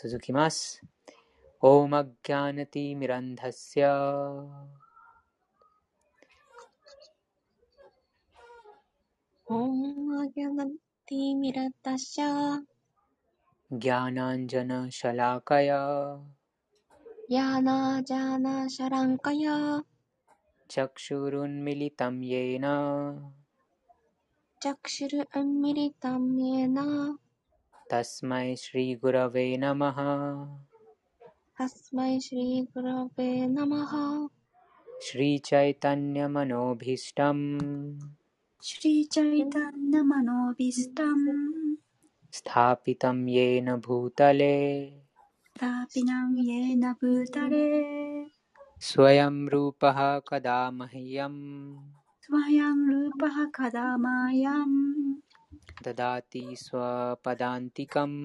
続きます。オーマギャナティミ तस्मै श्रीगुरवे नमः। तस्मै श्रीगुरवे नमः। श्रीचैतन्यमनोभीष्टम्। श्रीचैतन्यमनोभीष्टम्। स्थापितं येन भूतले। स्थापितं येन भूतले। स्वयं रूपः कदा मह्यं स्वयं रूपः कदा मायम्। ददाति स्वपदान्तिकम्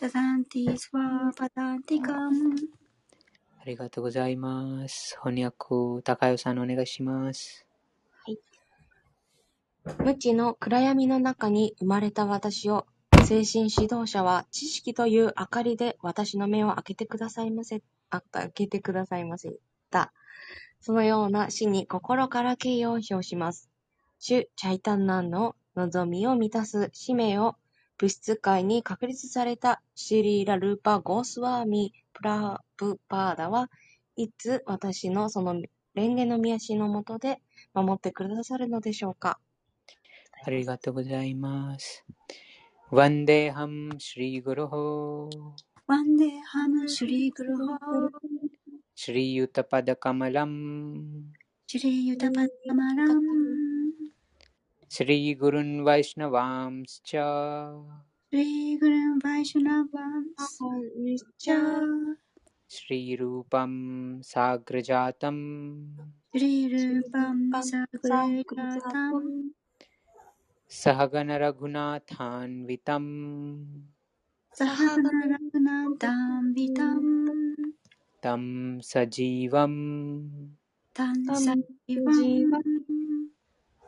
ददाति स्वपदान्तिकम् ありがとうございます。翻訳、高代さんお願いします。無知の暗闇の中に生まれた私を、精神指導者は知識という明かりで私の目を開けてくださいませ、あ開けてくださいませた。そのような死に心から敬意を表します。主チャイタンナンの 望みを満たす使命を物質界に確立されたシリーラ・ルーパ・ゴースワーミ・プラプパーダはいつ私のその蓮華の宮足のもとで守ってくださるのでしょうか。ありがとうございます。ワンデハムシリグルホワンデハムシリグルホシリユタパダカマラムシリユタパダカマラム श्रीगुरुन् वैष्णवांश्च श्रीगुरुन् वैष्णवांश्च श्रीरूपं साग्रजातं श्रीरूपं साग्रजातं सहगणरघुनाथान्वितं सहगणरघुनाथान्वितं तं सजीवं तं सजीवं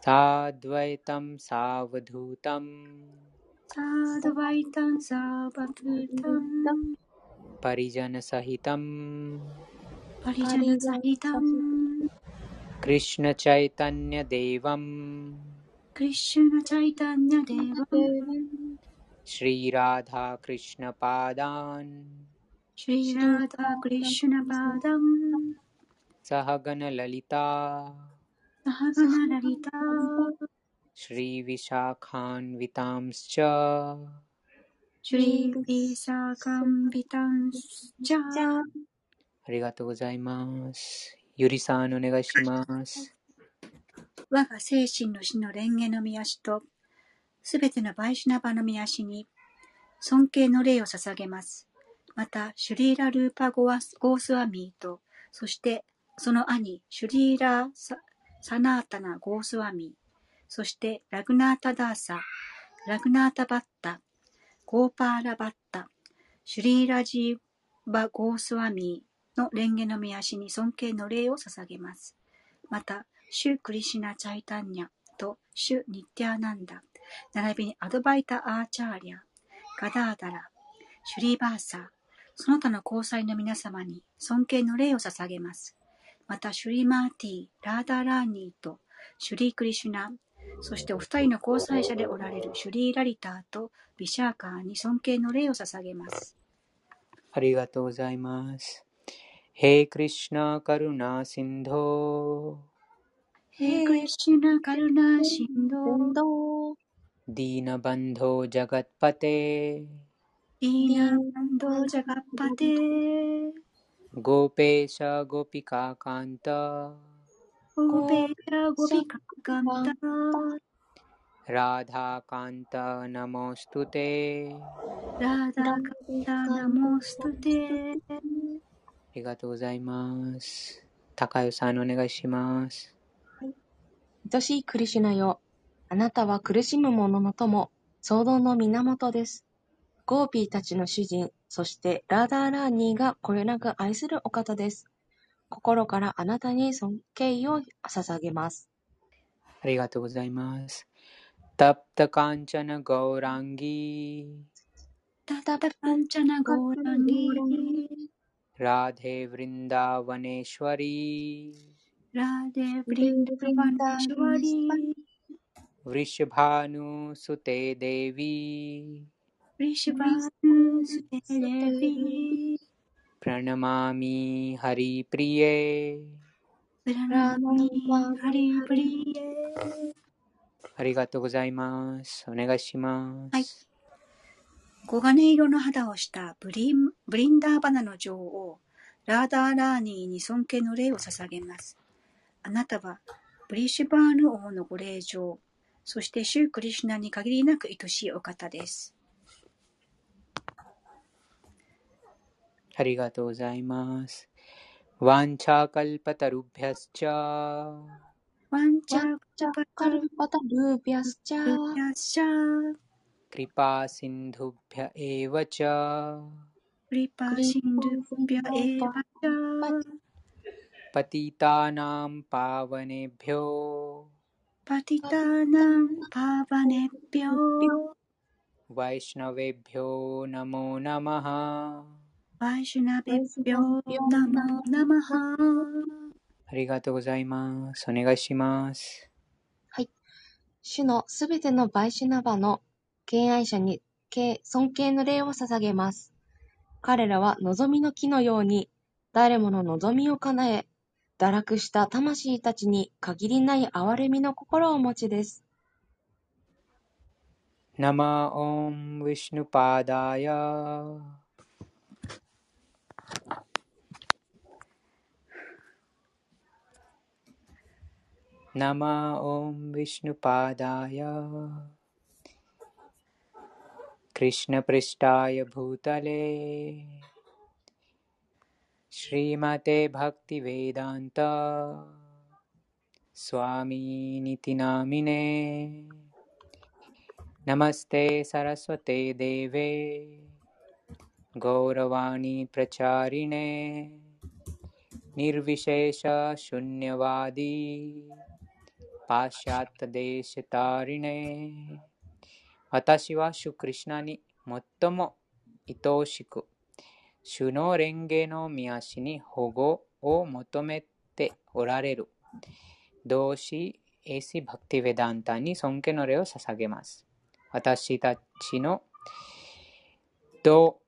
साद्वैतं सावधूतं साद्वैतं सावधूतं परिजनसहितं परिजनसहितं कृष्णचैतन्यदेवं कृष्णचैतन्यदेवं श्रीराधाकृष्णपादान्। श्रीराधाकृष्णपादं सहगणललिता सहगणललिता श्रीविशाखान्वितांश्च シュリービサカンビタンジャーありがとうございます。ゆりさん、お願いします。我が精神の死の蓮華の宮しと、すべてのバイシュナバの宮しに、尊敬の礼を捧げます。また、シュリーラ・ルーパゴワゴースワミーと、そしてその兄、シュリーラ・サ サナータナ・ゴースワミー、そしてラグナータ・ダーサ、ラグナータ・バッタ、ゴーパーラバッタ、シュリーラジーバ・ゴースワミーの蓮華の御足に尊敬の礼を捧げます。また、シュ・クリシナ・チャイタンニャとシュ・ニッティアナンダ、並びにアドバイタ・アーチャーリャ、ガダーダラ、シュリーバーサその他の交際の皆様に尊敬の礼を捧げます。また、シュリーマーティー、ラーダーラーニーとシュリー・クリシュナ、そしてお二人の交際者でおられるシュリー・ラリターとビシャーカーに尊敬の礼を捧げます。ありがとうございます。ヘイクリシナ・カルナ・シンドヘイクリシナ・カルナ・シンドディーナ・バンド・ジャガッパテディーナ・バンド・ジャガッパテ गोपेश गोपिका कान्त राधाकान्त नमोऽस्तु ते राधाकान्त नमोऽस्तु ते ありがとうございます。高さんお願いします。い。愛しいクリシュナよ。あなたは苦しむ者の友、創造の源です。ゴーピーたちの主人、そしてラーダーラーニーがこれなく愛するお方です。心からあなたに尊敬を捧げます。ありがとうございます。तप्तकाञ्चन गौराङ्गी タッタカンチャナゴーランギー राधे वृन्दावनेश्वरी ラデブリンダバネシュワリー वृषभानुसुते देवी リシバヌステレビ प्रणमामि हरिप्रिये ブラナミハリ ブリエありがとうございます。お願いします。はい黄金色の肌をしたブリンブリンダーバナの女王、ラーダーラーニーに尊敬の礼を捧げます。あなたはブリシュバーヌ王のご令嬢、そしてシュークリシュナに限りなく愛しいお方です。ありがとうございます。ワンチャカルパタルバイシュナベビョナマナベピョーナマナマハありがとうございます。お願いします。主のすべてのバイシュナバの敬愛者に敬尊敬の礼を捧げます。彼らは望みの木のように、誰もの望みを叶え、堕落した魂たちに限りない憐れみの心をお持ちです。ナマオンウィシュヌパダヤ नम ॐ विष्णुपादाय कृष्णपृष्ठाय भूतले श्रीमते भक्तिवेदान्त स्वामीनिति नामिने नमस्ते सरस्वते देवे गौरवाणी प्रचारिणे निर्विशेषशून्यवादी पाश्चात्यदेशतारिणे 私は主クリシュナに最も愛おしく主の蓮華の御足に保護を求めておられる同志エシ・バクティ・ヴェダンタに尊敬の礼を捧げます。私たちの同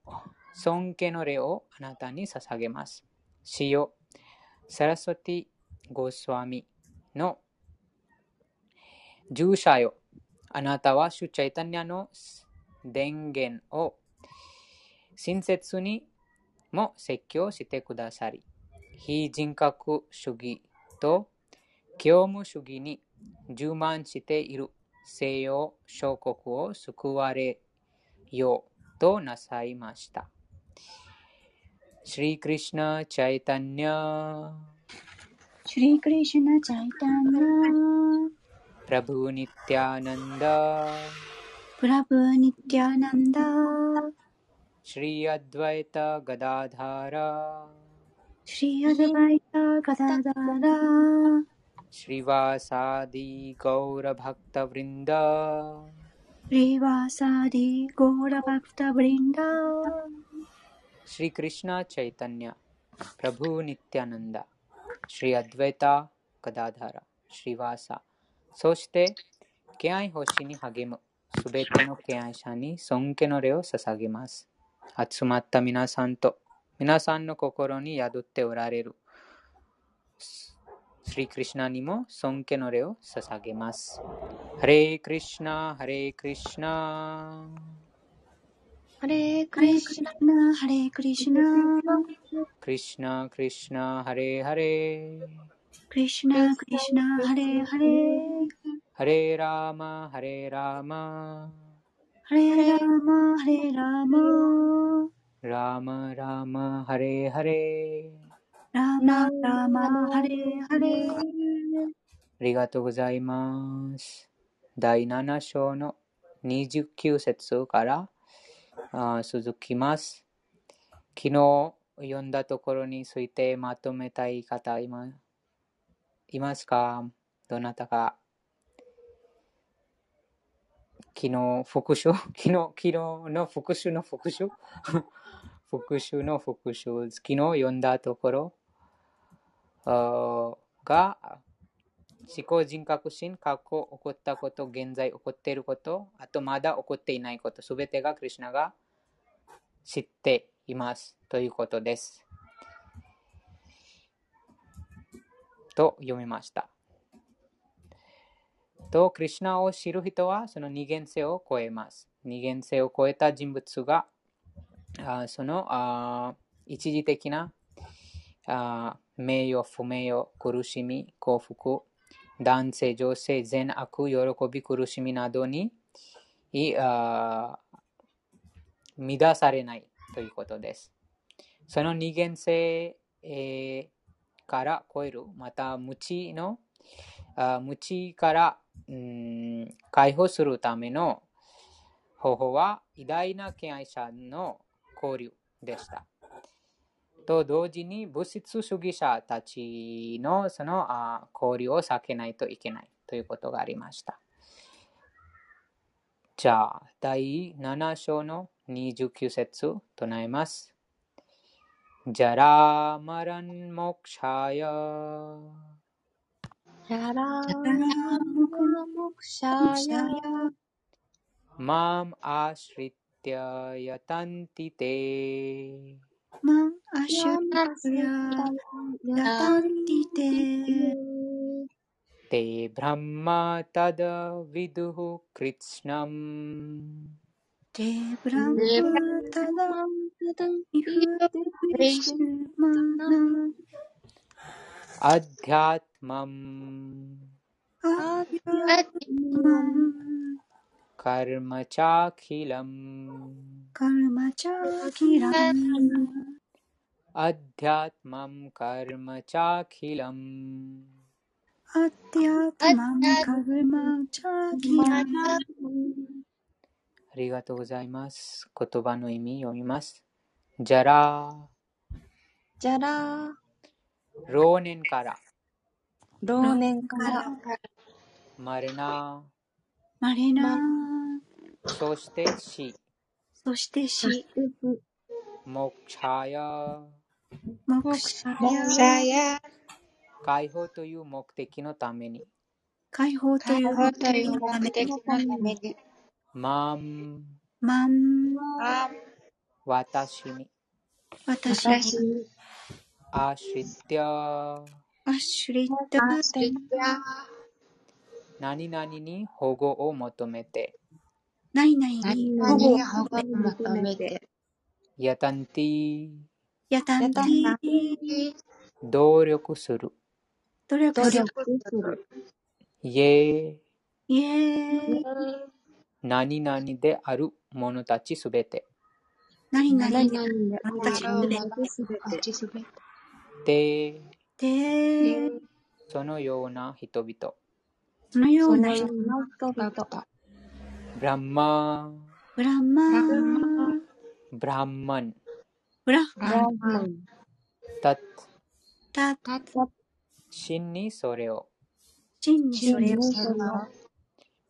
尊敬の礼をあなたに捧げます。主よ、サラスワティ・ゴスワミの従者よ、あなたは主チャイタニアの電源を親切にも説教してくださり、非人格主義と教務主義に充満している西洋諸国を救われようとなさいました。श्री कृष्ण चैतन्य। श्री कृष्ण चैतन्य। प्रभु नित्यानंद प्रभु नित्यानन्द। श्री अद्वैत गदाधार। श्री अद्वैत गदाधार। श्रीवासादि गौरभक्तवृन्द। श्रीवासादि गौरभक्तवृन्द। ಶ್ರೀಕೃಷ್ಣ ಚೈತನ್ಯ ಪ್ರಭು ನಿತ್ಯಾನಂದ ಶ್ರೀ ಅದ್ವೈತ ಕದಾಧಾರ ಶ್ರೀವಾಸ. そして敬愛星に励むすべての敬愛者に尊敬の礼を捧げます集まった皆さんと皆さんの心に宿っておられるスリクリシナにも尊敬の礼を捧げます。ハレイクリシナ、ハレイクリシナ。ハレークハレリシュナクリシナハレクリシナクリシナ、クリシナ、ハレーハレー。クリシナクリシナハレハレハレーラーマ、ハレーラーマ。ハレラマハレラマラーマ、ラーマ、ハレーハレー。ラマラマハレハレありがとうございます。第7章の29節からあ続きます。昨日読んだところについてまとめたい方いまいますか？どなたか。昨日復習 昨日昨日の復習の復習 復習の復習昨日読んだところ？が思考人格心、過去起こったこと、現在起こっていること、あとまだ起こっていないこと、すべてがクリュナが知っていますということです。と読みました。と、クリュナを知る人はその二元性を超えます。二元性を超えた人物が、あそのあ一時的なあ名誉、不名誉、苦しみ、幸福、男性、女性、善悪、喜び、苦しみなどにあ乱されないということです。その二元性、えー、から超える、また無知のあ無知からん解放するための方法は偉大な敬愛者の交流でした。と同時に物質主義者たちのその交流を避けないといけないということがありました。じゃあ、第7章の29節となります。ジャラマランモクシャヤジャラマランモクシャヤマムアシリティヤタンティテ ते ते ब्रह्म तद विदुः कृत्स्नम् ते ब्रह्म अध्यात्मम् कर्म चाखिलम् कर्म चाखिलम् अध्यात्मं कर्म चाखिलम् アティアタマンカルマチャギラありがとうございます。言葉の意味読みます。じゃらじゃら老年から老年からまれなまれな そして死そして死モクシャヤモクシャヤ解放という目的のために。解放という目的のために。まん。まん。私に。私に。アシュリティア。アシュリティア。何々に保護を求めて。何々に保護を求めて。ヤタンティ。ヤタンティ。努力する。努力する。イエーイ。エーイ。何々である者たちすべて。何々である者たちすべて。で、そのような人々。そのような人々。ブランマブランマブランマン。ブランマン。タッ。タッ。真にそれを。真にそれを。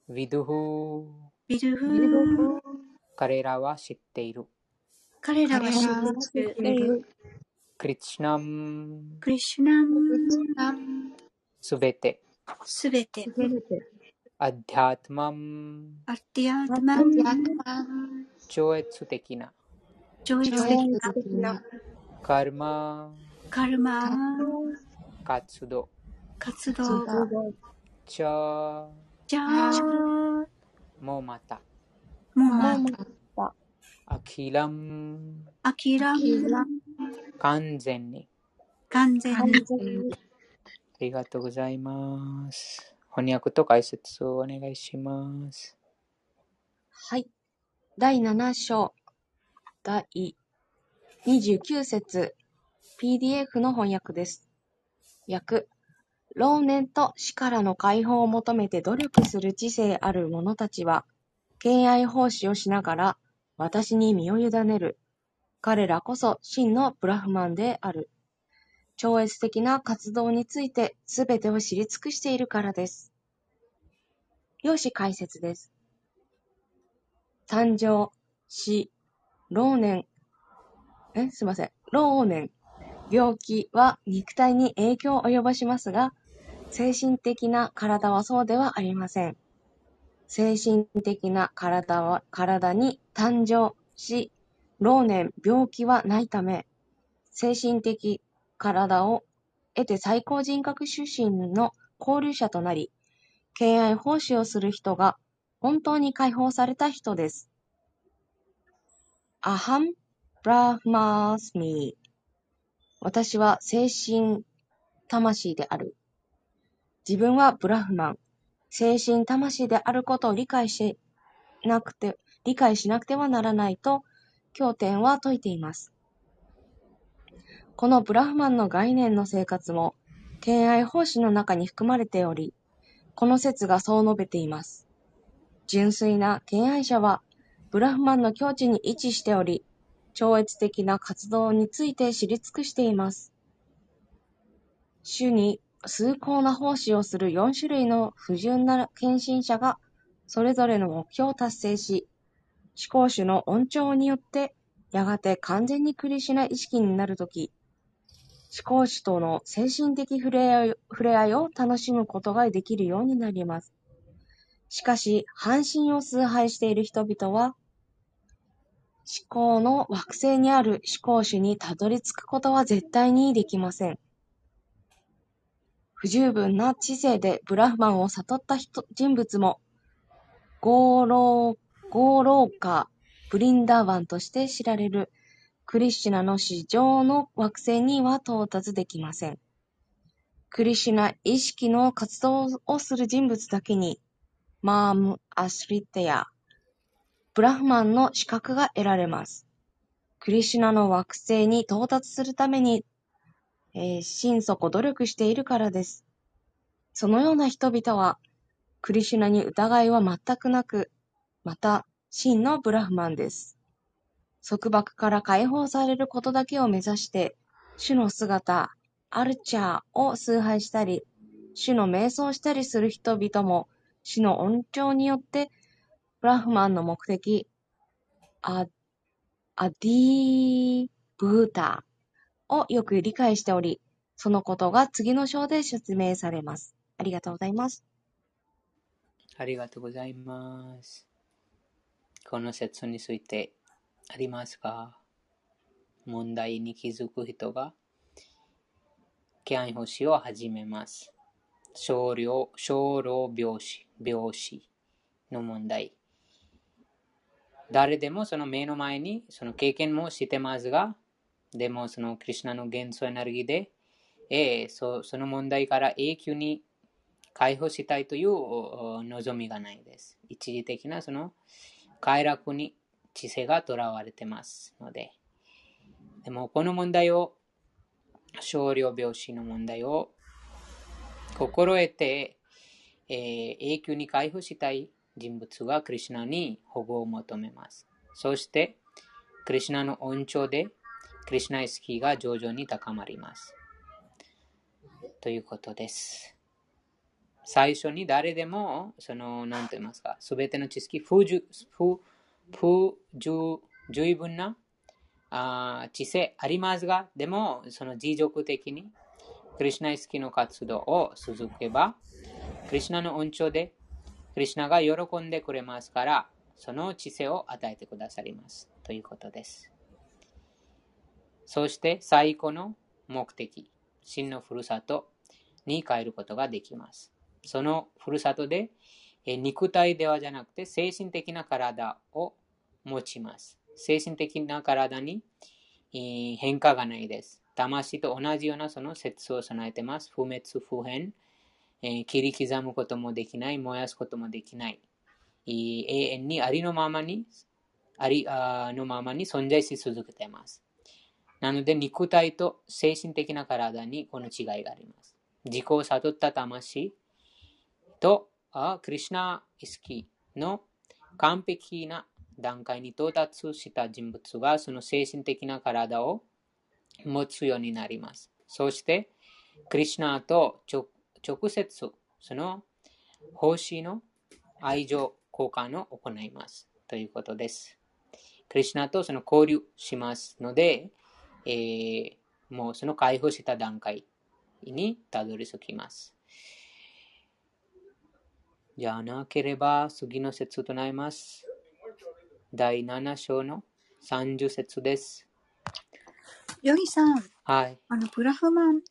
ウィドゥフウィドゥフ彼らは知っている。彼らは知っている。クリッシュナム。クリシュナム。すべて。すべて。アディアトマム。アディアトマム。超越的な。超越的な。カルマ。カルマ。活動活動じゃあじゃあもうまたもうまたあきらんあきらん完全に完全にありがとうございます翻訳と解説をお願いしますはい第7章第29節 PDF の翻訳です訳。老年と死からの解放を求めて努力する知性ある者たちは、敬愛奉仕をしながら、私に身を委ねる。彼らこそ真のブラフマンである。超越的な活動について全てを知り尽くしているからです。用紙解説です。誕生、死、老年、え、すいません。老年、病気は肉体に影響を及ぼしますが、精神的な体はそうではありません。精神的な体は、体に誕生、死、老年、病気はないため、精神的体を得て最高人格出身の交流者となり、敬愛奉仕をする人が本当に解放された人です。アハン・ブラフマースミー。私は精神魂である。自分はブラフマン、精神魂であることを理解しなくて、理解しなくてはならないと、経典は説いています。このブラフマンの概念の生活も、敬愛奉仕の中に含まれており、この説がそう述べています。純粋な敬愛者は、ブラフマンの境地に位置しており、超越的な活動について知り尽くしています。主に崇高な奉仕をする4種類の不純な献身者が、それぞれの目標を達成し、思考主の恩寵によって、やがて完全にクリシュナ意識になるとき、思考主との精神的触れ合い触れ合いを楽しむことができるようになります。しかし、半身を崇拝している人々は、思考の惑星にある思考主にたどり着くことは絶対にできません。不十分な知性でブラフマンを悟った人人物も、ゴーロー、ゴーローカ、ブリンダーワンとして知られるクリシュナの至上の惑星には到達できません。クリシュナ意識の活動をする人物だけに、マーム・アスリテやブラフマンの資格が得られます。クリシュナの惑星に到達するために、えー、心底努力しているからです。そのような人々は、クリシュナに疑いは全くなく、また、真のブラフマンです。束縛から解放されることだけを目指して、主の姿、アルチャーを崇拝したり、主の瞑想したりする人々も、主の恩寵によって、ブラフマンの目的、アアディーブータをよく理解しており、そのことが次の章で説明されます。ありがとうございます。ありがとうございます。この説についてありますか問題に気づく人が、キャン星を始めます。少量、少量病死、病死の問題。誰でもその目の前にその経験もしてますが、でもそのクリュナの元素エネルギーで、えー、そその問題から永久に解放したいという望みがないです。一時的なその快楽に知性が囚われてますので。でも、この問題を、少量病死の問題を心得て、えー、永久に回復したい人物がクリュナに保護を求めます。そして、クリュナの恩寵で、クリュナ意識が徐々に高まります。ということです。最初に誰でも、その、なんと言いますか、すべての知識、不不不十十分なあ知性ありますが、でもその持続的にクリュナ意識の活動を続けば、クリュナの恩寵でクリュナが喜んでくれますから、その知性を与えてくださります。ということです。そして最高の目的、真のふるさとに帰ることができます。そのふるさとで肉体ではじゃなくて精神的な体を持ちます。精神的な体に変化がないです。魂と同じようなその説を備えてます。不滅不変、え切り刻むこともできない、燃やすこともできない。永遠にありのままに、ありのままに存在し続けています。なので、肉体と精神的な体にこの違いがあります。自己を悟った魂とクリュナ意識の完璧な段階に到達した人物がその精神的な体を持つようになります。そして、クリュナと直接その奉仕の愛情交換を行います。ということです。クリシナとその交流しますので、えーもうその解放した段階にたどり着きます。じゃなければ次の説となります。第7章の30節です。ヨギさん、はい。あの、ブラフマン、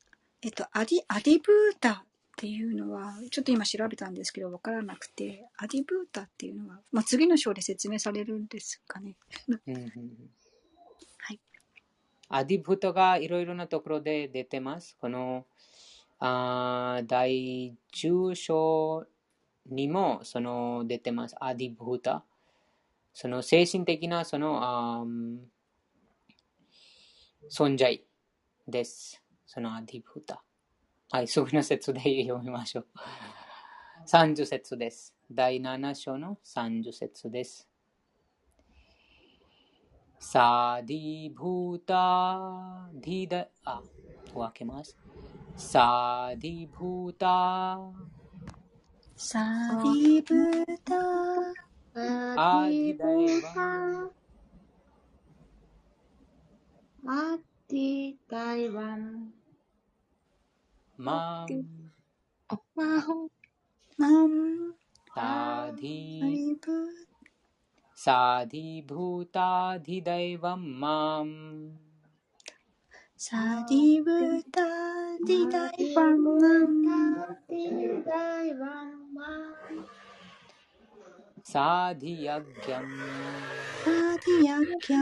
えっと、アディ、アディブータっていうのは、ちょっと今調べたんですけど、わからなくて、アディブータっていうのは、まあ、次の章で説明されるんですかね。うんはい。アディブートがいろいろなところで出てます。このあー第10章にもその出てます。アディブータ。その精神的なそのあ存在です。そのアディブータ。はい、次の節で読みましょう。30節です。第7章の30節です。サーディブーターディダイ分けますサビブタアディダイバマティダイバンマンマンマンタディブ साधिभूताधिदैवं माम् साधिभूताधिदैवं माम् クタ、チェタサハジェタ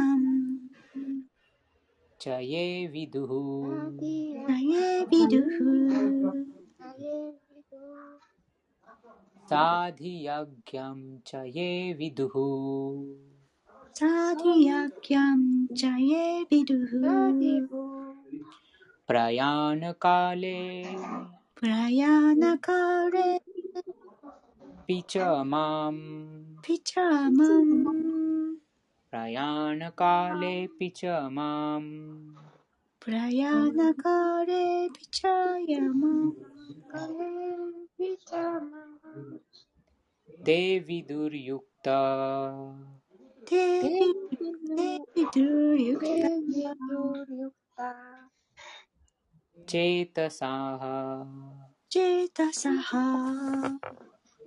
サハ、デビドゥデビドゥルユクタチェタサハデビルユク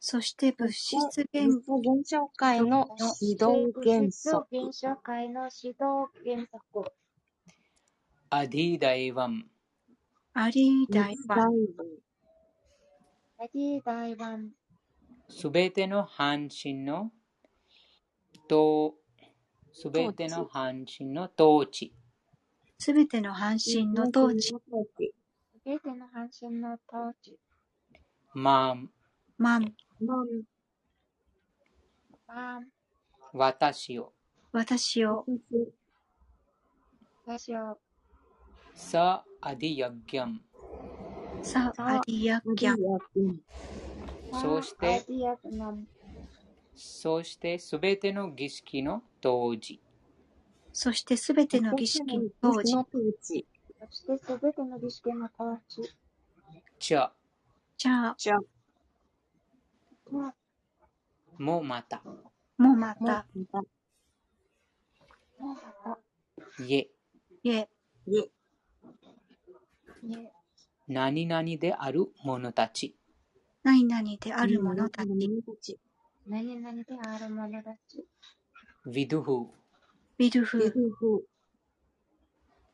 そして物質原元素現象界の指導原則。現象界の指導原則。アディダイワン。アリーダイバン、アディ大湾。すべての半身のと、すべての半身の統治。すべての半身の統治、すべての半身の統治。マン、マン、私を。私を、私を。サ・アディヤギャン。サ、アディヤキャン、そして。そしてすべての儀式の当時。そしてすべての儀式の当時、そしてすべての儀式の統治。チャじゃあ、じゃあ、ももまた。もまもた、う、また、もまいえ。何々である者たち。何々である者たち、ち。何々である者たち。ヴィドゥフ、ビル夫フ、婦、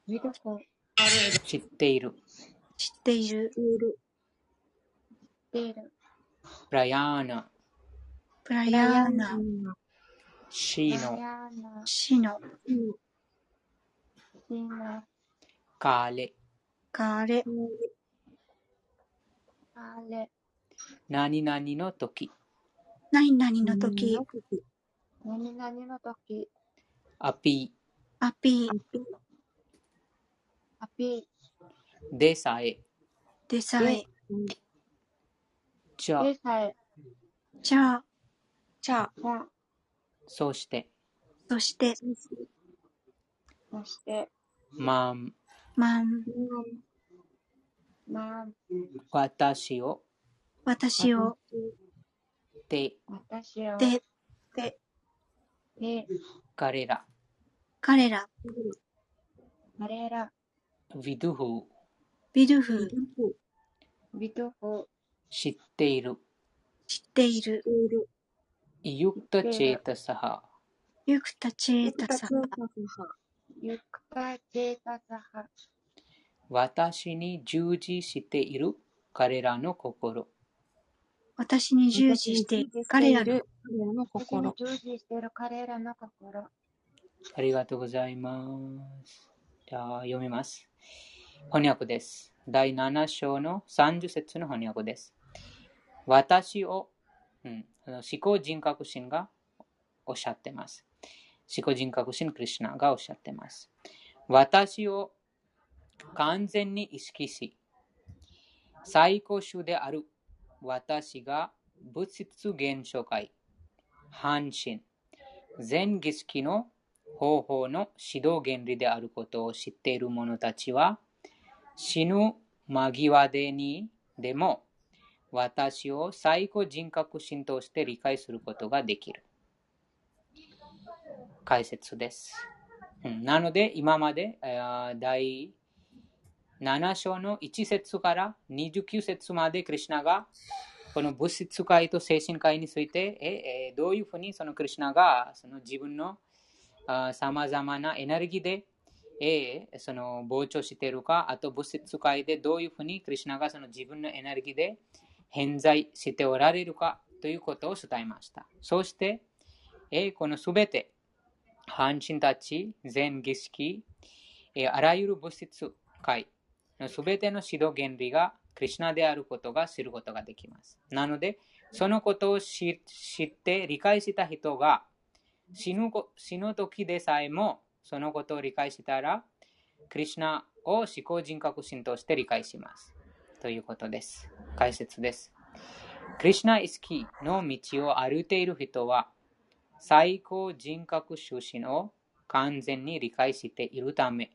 ウィドフ。知っている。知っている、いる、デール。プラヤーナ、プラヤーナ、シーノ。シノ、シーナ。カーレ、カレ、アーレ。何々の時。何々の時、何々の時。アピアピアピアピでさえ、でさえ、じゃでさえ、じゃあ、チャじゃ、そして、そして、そして、まん、まん、まん、私を、私を、て、私を、で、で、彼ら、彼ら、彼ら、ヴィドゥフ、ビドゥフ、ビトフ、知っている、知っている、ユクタチェータサハ、ユクタチェータサ、ユクタチェータサハ、私に従事している彼らの心、私に従事している彼らの彼らの私に心。従事している彼らの心。ありがとうございます。じゃあ、読みます。翻訳です。第7章の30節の翻訳です。私を、うん、思考人格心がおっしゃってます。思考人格心クリシュナがおっしゃってます。私を完全に意識し、最高種である私が物質現象界、半身、全儀式の方法の指導原理であることを知っている者たちは、死ぬ間際でにでも私を最高人格心として理解することができる。解説です。うんなので、今までえー第7章の1節から29節までクリュナがこの物質界と精神界についてえーどういうふうにそのクリュナがその自分のさまざまなエネルギーで、えーその膨張しているか、あと物質界でどういうふうにクリュナがその自分のエネルギーで偏在しておられるかということを伝えました。そして、えーこのすべて、半身たち、全儀式、えーあらゆる物質界のすべての指導原理がクリュナであることが知ることができます。なので、そのことを知って理解した人が、死ぬ死ぬ時でさえもそのことを理解したら、クリュナを思考人格心として理解します。ということです。解説です。クリュナ意識の道を歩いている人は、最高人格出身を完全に理解しているため、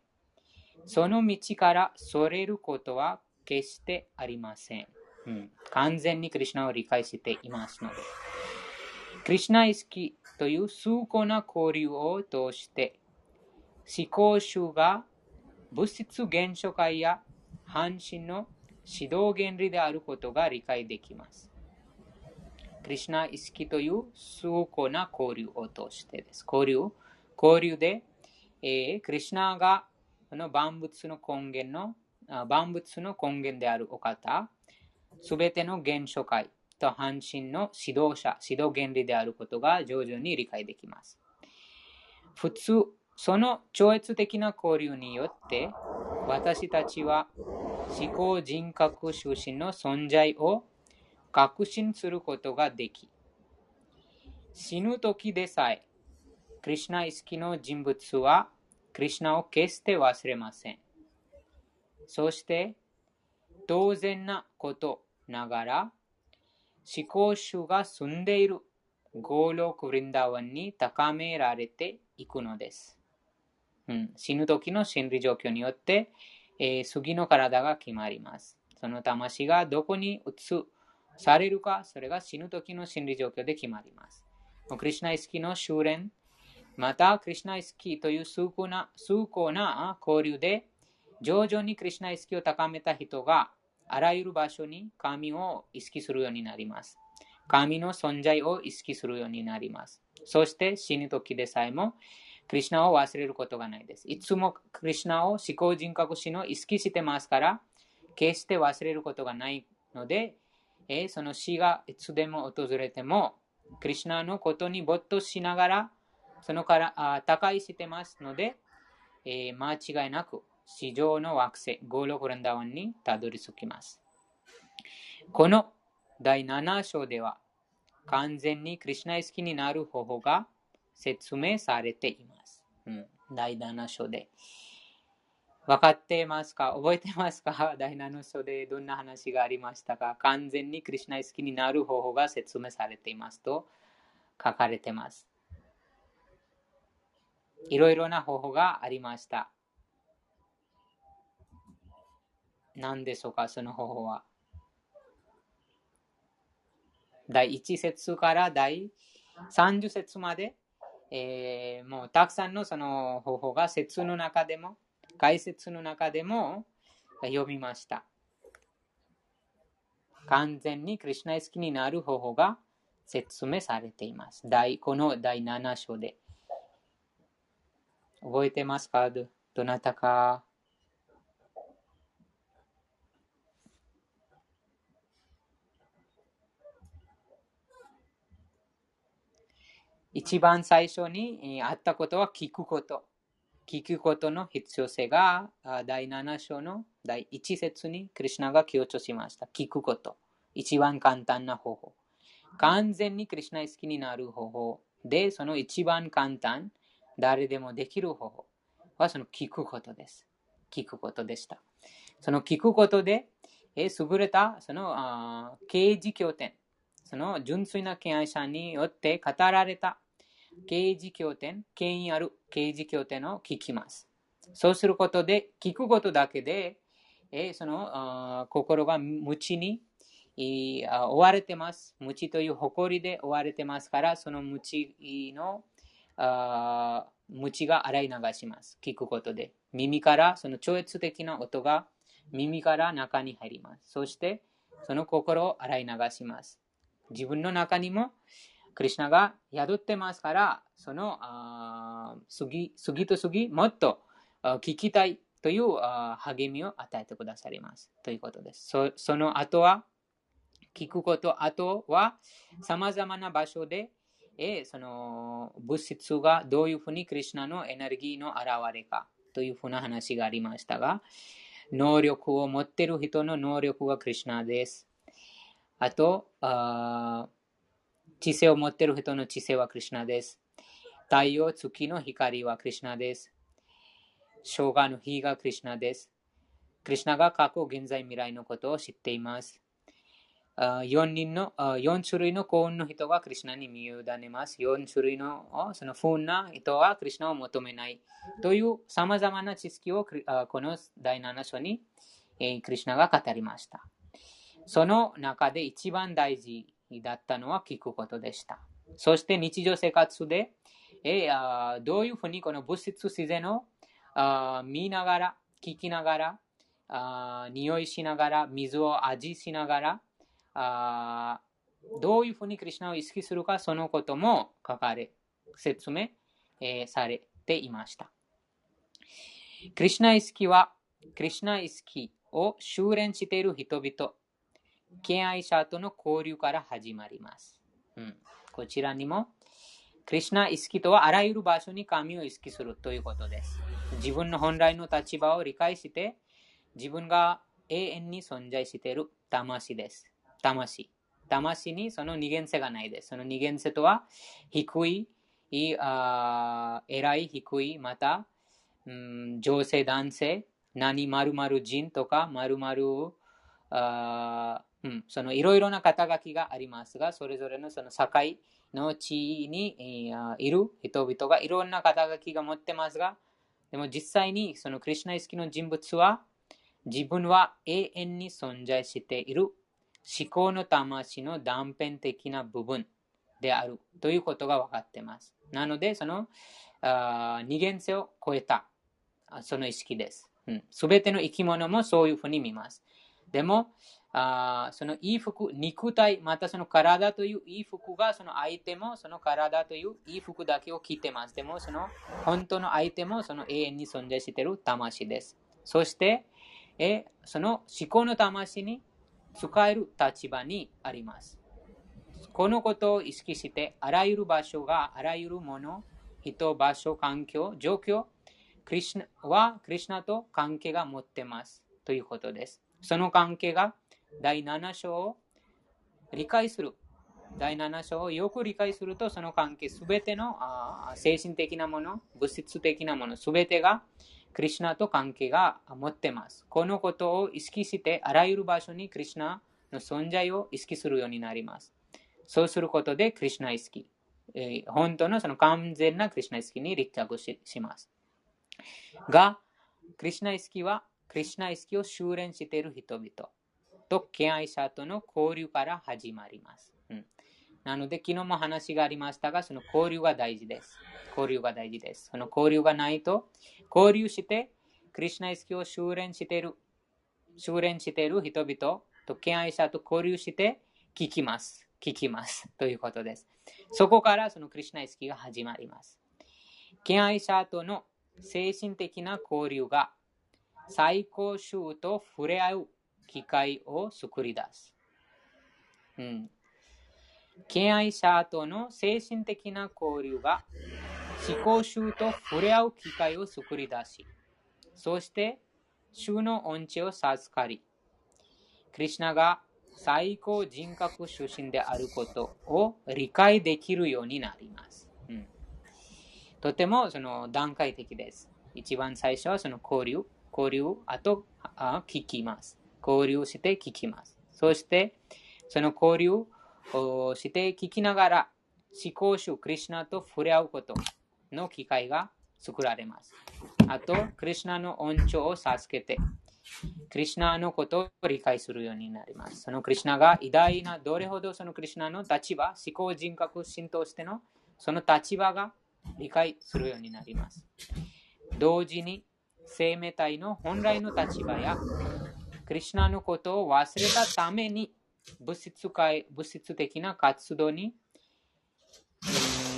その道からそれることは決してありません。うん、完全にクリュナを理解していますので。クリュナ意識という崇高な交流を通して、思考集が物質現象界や半身の指導原理であることが理解できます。クリュナ意識という崇高な交流を通してです。交流交流で、えークリュナがの万物の根源の万物の根源であるお方、すべての現象界と半身の指導者、指導原理であることが徐々に理解できます。普通、その超越的な交流によって、私たちは思考人格出身の存在を確信することができ、死ぬ時でさえ、クリュナ意識の人物は、クリュナを決して忘れません。そして、当然なことながら、思考主が住んでいるゴーロク・ヴリンダワンに高められていくのです。うん、死ぬ時の心理状況によって、えー次の体が決まります。その魂がどこに移されるか、それが死ぬ時の心理状況で決まります。クリュナ意識の修練、またクリュナ意識という崇高な崇高な交流で、徐々にクリュナ意識を高めた人が、あらゆる場所に神を意識するようになります。神の存在を意識するようになります。そして死ぬ時でさえも、クリュナを忘れることがないです。いつもクリュナを思考人格心を意識してますから、決して忘れることがないので、えーその死がいつでも訪れても、クリュナのことに没頭しながら、そのからあ高いしてますので、えー間違いなく地上の惑星、ゴーロクランダワンにたどり着きます。この第7章では、完全にクリュナ意識になる方法が説明されています。ううん、第7章で。分かってますか？覚えてますか？第7章でどんな話がありましたか？完全にクリュナイ好きになる方法が説明されていますと書かれてます。いろいろな方法がありました。何でしょうか？その方法は。第1節から第30節まで、えー、もうたくさんのその方法が説の中でも解説の中でも読みました。完全にクリュナイ好きになる方法が説明されています。第この第7章で。覚えてますか？どなたか？一番最初にあったことは聞くこと。聞くことの必要性が第7章の第1節にクリュナが強調しました。聞くこと。一番簡単な方法。完全にクリュナ好きになる方法で、その一番簡単、誰でもできる方法はその聞くことです。聞くことでした。その聞くことで、え優れたその刑事経典、その純粋な敬愛者によって語られた刑事経典、権威ある刑事経典を聞きます。そうすることで、聞くことだけで、えその心が無知に追われてます。無知という誇りで追われてますから、その無知の無知が洗い流します。聞くことで。耳からその超越的な音が耳から中に入ります。そして、その心を洗い流します。自分の中にもクリュナが宿ってますから、その次次と次、もっと聞きたいという励みを与えてくださります。ということです。そその後は、聞くこと後は、さまざまな場所で、えその物質がどういうふうにクリュナのエネルギーの現れかというふうな話がありましたが、能力を持っている人の能力がクリュナです。あと、あ知性を持っている人の知性はクリュナです。太陽、月の光はクリュナです。生姜の火がクリュナです。クリュナが過去、現在、未来のことを知っています。4, 人の4種類の幸運の人がクリュナに身を委ねます。4種類のその不運な人はクリュナを求めない。というさまざまな知識をこの第7章にクリュナが語りました。その中で一番大事だったのは聞くことでした。そして日常生活で、えー、どういうふうにこの物質自然をあ見ながら、聞きながら、あ匂いしながら、水を味しながら、あどういうふうにクリュナを意識するか、そのことも書かれ、説明、えー、されていました。クリュナ意識は、クリュナ意識を修練している人々敬愛者との交流から始まります。うん、こちらにも、クリュナ意識とはあらゆる場所に神を意識するということです。自分の本来の立場を理解して、自分が永遠に存在している魂です。魂。魂にその二元性がないです。その二元性とは、低い、あ偉い、低い、また、うん、女性、男性、何〇〇人とか、〇〇あうん、そのいろいろな肩書きがありますが、それぞれのその境の地位にいる人々がいろんな肩書きが持ってますが、でも実際にそのクリュナ意識の人物は自分は永遠に存在している思考の魂の断片的な部分であるということが分かっています。なので、その二元性を超えたその意識です。す、べ、ての生き物もそういうふうに見ます。でも、あそのいい服、肉体、またその体といういい服がその相手もその体といういい服だけを着てます。でもその本当の相手もその永遠に存在している魂です。そして、えその思考の魂に使える立場にあります。このことを意識して、あらゆる場所があらゆるもの、人、場所、環境、状況、クリシナはクリシナと関係が持ってますということです。その関係が第7章を理解する第7章をよく理解すると、その関係すべてのあ精神的なもの、物質的なもの、すべてがクリシュナと関係が持ってます。このことを意識して、あらゆる場所にクリシュナの存在を意識するようになります。そうすることでクリシュナ意識、えー本当のその完全なクリシュナ意識に立着しします。が、クリシュナ意識は、クリシュナ意識を修練している人々と敬愛者との交流から始まります。うん、なので、昨日も話がありましたが、その交流が大事です。交流が大事です。その交流がないと、交流して、クリシュナ意識を修練している、修練している人々と敬愛者と交流して聞きます。聞きます。ということです。そこからそのクリシュナ意識が始まります。敬愛者との精神的な交流が最高宗と触れ合う機会を作り出す。うん。敬愛者との精神的な交流が思考宗と触れ合う機会を作り出し、そして宗の恩知を授かり、クリシナが最高人格出身であることを理解できるようになります。うん、とてもその段階的です。一番最初はその交流、交流、あとあ聞きます。交流して聞きます。そして、その交流をして聞きながら、思考主クリシュナと触れ合うことの機会が作られます。あと、クリシュナの恩寵を授けて、クリシュナのことを理解するようになります。そのクリシュナが偉大な、どれほどそのクリシュナの立場、思考人格心としてのその立場が理解するようになります。同時に生命体の本来の立場やクリシュナのことを忘れたために物質界物質的な活動に、え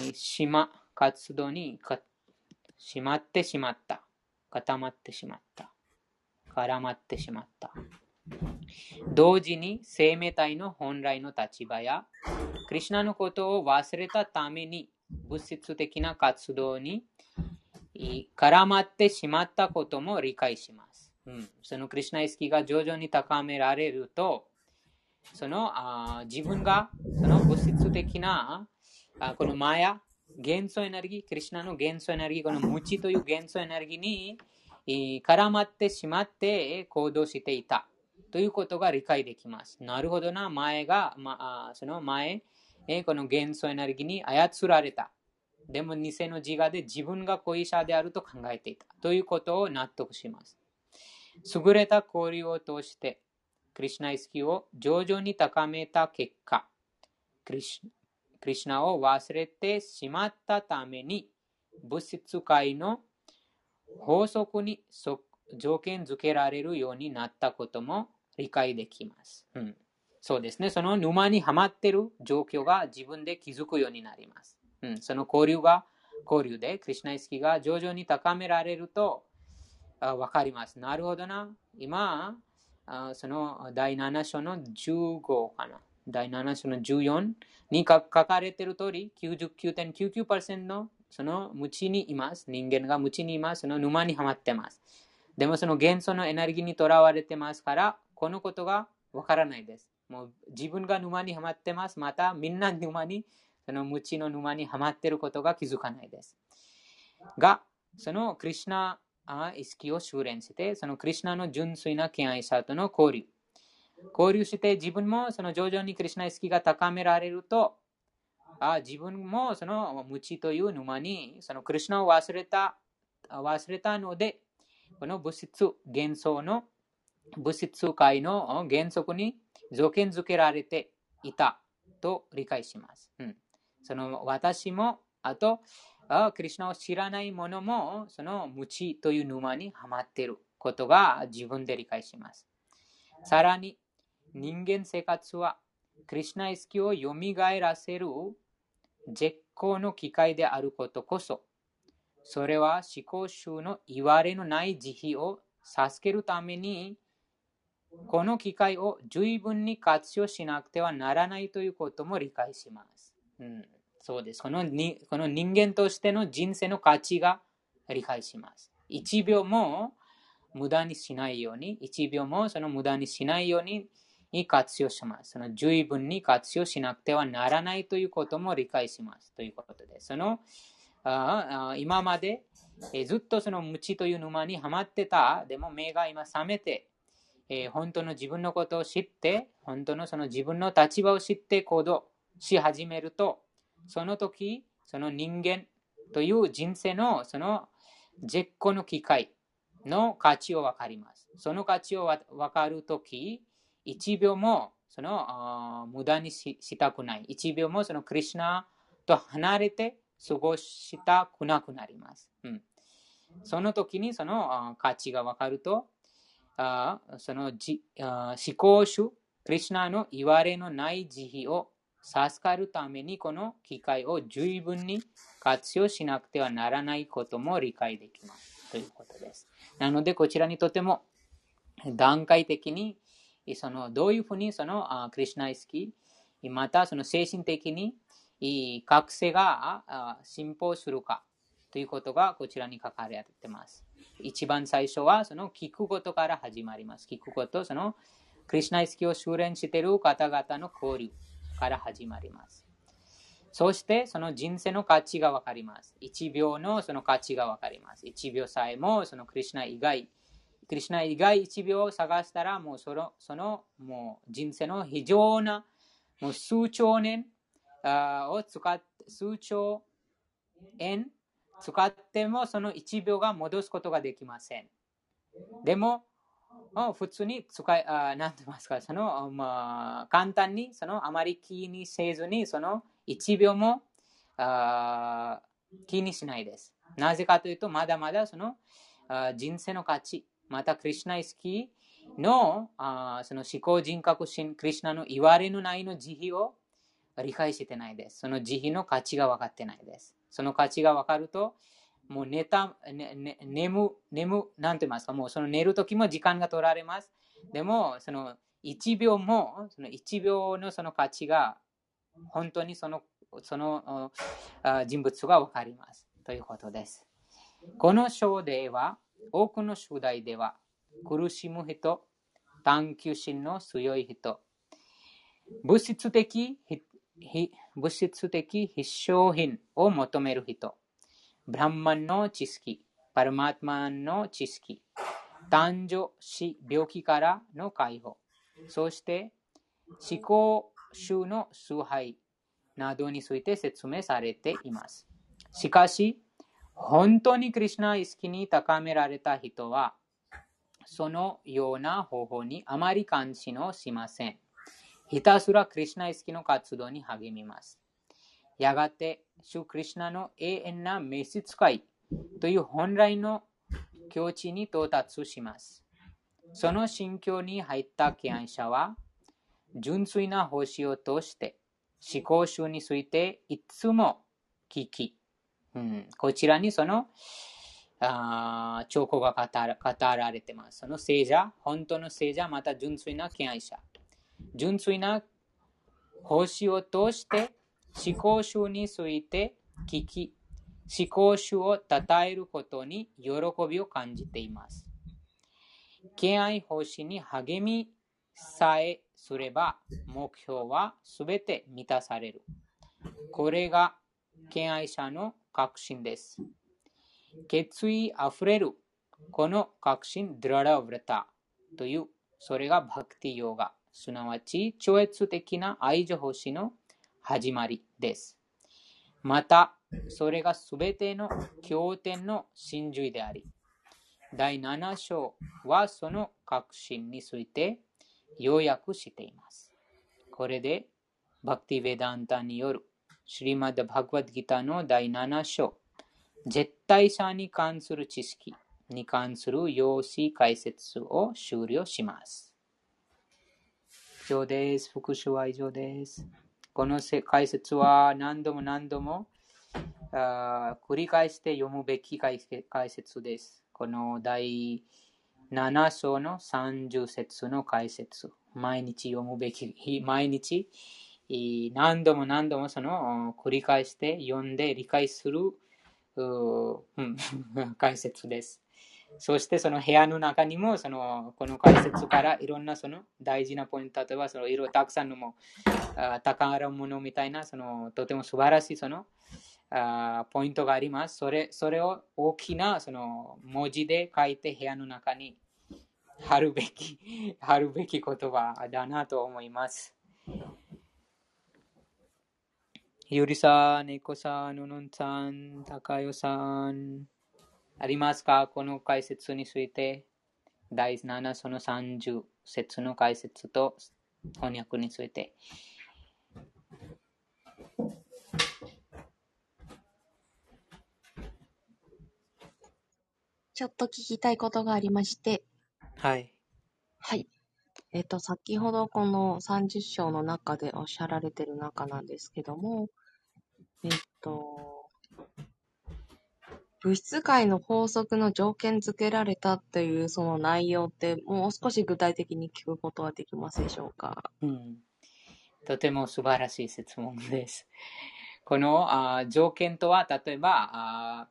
ーしま活動にかしまってしまった固まってしまった絡まってしまった同時に生命体の本来の立場やクリシュナのことを忘れたために物質的な活動に絡まってしまったことも理解します。そのクリシュナ意識が徐々に高められると、そのあ自分がその物質的なあこのマヤ、元素エネルギー、クリシュナの元素エネルギー、この無知という元素エネルギーに絡まってしまって行動していたということが理解できます。なるほどな、前が、ま、その前、この元素エネルギーに操られた。でも偽の自我で自分が恋者であると考えていた。ということを納得します。優れた交流を通して、クリシュナ意識を徐々に高めた結果、クリシナを忘れてしまったために、物質界の法則に条件付けられるようになったことも理解できます。うん、そうですね。その沼にはまってる状況が自分で気づくようになります。うん、その交流が、交流でクリシュナ意識が徐々に高められるとわかります。なるほどな。今、あその第7章の15かな。第7章の14に書かれている通り、99.99%のその無知にいます。人間が無知にいます。その沼にはまってます。でもその元素のエネルギーにとらわれてますから、このことがわからないです。もう自分が沼にはまってます。またみんな沼に、その無知の沼にはまっていることが気づかないです。が、そのクリシュナ意識を修練して、そのクリシュナの純粋な敬愛者との交流。交流して自分もその徐々にクリシュナ意識が高められると、あ自分もその無知という沼にそのクリシュナを忘れた忘れたので、この物質、元素の物質界の原則に条件付けられていたと理解します。うん、その私も、あと、あクリシュナを知らない者も、その無知という沼にはまっていることが自分で理解します。さらに、人間生活はクリシュナ意識を蘇らせる絶好の機会であることこそ、それは思考集の言われのない慈悲を授けるために、この機会を十分に活用しなくてはならないということも理解します。うん、そうですこのに。この人間としての人生の価値が理解します。1秒も無駄にしないように、1秒もその無駄にしないように、に活用します。その十分に活用しなくてはならないということも理解します。ということで、そのあ今までえずっとその無知という沼にはまってた。でも目が今覚めて、えー、本当の自分のことを知って、本当のその自分の立場を知って行動し始めると、その時、その人間という人生のその絶好の機会の価値を分かります。その価値を分かるとき、1秒もその無駄にしたくない。1秒もそのクリュナと離れて過ごしたくなくなります。うん、その時にその価値が分かると、あそのじあ思考主、クリュナの言われのない慈悲を授かるためにこの機会を十分に活用しなくてはならないことも理解できます。ということです。なので、こちらにとても段階的にそのどういうふうにそのクリュナ意識、またその精神的に覚醒が進歩するかということがこちらに書かれています。一番最初はその聞くことから始まります。聞くこと、そのクリュナ意識を修練している方々の交流から始まります。そしてその人生の価値がわかります。1秒のその価値がわかります。1秒さえもそのクリュナ以外、クリュナ以外1秒を探したらもうそのそのもう人生の非常なもう数兆年を使って、数兆円使ってもその1秒が戻すことができません。でも、普通に使い、あなんて言いますか、その、まあ、簡単に、その、あまり気にせずに、その、1秒もあ気にしないです。なぜかというと、まだまだその、人生の価値、また、クリュナイスキーの、あその思考人格心、クリュナの言われのないの慈悲を理解してないです。その慈悲の価値が分かってないです。その価値が分かると、もう寝た、ねね、眠、眠、なんて言いますか、もうその寝るときも時間が取られます。でも、その1秒も、その1秒のその価値が、本当にその、その人物が分かります。ということです。この章では、多くの主題では、苦しむ人、探求心の強い人、物質的物質的必勝品を求める人、ブランマンの知識、パルマートマンの知識、男女死、病気からの解放、そして思考集の崇拝などについて説明されています。しかし、本当にクリュナ意識に高められた人は、そのような方法にあまり関心をしません。ひたすらクリュナ意識の活動に励みます。やがて、主クリュナの永遠な召使いという本来の境地に到達します。その心境に入った敬愛者は、純粋な星を通して思考集についていつも聞き、うん、こちらにそのあ兆候が語られています。その聖者、本当の聖者、また純粋な敬愛者。純粋な星を通して思考集について聞き、思考集を称えることに喜びを感じています。敬愛星に励みさえすれば目標はすべて満たされる。これが敬愛者の確信です。決意あふれるこの確信、ドララウレタという、それがバクティヨガ。すなわち超越的な愛情星の始まりです。また、それがすべての経典の真髄であり、第7章はその確信について要約しています。これで、バクティ・ヴェダンタによるシリマッド・バグワッドギターの第7章、絶対さに関する知識に関する用紙解説を終了します。以上です。復習は以上です。この解説は何度も何度も繰り返して読むべき解説です。この第7章の30節の解説。毎日読むべき、毎日何度も何度もその繰り返して読んで理解する 解説です。そしてその部屋の中にもそのこの解説からいろんなその大事なポイント、例えばその色たくさんのもあ宝物みたいなそのとても素晴らしいそのあポイントがあります。それそれを大きなその文字で書いて部屋の中に貼るべき 貼るべき言葉だなと思います。ゆりさん、ねこさん、ののんさん、たかよさん、ありますか？この解説について、第7その30節の解説と翻訳について。ちょっと聞きたいことがありまして、はい。はい。えっと、先ほどこの30章の中でおっしゃられてる中なんですけども、えっと、物質界の法則の条件付けられたというその内容ってもう少し具体的に聞くことはできますでしょうか？うん、とても素晴らしい質問です。このあ条件とは、例えば、あ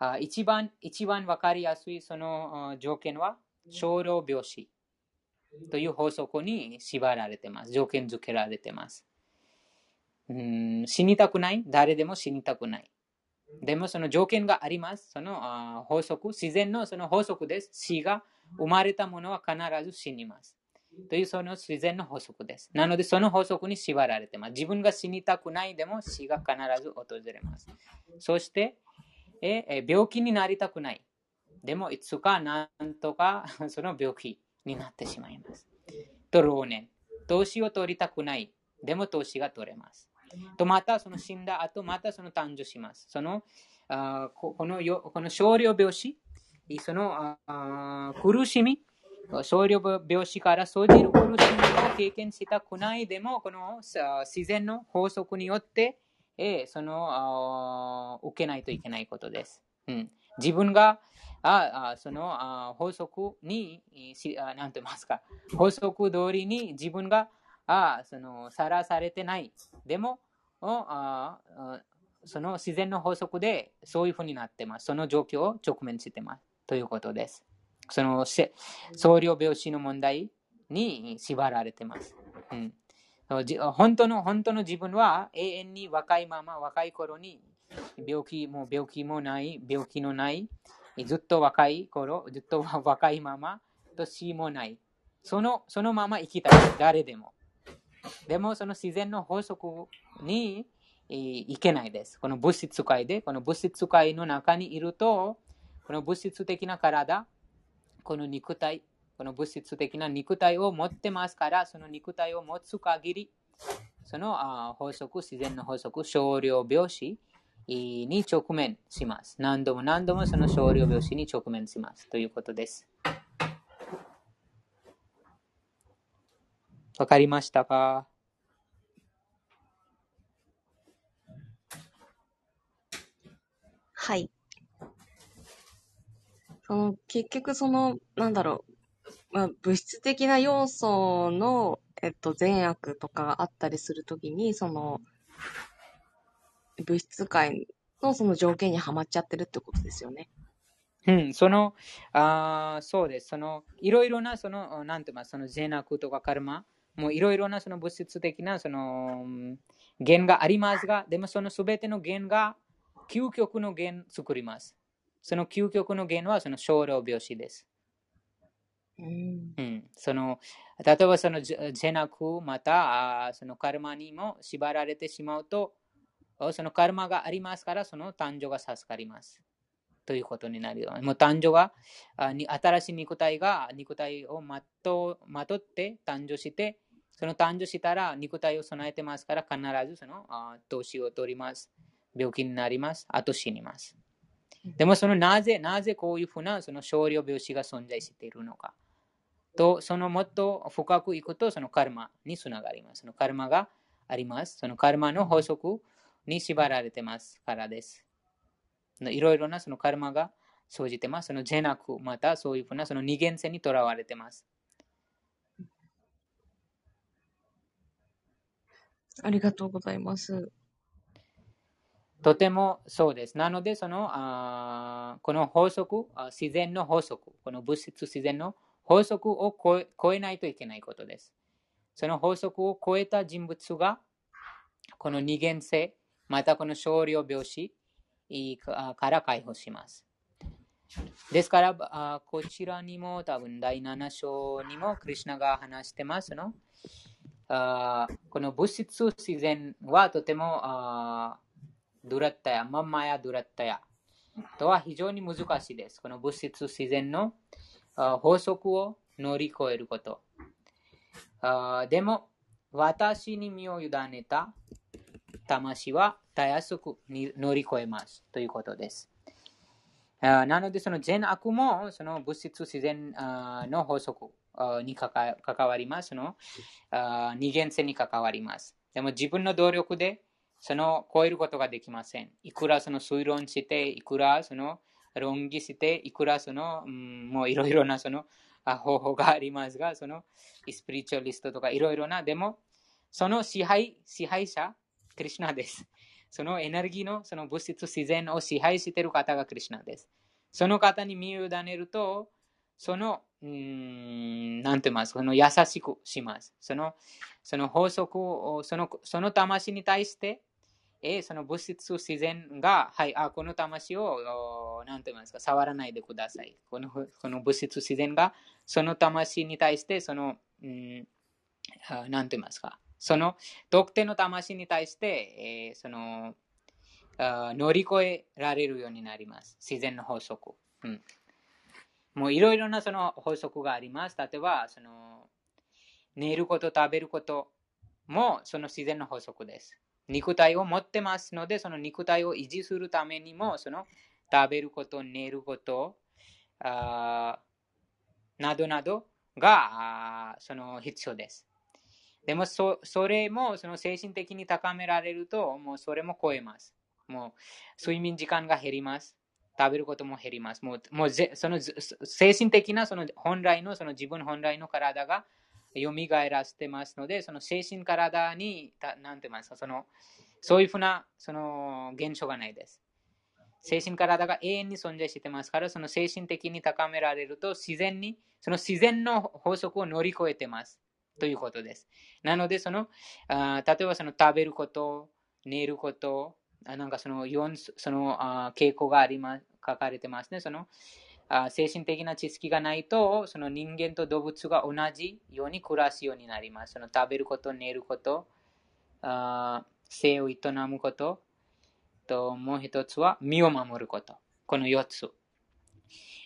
あ一番一番わかりやすいそのあ条件は、少量病死という法則に縛られています。条件付けられています。うん死にたくない？誰でも死にたくない。でもその条件があります。そのあ法則、自然のその法則です。死が生まれたものは必ず死にます。というその自然の法則です。なのでその法則に縛られています。自分が死にたくないでも死が必ず訪れます。そして、ええ病気になりたくない。でもいつかなんとか その病気になってしまいます。と老年。年を取りたくない。でも年が取れます。とまたその死んだ後またその誕生します。そのあここのよこの少量病死、そのあ苦しみ、少量病死から生じる苦しみを経験したくないでも、この自然の法則によって、えーそのあ受けないといけないことです。うん、自分がああそのあ法則に、しあなんて言いますか、法則通りに自分があそのさらされてない。でも、あその自然の法則でそういうふうになってます。その状況を直面してます。ということです。その総量病死の問題に縛られてます。うん本当の本当の自分は永遠に若いまま若い頃に病気も病気もない病気のないずっと若い頃ずっと若いままと死もないそのそのまま生きたい誰でもでもその自然の法則にえいけないですこの物質界でこの物質界の中にいるとこの物質的な体この肉体この物質的な肉体を持ってますから、その肉体を持つ限り、そのあ法則、自然の法則、少量病死に直面します。何度も何度もその少量病死に直面します。ということです。わかりましたか？はい。その、結局その、なんだろう、まあ、物質的な要素の、えっと、善悪とかがあったりするときに、その、物質界のその条件にはまっちゃってるってことですよね。うん、その、あーそうです。その、いろいろな、その、なんて言いますその善悪とかカルマ、もういろいろなその物質的な、その、うん弦がありますが、でもそのすべての弦が、究極の弦作ります。その究極の弦はその少量病死です。うん。うん、その例えばそのじ善悪またそのカルマにも縛られてしまうとおそのカルマがありますからその誕生が授かりますということになるよもう誕生が新しい肉体が肉体をまとまとって誕生してその誕生したら肉体を備えてますから必ずそのあー年を取ります病気になりますあと死にますでもそのなぜなぜこういうふうなその少量病死が存在しているのかと、そのもっと深くいくと、そのカルマにつながります。そのカルマがあります。そのカルマの法則に縛られてますからです。いろいろなそのカルマが生じてます。その善悪、またそういうふうなその二元性にとらわれてます。ありがとうございます。とてもそうです。なので、そのあこの法則自然の法則、この物質自然の法則を超えないといけないことです。その法則を超えた人物が、この二元性、またこの少量病死から解放します。ですから、こちらにも多分第7章にもクリュナが話してますの。この物質自然はとてもドゥラッタヤ、マンマヤドゥラッタヤとは非常に難しいです。この物質自然の法則を乗り越えること。でも、私に身を委ねた魂はたやすく乗り越えますということです。なので、その善悪もその物質自然の法則に関わります。その二元性に関わります。でも自分の努力でその超えることができません。いくらその推論して、いくらその論議して、いくらその、うん、もういろいろなその方法がありますが、そのスピリチュアリストとかいろいろな、でも、その支配、支配者、クリュナです。そのエネルギーのその物質自然を支配している方がクリュナです。その方に身を委ねると、その、うん、なんて言います、その優しくします。その、その法則を、その、その魂に対して、えその物質自然が、はい、あこの魂を、なんて言いますか、触らないでください。このこの物質自然が、その魂に対して、その、うん、なんて言いますか、その特定の魂に対して、えー、その乗り越えられるようになります。自然の法則。うん、もういろいろなその法則があります。例えば、その寝ること、食べることもその自然の法則です。肉体を持ってますので、その肉体を維持するためにも、その食べること、寝ること、あなどなどがその必要です。でもそ、それもその精神的に高められると、もうそれも超えます。もう睡眠時間が減ります。食べることも減ります。もうもうその精神的なその本来のその自分本来の体が蘇らせてますので、その精神体に、なんて言いますか、その、そういうふうな、その、現象がないです。精神体が永遠に存在してますから、その精神的に高められると、自然に、その自然の法則を乗り越えてます。ということです。なので、その、あ例えばその食べること、寝ること、あなんかその4、そのあ傾向があります、書かれてますね。そのあ、精神的な知識がないと、その人間と動物が同じように暮らすようになります。その食べること、寝ること、あ性を営むこと、ともう一つは身を守ること。この4つ。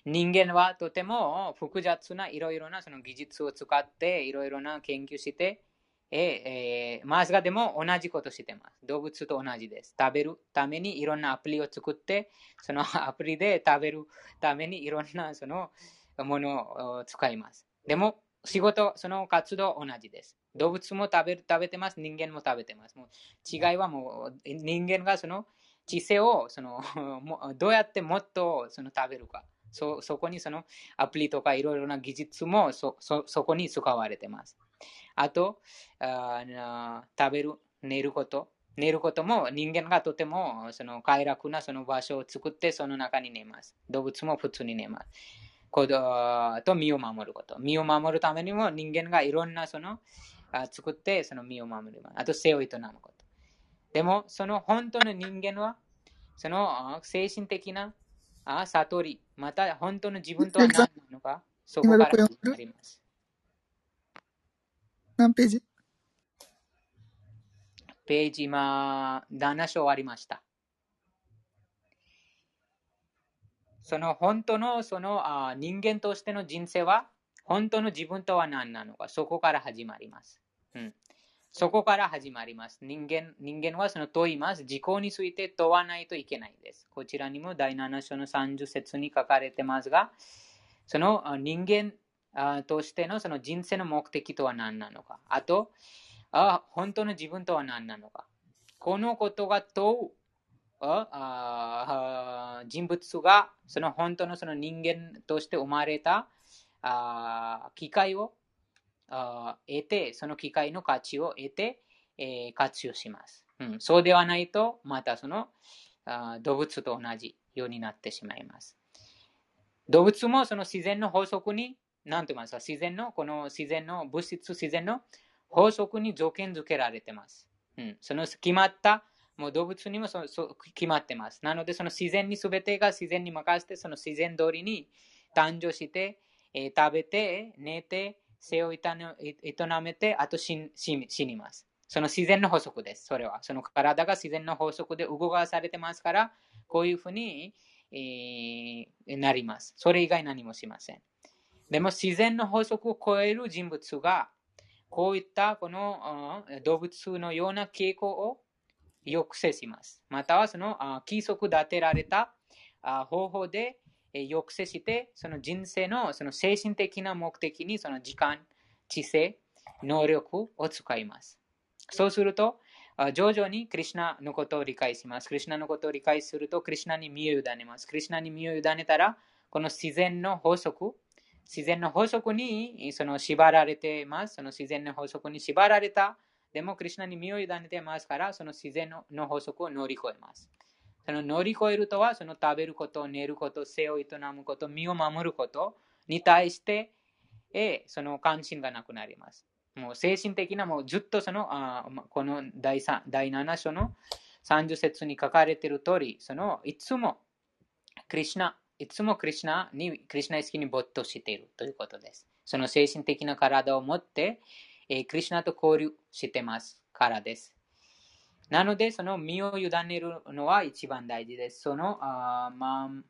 人間はとても複雑ないろいろなその技術を使っていろいろな研究して、えー、マースがでも同じことしてます。動物と同じです。食べるためにいろんなアプリを作って、その アプリで食べるためにいろんなそのものを使います。でも、仕事、その活動同じです。動物も食べる食べてます。人間も食べてます。もう違いはもう人間がその知性をその どうやってもっとその食べるか。そそこにそのアプリとかいろいろな技術もそそそこに使われてます。あとあ、食べる、寝ること。寝ることも人間がとてもその快楽なその場所を作ってその中に寝ます。動物も普通に寝ます。子供と身を守ること。身を守るためにも人間がいろんなその作ってその身を守ります。あと性を営むこと。でもその本当の人間はその精神的な悟り、また本当の自分とは何なのか、そこから始まります。何ページ？ページ今、7章ありました。その本当のそのあ人間としての人生は、本当の自分とは何なのか、そこから始まります。うん、そこから始まります。人間人間はその問います。自己について問わないといけないです。こちらにも第7章の30節に書かれてますが、その人間としてのその人生の目的とは何なのか。あと、あ本当の自分とは何なのか。このことが問う人物がその本当のその人間として生まれた機会を得て、その機会の価値を得て、えー活用します、うん。そうではないと、またそのあ動物と同じようになってしまいます。動物もその自然の法則に、なんて言いますか、自然の、この自然の物質、自然の法則に条件付けられてます。うん、その決まった、もう動物にもそそ決まってます。なので、その自然に全てが自然に任せて、その自然通りに誕生して、えー食べて、寝て、生を営めて、あと死にます。その自然の法則です。それは。その体が自然の法則で動かされてますから、こういうふうに、えーなります。それ以外何もしません。でも自然の法則を超える人物が、こういったこの動物のような傾向を抑制します。またはその規則立てられた方法で抑制して、その人生のその精神的な目的にその時間、知性、能力を使います。そうすると、徐々にクリシナのことを理解します。クリシナのことを理解すると、クリシナに身を委ねます。クリシナに身を委ねたら、この自然の法則、自然の法則にその縛られています。その自然の法則に縛られた。でも、クリシナに身を委ねていますから、その自然の法則を乗り越えます。その乗り越えるとは、その食べること、寝ること、性を営むこと、身を守ることに対して、えその関心がなくなります。もう精神的な、もうずっとその、あこの第第7章の30節に書かれている通り、そのいつもクリシナ、いつもクリシナに、クリシナ意識に没頭しているということです。その精神的な体を持って、えクリシナと交流してますからです。なので、その身を委ねるのは一番大事です。その、マーム、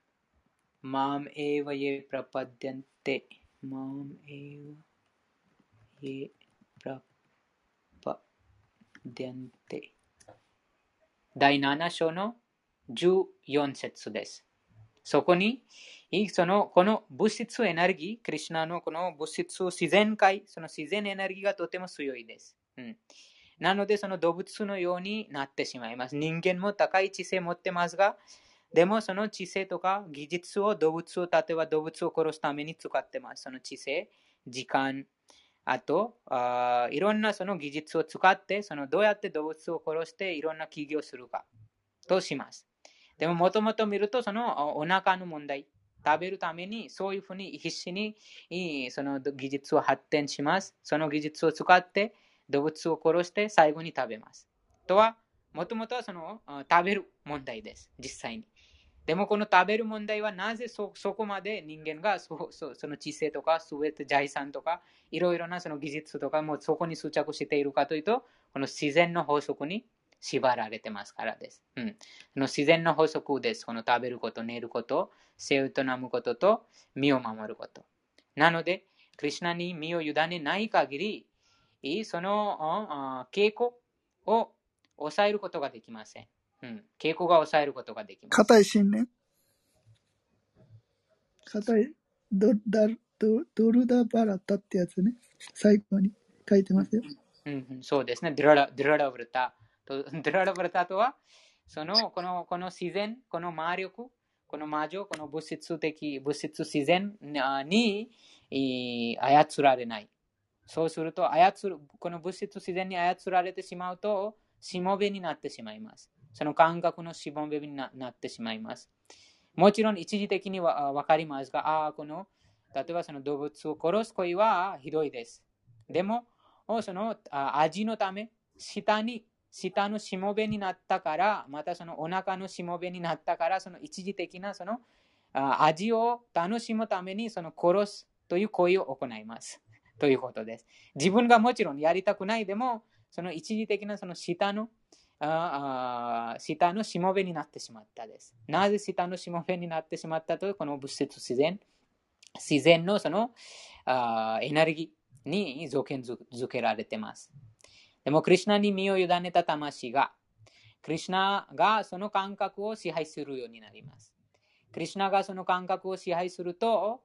マームエヴァイエプラパデンテ、マームエヴァイエプラパデンテ。第7章の14節です。そこに、そのこの物質エネルギー、クリシナのこの物質自然界、その自然エネルギーがとても強いです。うん、なので、その動物のようになってしまいます。人間も高い知性を持ってますが、でもその知性とか技術を動物を、例えば動物を殺すために使ってます。その知性、時間、あとあいろんなその技術を使って、そのどうやって動物を殺していろんな起業するかとします。でももともと見ると、そのお腹の問題、食べるためにそういうふうに必死にその技術を発展します。その技術を使って動物を殺して最後に食べます。とは、もともとはその食べる問題です、実際に。でもこの食べる問題はなぜそこまで人間がその知性とかすべて財産とかいろいろなその技術とかもそこに執着しているかというと、この自然の法則に縛られてますからです。うん、の自然の法則です。この食べること、寝ること、生を営むことと身を守ること。なので、クリュナに身を委ねない限り、そのあ傾向を抑えることができません。うん、傾向が抑えることができます。固い信念固いドダルドドルダバラタってやつね。最後に書いてますよ。うんうん、そうですね。ドララドララブルタと。ドララブルタとは、そのこのこの自然、この魔力、この魔女、この物質的、物質自然にい操られない。そうすると操る、この物質自然に操られてしまうと、しもべになってしまいます。その感覚のしもべになってしまいます。もちろん一時的には分かりますが、ああ、この、例えばその動物を殺す行為はひどいです。でも、そのあ味のため、舌に、舌のしもべになったから、またそのお腹のしもべになったから、その一時的なそのあ味を楽しむためにその殺すという行為を行います。ということです。自分がもちろんやりたくないでも、その一時的なその舌のああ舌のしもべになってしまったです。なぜ舌のしもべになってしまったとこの物質自然、自然のそのあエネルギーに条件づけられています。でも、クリュナに身を委ねた魂が、クリュナがその感覚を支配するようになります。クリュナがその感覚を支配すると、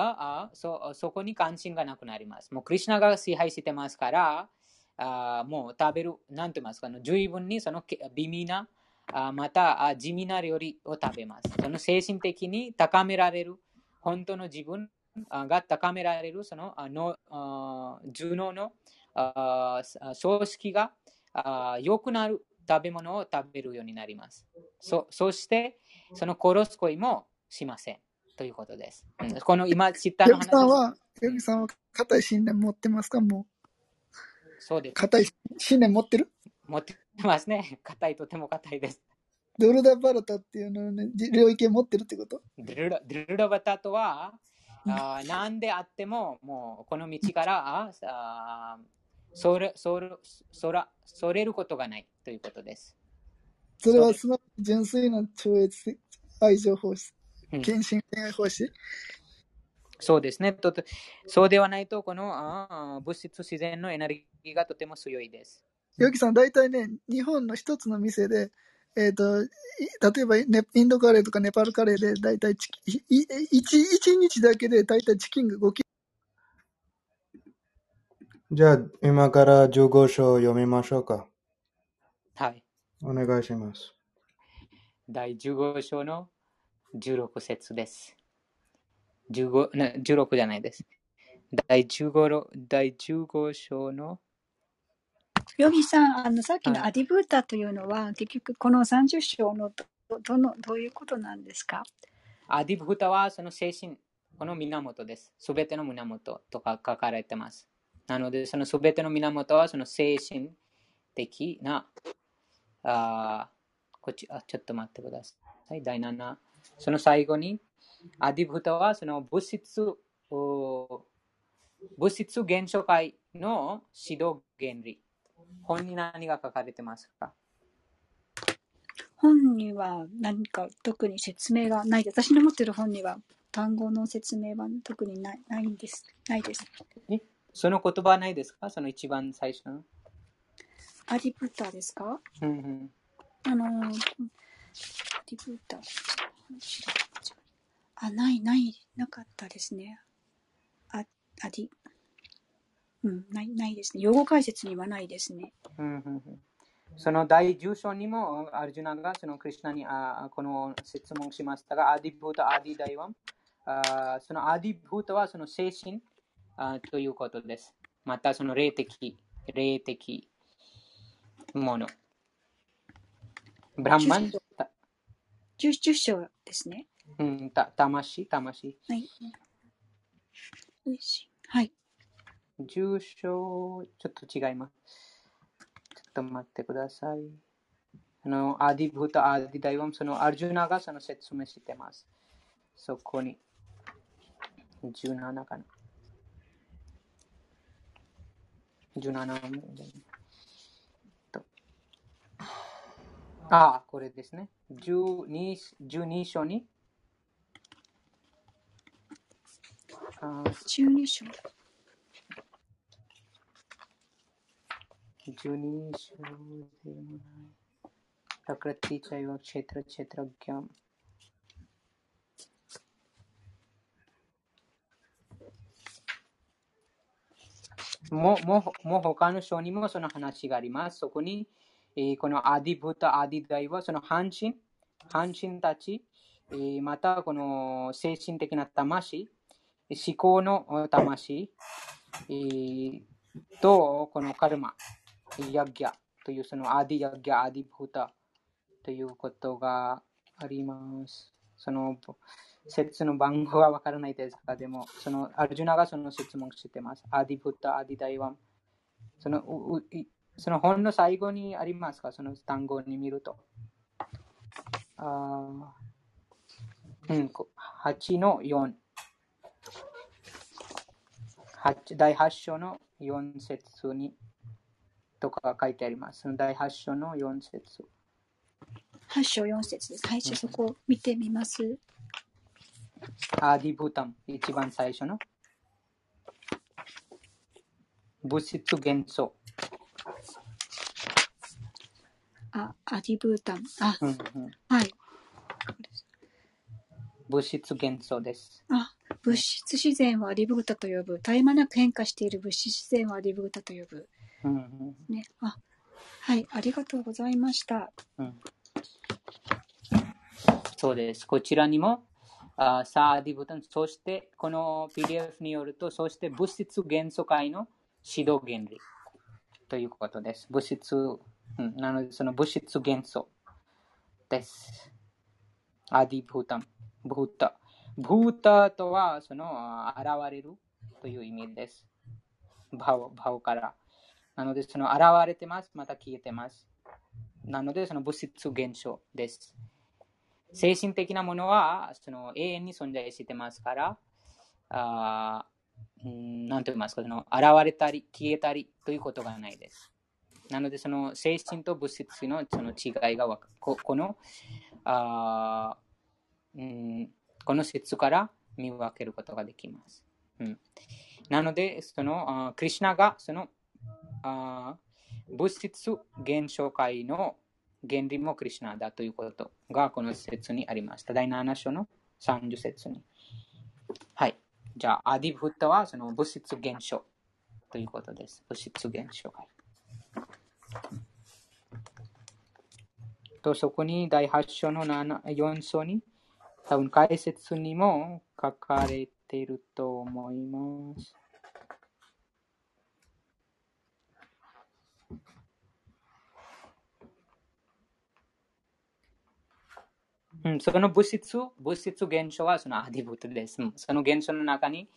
ああそそこに関心がなくなります。もうクリュナが支配してますから、あもう食べる、なんて言いますか、十分にその微妙な、あまた地味な料理を食べます。その精神的に高められる、本当の自分が高められる、そのあの頭脳の葬式が良くなる食べ物を食べるようになります。そそして、その殺す行為もしません。ということです。うんこの今、知ったのヨギさん話は、ヨギさんは固い信念持ってますか？もう、そうです。固い信念持ってる？持ってますね。硬い、とても硬いです。ドルダバラタっていうのをね、じ領域を持ってるってこと？ドゥルラドゥルラバタとは、あー何であっても、もうこの道からあーそれそれそらそれることがないということです。それはすなわち純粋な超越的愛情奉仕、うん献身恋愛奉仕？そうですね。とてそうではないと、このあー物質自然のエネルギーがとても強いです。ヨギさん、大体ね、日本の一つの店で、えっ、と、い例えばネインドカレーとかネパールカレーで、大体チキいい一一日だけで大体チキンが5キじゃあ、今から15章を読みましょうか。はい。お願いします。第15章の16節です。15な16じゃないです。第 15, ろ第15章のヨギさん、あの、さっきのはいアディブータというのは、結局この30章のどどのどういうことなんですか？アディブフタはその精神、この源です。すべての源とか書かれてます。なので、そのすべての源はその精神的な、あーこっちあ、ちょっと待ってください。第7。その最後に、アディブタはその物質、お物質現象界の指導原理。本に何が書かれてますか？本には何か特に説明がないです。私の持ってる本には単語の説明は特にないないんです。ないです。え？その言葉はないですか？その一番最初の？アディブータですか？うんうんあのー、アディブータ。あ、ない、ない、なかったですね。あ、アディ、うん、ない、ないですね。用語解説にはないですね。うんうんうんその第10章にもアルジュナがそのクリュナにあこの質問しましたが、アディブータ、アディダイワン。あそのアディブータはその精神あということです。またその霊的、霊的もの。ブランマン、た十十章ですね。うん、た魂、魂。はい。はい。10章、ちょっと違います。ちょっと待ってください。あの、アディブータ、アディダイワン、そのアルジュナがその説明してます。そこに。17かな。17と。ああ、これですね。12, 12章に。あー十二章。 12章でもない。प्रकृति चैव क्षेत्र क्षेत्रज्ञもももう他の章にもその話があります。そこに、 えこのアディブタ、アディダイはその半身、半身たち、えまたこの精神的な魂、思考の魂、えーとこのカルマ、ヤギャというそのアディヤギャ、アディブタということがあります。その説の番号はわからないですが、でも、そのアルジュナがその質問してます。アディブタ、アディダイワン。そのその本の最後にありますか？その単語に見ると。あーうん、こ8の4。八第8章の4節にとか書いてあります。その第8章の4節。八章四節です。はい、じゃあそこを見てみます。アディブータム、一番最初の。物質元素。あ、アディブータン。あ、うんうん、はい。物質元素です。あ、物質自然はアディブータと呼ぶ。絶え間なく変化している物質自然はアディブータと呼ぶ。うんうんね。あ、はい、ありがとうございました。うん、そうです。こちらにも、あサーアディブータム、そしてこの PDF によると、そして物質元素界の指導原理。ということです。物質、うん、なのでその物質元素です。アディブータン、ブータ。ブータとはその現れるという意味です。バオバオから。なのでその現れてます、また消えてます。なのでその物質現象です。精神的なものはその永遠に存在してますから、あーうんなんと言いますか、その現れたり消えたりということがないです。なので、その精神と物質のその違いがわここのあ、うん、この説から見分けることができます。うん、なので、そのあクリシュナがそのあ物質現象界の原理もクリシュナだということがこの説にありました。第7章の30節に。じゃあ、アディブッタはその物質現象ということです。物質現象が。と、そこに第8章の4章に多分解説にも書かれていると思います。うん、その物質、物質現象はそのアディブトです。その現象の中に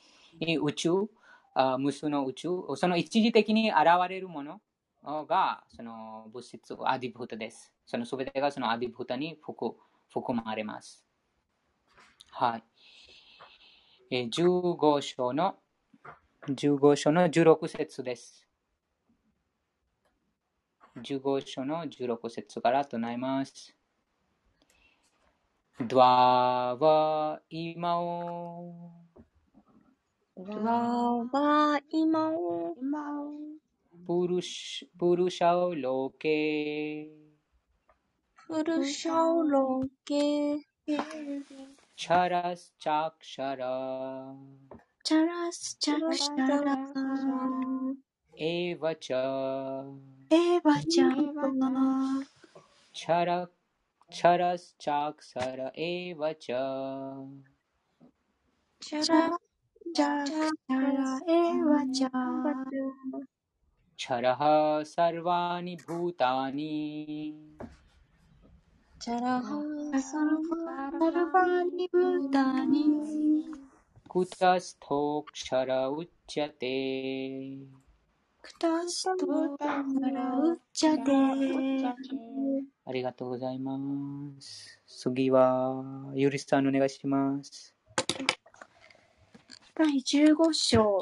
宇宙、あ無数の宇宙、その一時的に現れるものがその物質、アディブトです。そのすべてがそのアディブトに含含まれます。はい。えー15章の15章の16節です。15章の16節から唱えます。ドワワイマオわわ今を今をプルシプルシャオロケフルシありがとうございます。次は、ゆりさんお願いします。第15章、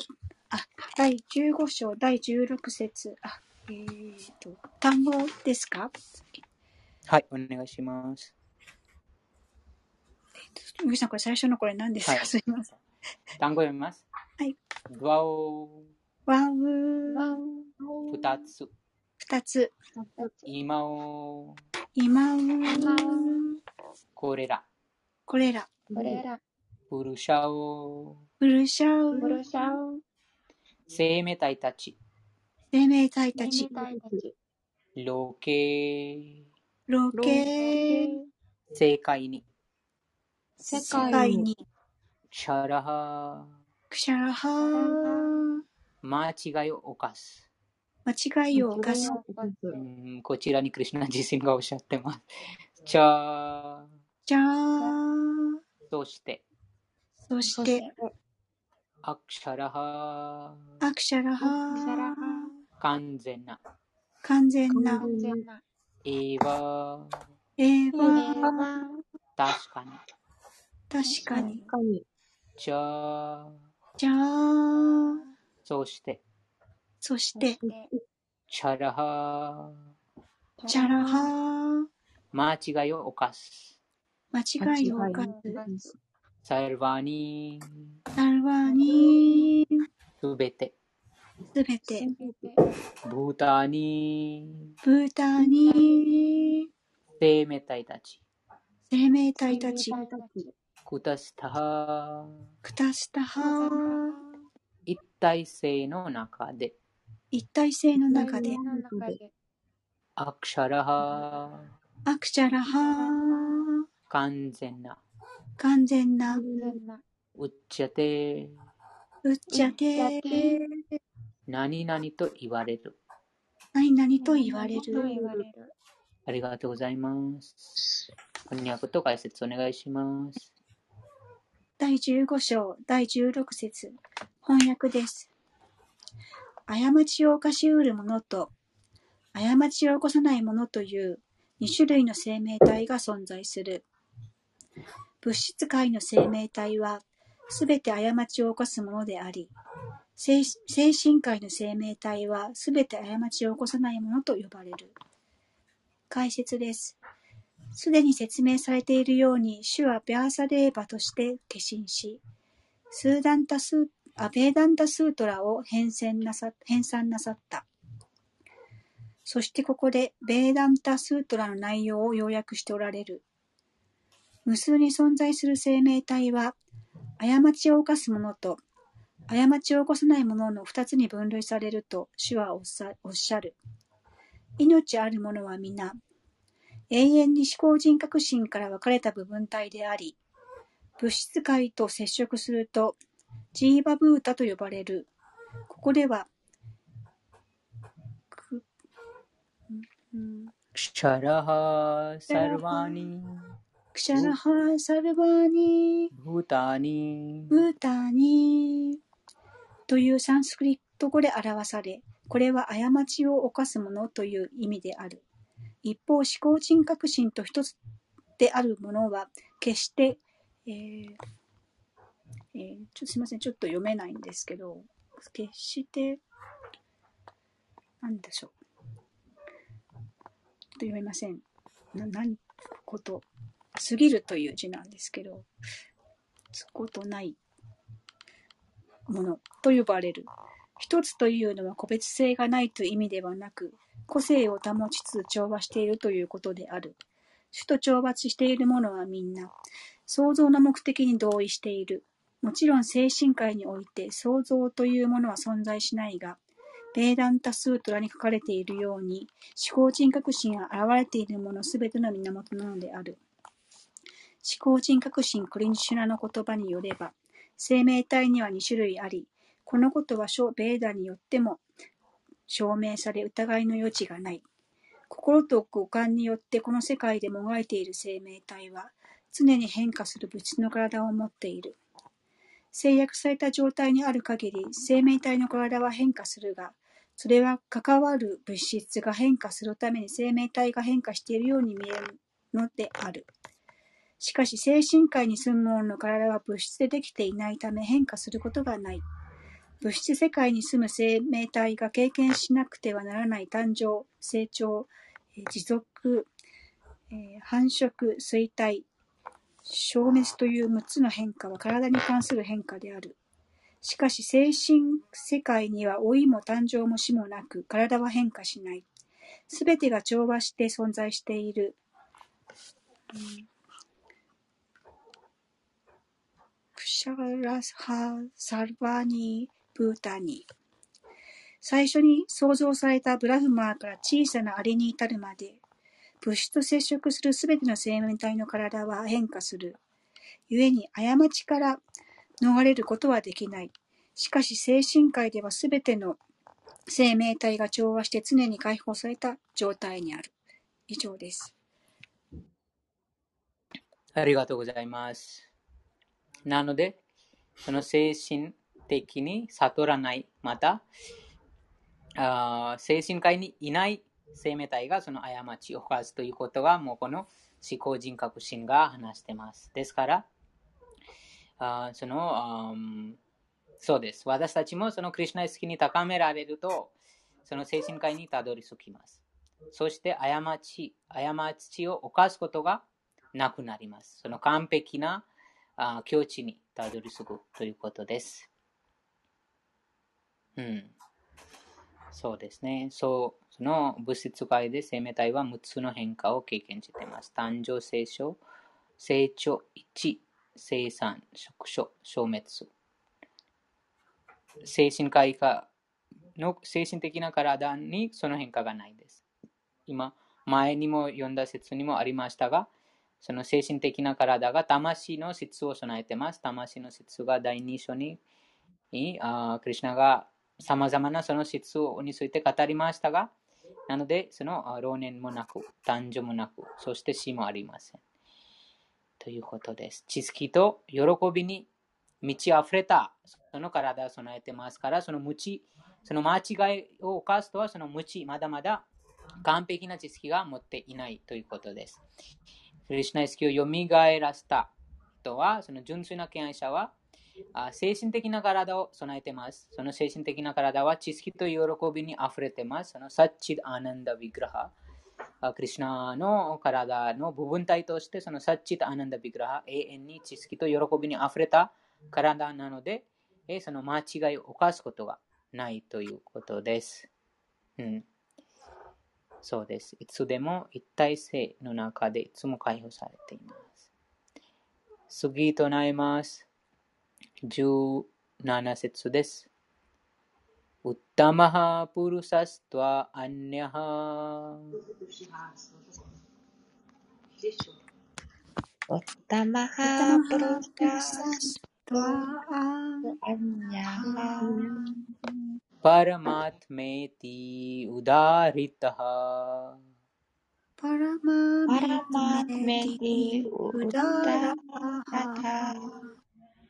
あ、第15章、第16節、あ、えーと、単語ですか？はい、お願いします。むぎさん、これ最初のこれ何ですか、はいすいません。単語読みます。はい。ドワオワウ、二つ、二つ、今を今ウ、これら、これら、これらプルシャオ。ウルシャウ、ブルシャウ生命体たち、生命体たち、体たち。ロケ、ロロケ、正解に、世世界に界に、シャラハ、クシャラハ間違いを犯す。間違いを犯す、うんこちらにクリシュナ自身がおっしゃってます。チャじゃーん、そして、そして、アクシャラハ、アクシャラハ完全な、完全な、完全な。エヴァ、エヴエァ、ヴァ確かに、確かに、かに。チャじゃーん、そして、そして、チャラハ、チャラハ間違いを犯す。間違いを犯す、サルバニサルバニすべて、すべて、ブータニブータニ生命体たち、生命体たち、クタスタハ、クタスタハ一体性の中で、一体性の中で、アクシャラハ、アクシャラハ。完全な、完全な、ウッチャテ、うっちゃて、何々と言われる。何々と言われとる。ありがとうございます。翻訳と解説お願いします。第15章第16節。翻訳です。過ちを犯しうる者と過ちを起こさない者という2種類の生命体が存在する。物質界の生命体はすべて過ちを起こすものであり、精神界の生命体はすべて過ちを起こさないものと呼ばれる。解説です。すでに説明されているように、主はビャーサデーバとして化身し、スーダンタスーあベーダンタスートラを編纂なさ編纂なさった。そしてここでベーダンタスートラの内容を要約しておられる。無数に存在する生命体は、過ちを犯す者と、過ちを起こさない者のの二つに分類されると主はおっしゃる。命ある者は皆、永遠に思考人格心から分かれた部分体であり、物質界と接触すると、ジーバブータと呼ばれる。ここでは、くうんシャラハサルバーニクシャラハーサルバーニー、ブーターニブーターニーというサンスクリット語で表され、これは過ちを犯す者という意味である。一方、思考人格心と一つであるものは、決して、えーえーちょすみません、ちょっと読めないんですけど、決して、なんでしょう。ちょっと読めません。な、何こと、過ぎるという字なんですけど、つことないものと呼ばれる。一つというのは個別性がないという意味ではなく、個性を保ちつつ調和しているということである。主と調和しているものはみんな、創造の目的に同意している。もちろん精神界において創造というものは存在しないが、ベーダンタスートラに書かれているように、思考人格心が現れているものすべての源なのである。思考人格心クリンシュナの言葉によれば、生命体には2種類あり、このことは諸ベーダによっても証明され疑いの余地がない。心と五感によってこの世界でもがいている生命体は、常に変化する物質の体を持っている。制約された状態にある限り、生命体の体は変化するが、それは関わる物質が変化するために生命体が変化しているように見えるのである。しかし精神界に住む者の体は物質でできていないため変化することがない。物質世界に住む生命体が経験しなくてはならない誕生、成長、持続、繁殖、衰退、消滅という6つの変化は体に関する変化である。しかし精神世界には老いも誕生も死もなく、体は変化しない。すべてが調和して存在している。うんクシャラハ・サルバニ・ブータニ。最初に創造されたブラフマーから小さなアリに至るまで、物質と接触するすべての生命体の体は変化する。故に過ちから逃れることはできない。しかし精神界ではすべての生命体が調和して常に解放された状態にある。以上です。ありがとうございます。なので、その精神的に悟らない、また、あ精神界にいない生命体がその過ちを犯すということが、もうこの思考人格心が話してます。ですから、あその、あそうです。私たちもそのクリュナ意識に高められると、その精神界にたどり着きます。そして過ち、過ちを犯すことがなくなります。その完璧なあ境地にたどり着くということです。うん。そうですね。そう、の物質界で生命体は6つの変化を経験しています。誕生、成長、成長、一、生産、縮小、消滅。精神科医科の精神的な体にその変化がないです。今、前にも読んだ説にもありましたが、その精神的な体が魂の質を備えています。魂の質が第2章に、あクリュナが様々なその質について語りましたが、なので、その老年もなく、男女もなく、そして死もありません。ということです。知識と喜びに満ち溢れた、その体を備えてますから、その無知、その間違いを犯すとは、その無知、まだまだ完璧な知識が持っていないということです。クリシュナ意識を蘇らせた人は、その純粋な敬愛者は、あ精神的な体を備えています。その精神的な体は知識と喜びに溢れています。そのサッチッアナンダ・ビグラハ。クリシュナの体の部分体として、そのサッチッアナンダ・ビグラハ、永遠に知識と喜びに溢れた体なので、その間違いを犯すことがないということです。うん、そうです。いつでも一体性の中でいつも解放されています。次となります。जूनानासित्सुदिस्। उत्तमः पुरुषस्त्वा अन्यः। उत्तमः परमात्मेति उदाहृतः परमात्मेति उदाहृतः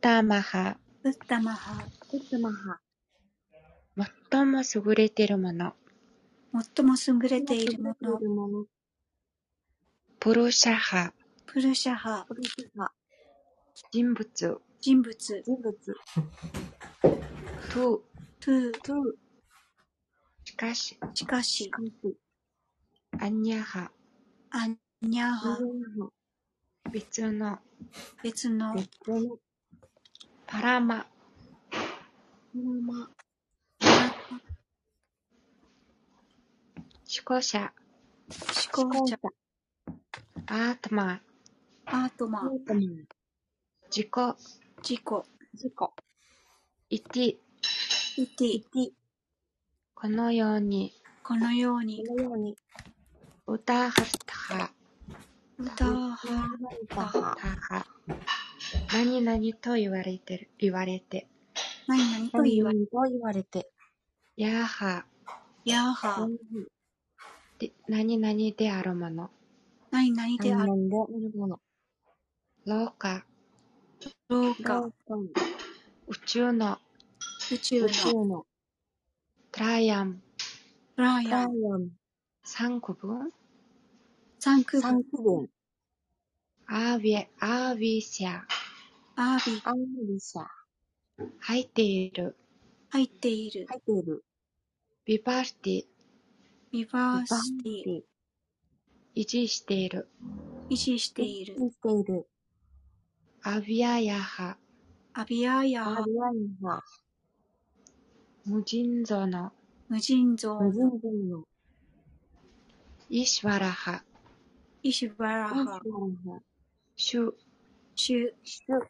ウッタマハ Uttamaha ウッタマハ。最も優れているもの最も優れているもいの。पुरुषः पुरुषः पुरुषः。人物人物人物。तु तु तु。しかししかし。अन्यः अन्यः अन्यः。別の別の別の。परम。परम。思考者思考者आत्म आत्मन्。आत्मन्。自己自己自己。इति。इति。इति。このように。このように。このように。ウダハタウダハタハ。ハハ何々と言われてる言われて。何々と言われ何と言われて。ヤーハ。ヤーハ。で何々であるもの。何々である。もの。廊下廊下。宇宙の。宇宙の。宇宙の。トライアンライライアン。三区分？三区分。アービエアービシャアービアンリシャ。入っている。入っている。入っている。ビバーティ。ビバーシティ。ィ。維持している。維持している。している。アビアヤハ。アビアヤハ。アビアンハ。無尽蔵の。無尽蔵無尽の蔵の。イシワラハイシュバラアンシュ。シュシュ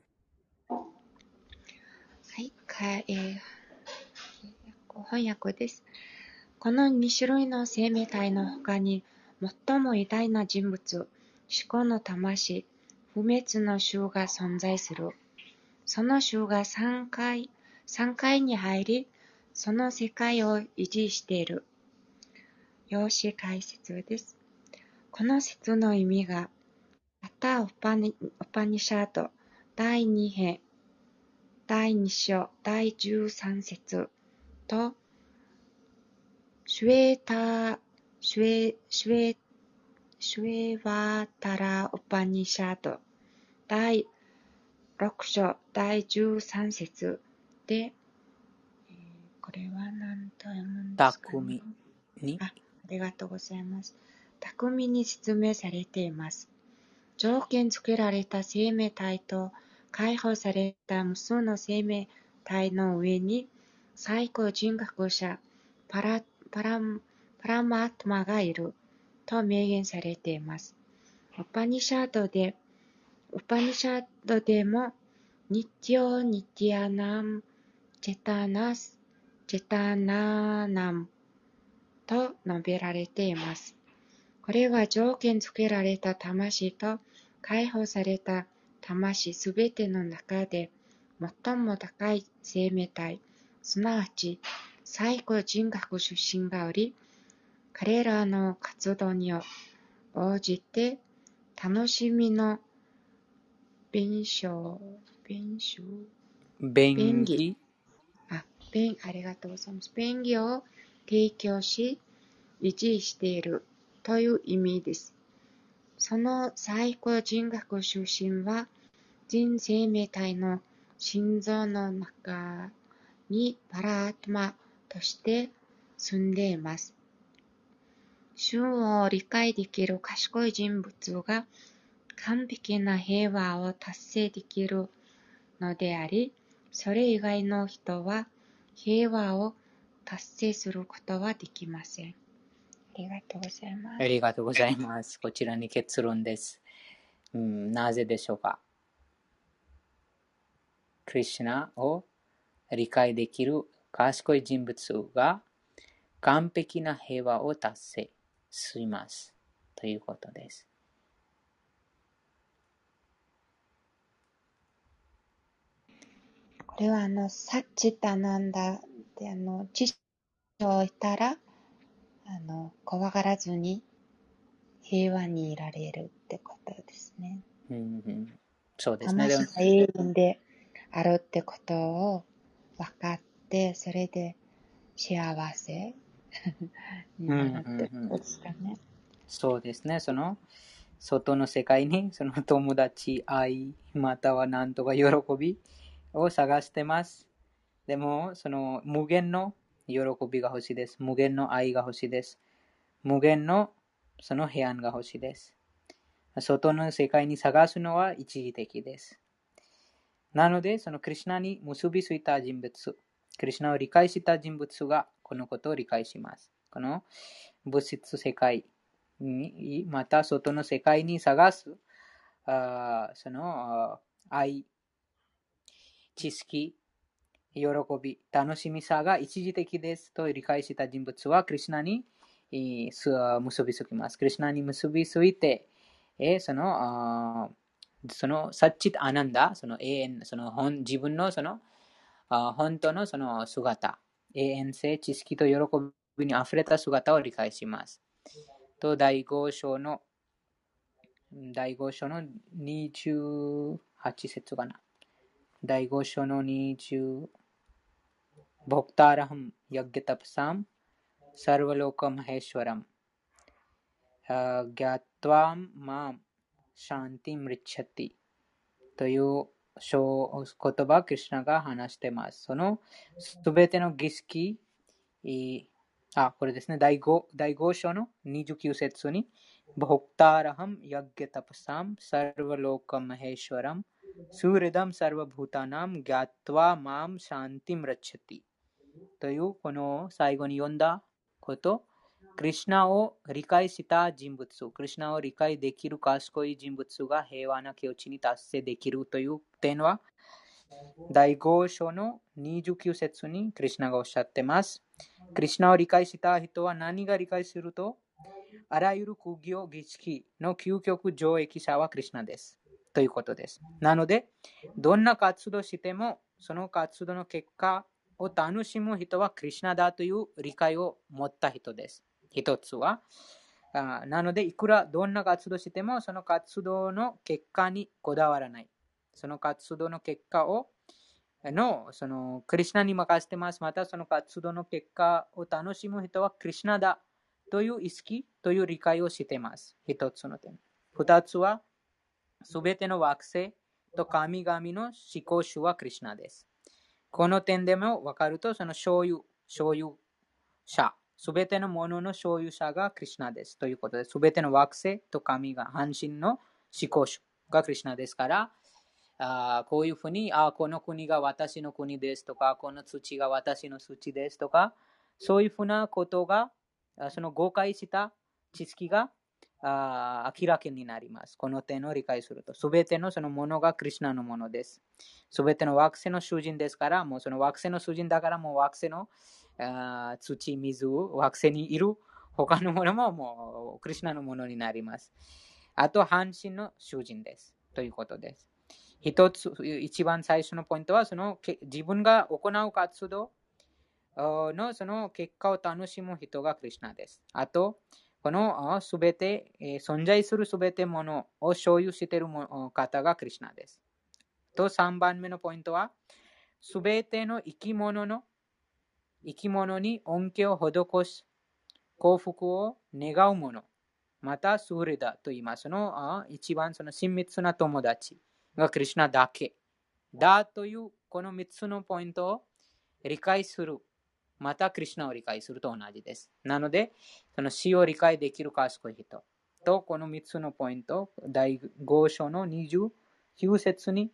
はい、かえー翻訳です。この2種類の生命体の他に、最も偉大な人物、思考の魂、不滅の衆が存在する。その衆が3回、3回に入り、その世界を維持している。用紙解説です。この説の意味が、アタ・オパニオパニシャート第2編第2章第13節。と、シュエーター、シュエ、シュエ、シュエワータラ・オパニシャート。第6章第13節。で、えーこれは何と読むんですか、ね、に？あ、ありがとうございます。巧みに説明されています。条件付けられた生命体と解放された無数の生命体の上に、最高人格者パラパラパラマートマがいると明言されています。ウパニシャードで、ウパニシャードでも、ニティオニティアナム、チェタナス、チェタナナムと述べられています。これは条件付けられた魂と解放された魂すべての中で最も高い生命体、すなわち最高人格出身がおり、彼らの活動に応じて楽しみの弁償、弁償？便宜宜あ、便、ありがとうございます。便宜を提供し、維持しているという意味です。その最高人格出身は、人生命体の心臓の中にパラアトマとして住んでいます。主を理解できる賢い人物が完璧な平和を達成できるのであり、それ以外の人は平和を達成することはできません。ありがとうございまあす。りがとうございます。こちらに結論です。うん、なぜでしょうか？クリシュナを理解できる賢い人物が完璧な平和を達成します。ということです。これはあの、サッチタナンダってあの、知識を得たら、あの、怖がらずに平和にいられるってことですね。うんうん、そうですね。魂が永遠であるってことを分かって、それで幸せになるってことですかね。そうですね。その外の世界に その友達、愛、またはなんとか喜びを探してます。でも、その無限の喜びが欲しいです。無限の愛が欲しいです。無限のその平安が欲しいです。外の世界に探すのは一時的です。なので、そのクリュナに結びついた人物、クリュナを理解した人物がこのことを理解します。この物質世界に、また外の世界に探す、あその愛、知識、喜び、楽しみさが一時的ですと理解した人物は、クリュナに結びつきます。クリュナに結びついて、その、その、サッチッアナンダ、その永遠、その本自分のその、本当のその姿、永遠性、知識と喜びに溢れた姿を理解します。と、第5章の、第5章の28節かな。第5章の20、ボクターラハム、ヤッゲタプサム、サルヴァローカマヘシュワラム、あギャトワンマン、シャンティムリッチャティという、こ、の29節に、ボクターラハム、ヤッゲタプサム、サルヴァローカマヘシュワラム、スーレダム、サルヴァブータナム、ギャトワマム、シャンティムラッチャティというこの最後に読んだこと、クリュナを理解した人物、クリュナを理解できる賢い人物が平和な境地に達成できるという点は、第5章の29節にクリュナがおっしゃってます。クリュナを理解した人は何が理解すると、あらゆる苦行儀式の究極上益者はクリュナです。ということです。なので、どんな活動しても、その活動の結果を楽しむ人はクリュナだという理解を持った人です。一つは、なので、いくらどんな活動しても、その活動の結果にこだわらない。その活動の結果を、の、その、クリュナに任せてます。また、その活動の結果を楽しむ人はクリュナだという意識という理解をしています。一つの点。二つは、すべての惑星と神々の思考主はクリュナです。この点でも分かると、その所有、所有者、すべてのものの所有者がクリュナです。ということです。べての惑星と神が半身の思考主がクリュナですから、あこういうふうに、あこの国が私の国ですとか、この土が私の土ですとか、そういうふうなことが、その誤解した知識があ明らかになります。この点を理解すると。すべてのそのものがクリュナのものです。すべての惑星の主人ですから、もうその惑星の主人だから、もう惑星のあ土、水、惑星にいる他のものももうクリュナのものになります。あと、半身の主人です。ということです。一つ、一番最初のポイントは、その自分が行う活動のその結果を楽しむ人がクリュナです。あと、このすべて、存在するすべてものを所有している方がクリュナです。と、3番目のポイントは、すべての生き物の生き物に恩恵を施し、幸福を願うもの、またスーリダと言います。その一番その親密な友達がクリュナだけ。だというこの3つのポイントを理解する。またクリュナを理解すると同じです。なので、その死を理解できる賢い人とこの3つのポイント、第5章の29節にク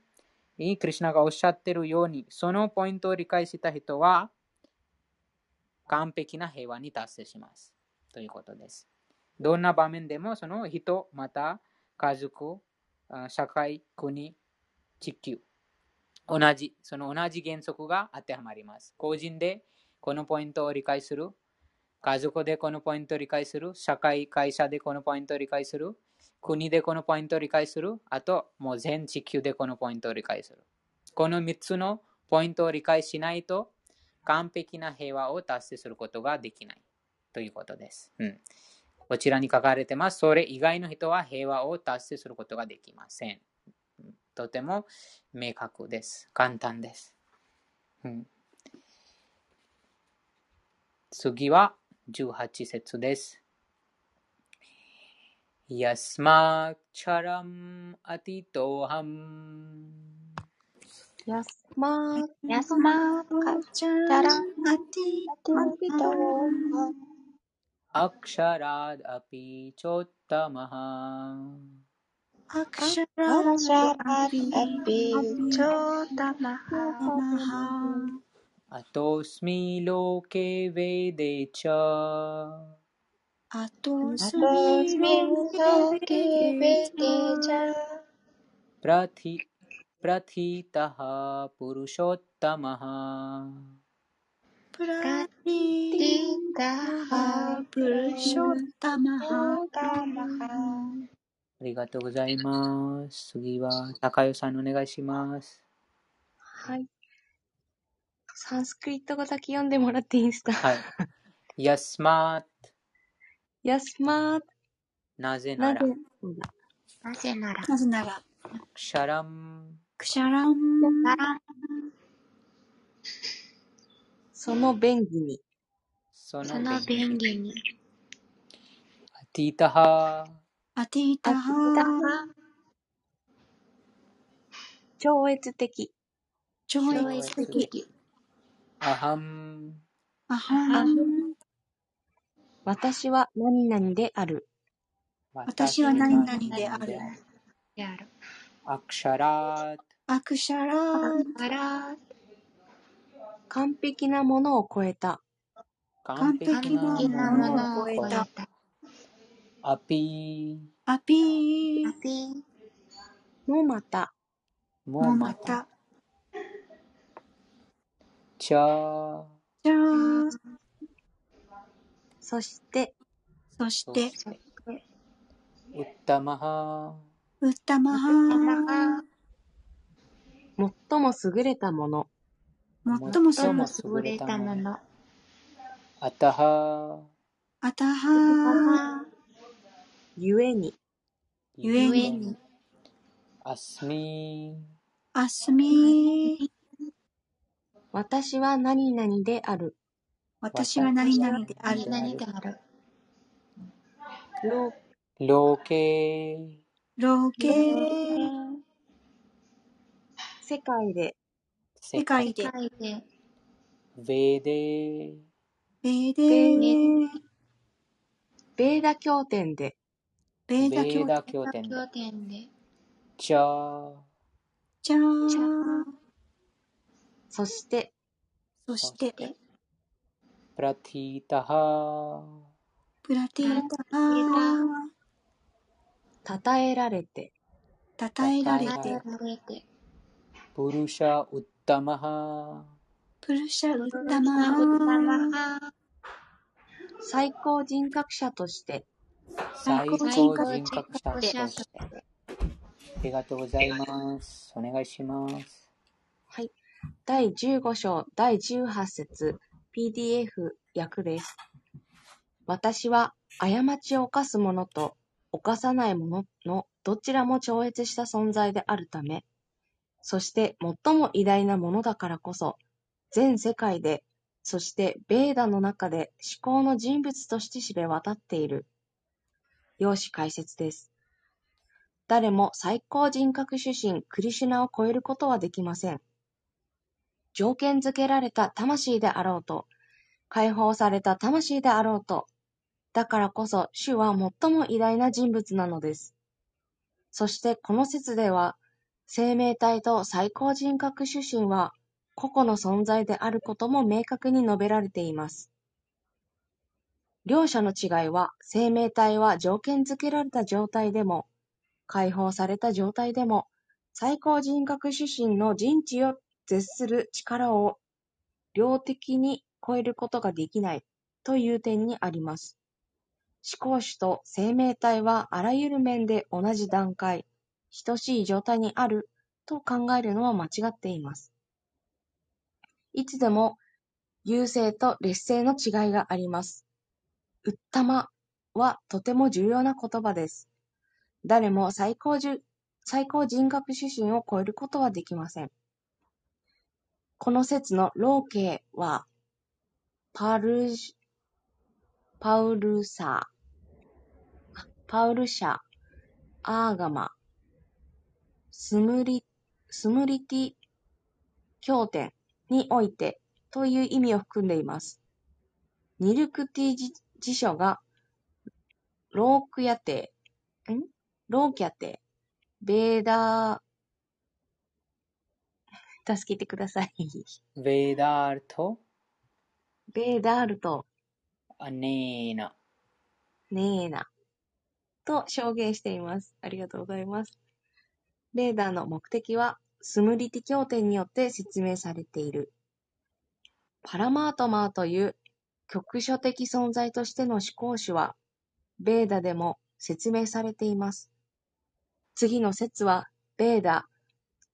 リュナがおっしゃっているように、そのポイントを理解した人は完璧な平和に達成します。ということです。どんな場面でもその人、また家族、社会、国、地球、同じ、その同じ原則が当てはまります。個人でこのポイントを理解する、家族でこのポイントを理解する、社会、会社でこのポイントを理解する、国でこのポイントを理解する、あともう全地球でこのポイントを理解する。この3つのポイントを理解しないと完璧な平和を達成することができないということです。うん、こちらに書かれてます。それ以外の人は平和を達成することができません。とても明確です。簡単です。うん、次は18節です。यस्मात् क्षरम् अतितोऽहम् やすまーやすまーかチャたらラアティピと अक्षरादपि चोत्तमः アクシャアラシャラアピアピチョタマハマハ अतोऽस्मि लोके वेदे च アトアストスミミロロケケベベテテジジャ प्रथि प्रथितः पुरुषोत्तमः プララティティタハプルショッタマチハョタマハありがとうございます。次は、高代さんお願いします。はい。 サンスクリット語だけ読んでもらっていいですか？はい。やすまやすまーなぜななぜ？ら、なぜなら。なぜなら。シャラン、クシャランならその便宜に、そそのの便便宜に。アティタハ、アティタタハハ超越的、超超越的越的アハン、アハン。私は何々である。私は何々である。である。अक्षरात्。अक्षरात्。完璧なものを超えた。完璧ななもののを超えた。अपि अपि。अपि もまた、ももまた、またチャじゃー。そして、そして。そして。ウッタマハ、ウッタマハタマハ最も優れたもの。最も優最も優れたもの。アタハ、あたはゆえに、ゆえに。ゆえに。アスミ、あすみ私は何々である。私は何々である。何々である。ロロケ、ローケ世界で、世界で。世界で。ベデ、ベーデーベーダ経典で、ベーダ経典。で経典。でチャ、ちゃー。そして、そして、プラティタハプラティーター。称えられて、たたえられて、プルシャウッタマハプルシャウッタウッタマハ、最高人格者として、最高最人高格者として。ありがとうございます。お願いします。第15章第18節 PDF 訳です。私は過ちを犯す者と犯さない者のどちらも超越した存在であるため、そして最も偉大なものだからこそ、全世界で、そしてベーダの中で思考の人物として知れ渡っている。用紙解説です。誰も最高人格主神クリシュナを超えることはできません。条件付けられた魂であろうと、解放された魂であろうと、だからこそ主は最も偉大な人物なのです。そしてこの説では、生命体と最高人格主神は個々の存在であることも明確に述べられています。両者の違いは、生命体は条件付けられた状態でも、解放された状態でも、最高人格主神の人知を絶する力を量的に超えることができないという点にあります。思考主と生命体はあらゆる面で同じ段階、等しい状態にあると考えるのは間違っています。いつでも優勢と劣勢の違いがあります。ウッタマはとても重要な言葉です。誰も最高最高人格主神を超えることはできません。この説の老系は、パルシ、パウルサ、パウルシャ、アーガマ、スムリ、スムリティ経典においてという意味を含んでいます。ニルクティ辞辞書が、ロークヤテ、ん？ローキャテ、ベーダー、助けてください。ベーダートベーダールとアネーナ。ネーナと証言しています。ありがとうございます。ベーダーの目的は、スムリティ経典によって説明されている。パラマートマーという局所的存在としての思考主は、ベーダでも説明されています。次の説は、ベーダ、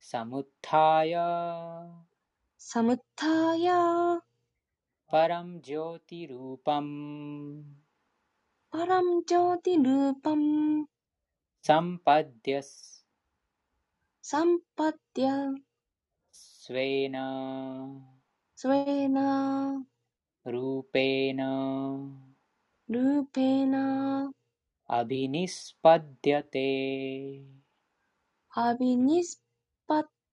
समुत्थाय। समुत्थाय। परं ज्योतिरूपम्। परं ज्योतिरूपं सम्पद्य सम्पद्य। स्वेन। स्वेन। रूपेण। रूपेण। अभिनिष्पद्यते। अभिनिस्पद्यते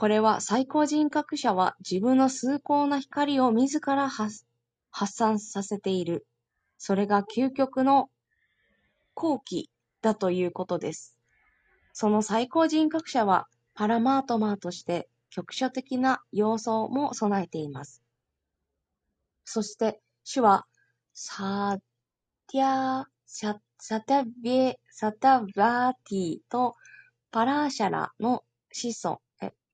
これは最高人格者は自分の崇高な光を自ら発散させている。それが究極の後期だということです。その最高人格者はパラマートマーとして局所的な要素も備えています。そして主はサティア、ササタビエ、サタバーティとパラーシャラの子孫、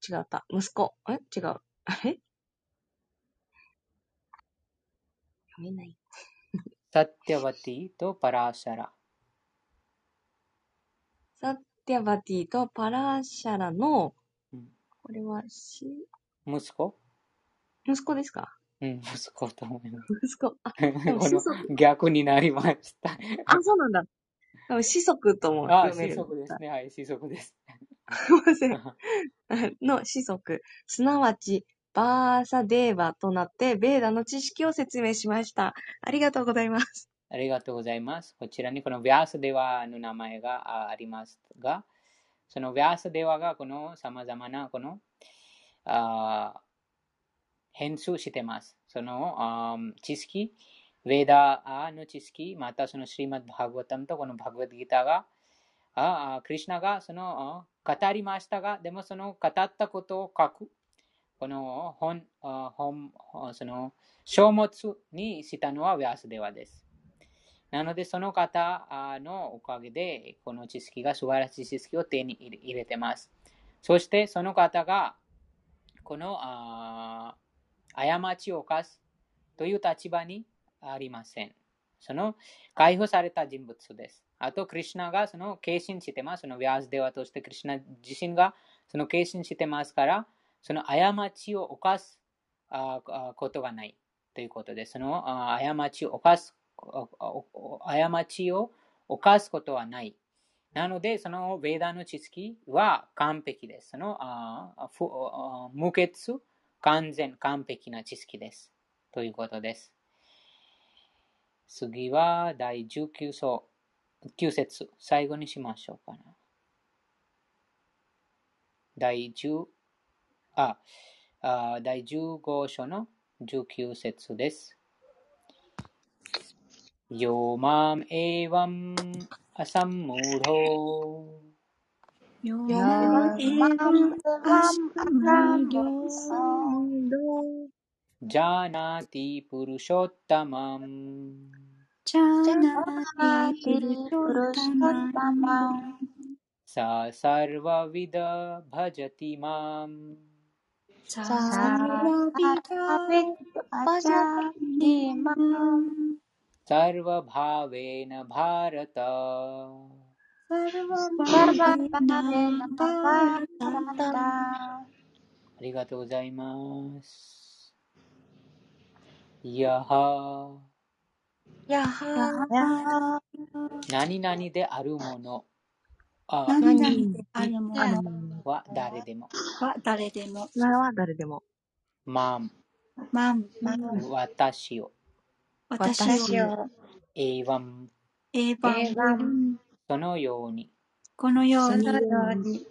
違った。息子。え？違う。あれ読めない。サッティャバティとパラーシャラ。サッティアバティとパラーシャラの、うんこれはし、息子？息子ですか？うん、息子と思います。息子。あ、逆になりました。あそうなんだ。でも子孫ともあ、読める。子息ですね。はい、子息です。すいません。の子息、すなわち、バーサデーバとなって、ベーダの知識を説明しました。ありがとうございます。ありがとうございます。こちらにこのヴィアスデワの名前があありますが、そのヴィアスデワがこの様々なこのあ変数してます。そのあ知識、ウェーダーの知識またそのシリマッド・バグワタムとこのバグワッドギターが、ああクリシナがその語りましたが、でもその語ったことを書く。この本、本その書物にしたのはヴィアスデワです。なので、その方のおかげで、この知識が素晴らしい知識を手に入れてます。そして、その方が、この過ちを犯すという立場にありません。その解放された人物です。あと、クリュナがその献身してます。そのヴィアスデワとしてクリュナ自身がその献身してますから、その過ちを犯すことがないということです。その過ちを犯す過ちを犯すことはない。なので、そのベーダの知識は完璧です。その無欠、完全、完璧な知識です。ということです。次は第19章、9節、最後にしましょうかな。第10、あ、あ第15章の19節です。よまんえわん。あさんむろよよーえわん。あしむろジャナティプルショッやは、やはヤ何々であるもの。あ何々であるもあのは誰でも。は誰でも。ならは誰でも。まん、まん。私を、私を。私を。えわん、えばエヴァンそのように、このように。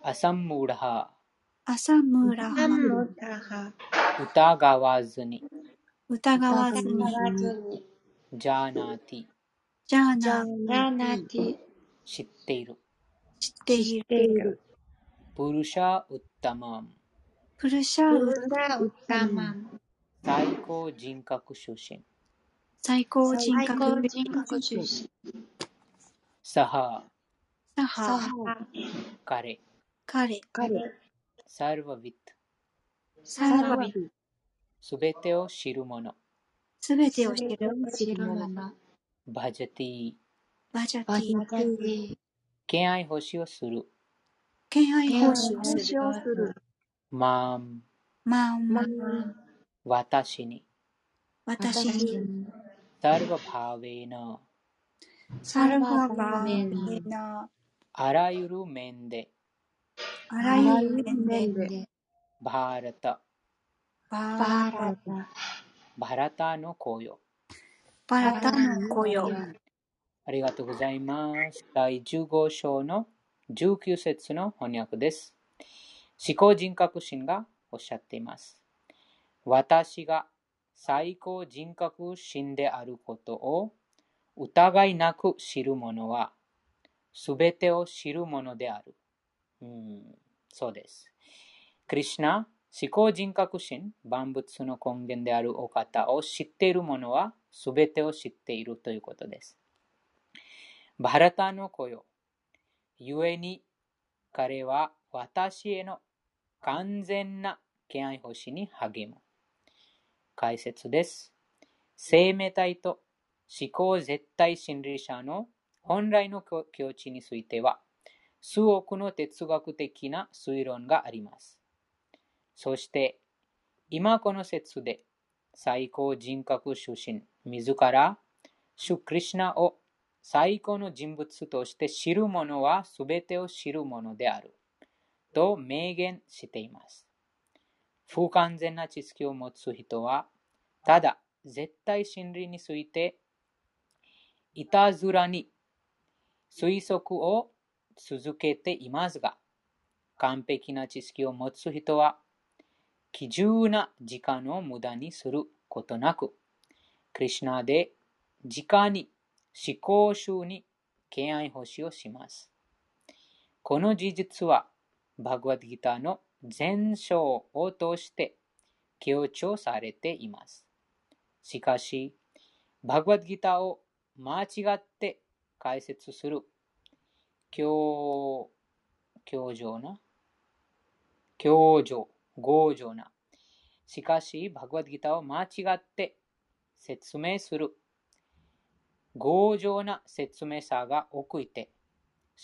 アサンムラハ、朝村ナムタハ疑わずに、疑わずに。ジャーナーティ、じゃあなラナティ知っている。知っている。プルシャウッタマン、プルシャウウラウタマン。最高人格出身。最高人格出身。サハ、サハ。彼、彼。彼。サルバビット、サラビすべてを知る者、すべてを知る者バジャティ、バジャテバジィャティ。敬愛欲しをする、敬愛奉仕をすしる。マン、マンマン私に、私に。にサルババーヴェナ、サルババーメナあらゆる面で、あらゆる面で面で。バーラタ、バラダバラタの子よ。バラタの子よありがとうございます。第15章の19節の翻訳です。思考人格心がおっしゃっています。私が最高人格心であることを疑いなく知る者は、すべてを知る者である。うん、そうです。クリシナ、思考人格心、万物の根源であるお方を知っている者は、すべてを知っているということです。バラタの子よ。故に彼は私への完全な敬愛星に励む。解説です。生命体と思考絶対心理者の本来の境地については、数億の哲学的な推論があります。そして、今この説で最高人格出身、自ら、シュクリシナを最高の人物として知る者は全てを知る者である。と明言しています。不完全な知識を持つ人は、ただ絶対真理について、いたずらに推測を続けていますが、完璧な知識を持つ人は、貴重な時間を無駄にすることなく、クリュナで直に思考集に敬愛星をします。この事実は、バグワッドギターの全章を通して強調されています。しかし、バグワッドギターを間違って解説する強、強情な、強情、強情な。しかし、バグワッドギターを間違って説明する強情な説明者が多くいて、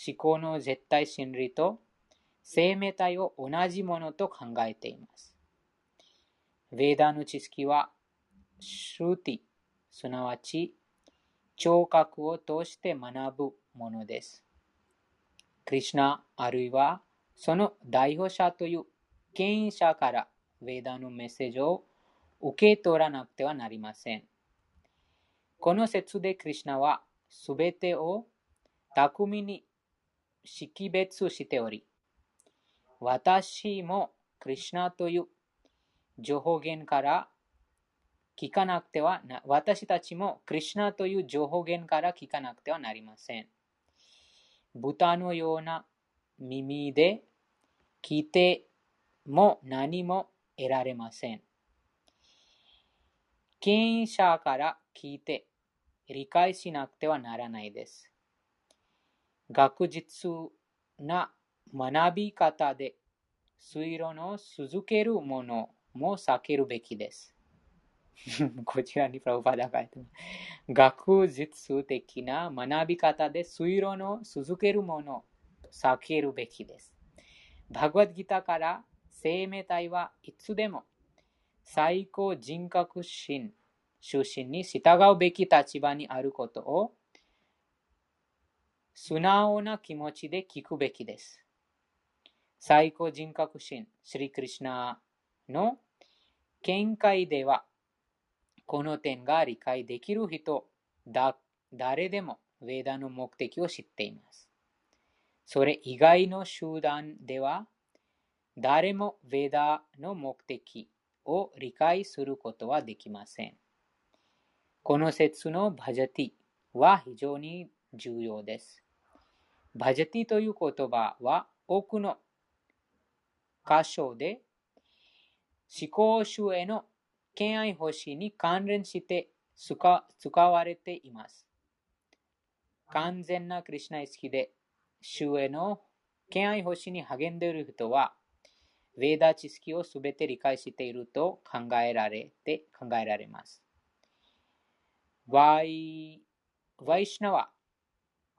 思考の絶対真理と生命体を同じものと考えています。ヴェーダの知識は、シューティ、すなわち聴覚を通して学ぶものです。クリシナあるいはその代表者という権威者からヴェダのメッセージを受け取らなくてはなりません。この説でクリシナはすべてを巧みに識別しており、私もクリシナという情報源から聞かなくてはな、私たちもクリシナという情報源から聞かなくてはなりません。豚のような耳で聞いても何も得られません。権威者から聞いて理解しなくてはならないです。学術な学び方で推論を続けるものも避けるべきです。こちらにプラブパダ書いてます。学術的な学び方で推論を続けるものを避けるべきです。バグワッドギターから生命体はいつでも最高人格心出身に従うべき立場にあることを素直な気持ちで聞くべきです。最高人格心、スリクリシナの見解では、この点が理解できる人だ、誰でもウェーダの目的を知っています。それ以外の集団では、誰もウェーダの目的を理解することはできません。この説のバジャティは非常に重要です。バジャティという言葉は多くの箇所で思考主への敬愛欲しに関連して使われています。完全なクリュナ意識で主への敬愛欲しに励んでいる人は、ヴェーダ知識をすべて理解していると考えられて考えられます。ワイワイシナワ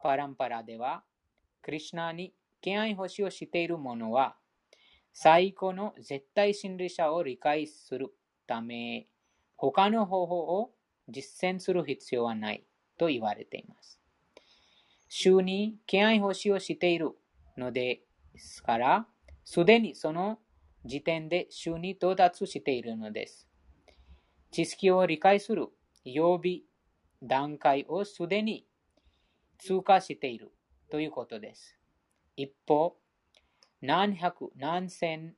パランパラでは、クリシナに敬愛星をしている者は、最高の絶対真理者を理解するため、他の方法を実践する必要はないと言われています。主に敬愛星をしているのですから、すでにその時点で主に到達しているのです。知識を理解する曜日段階をすでに通過しているということです。一方、何百何千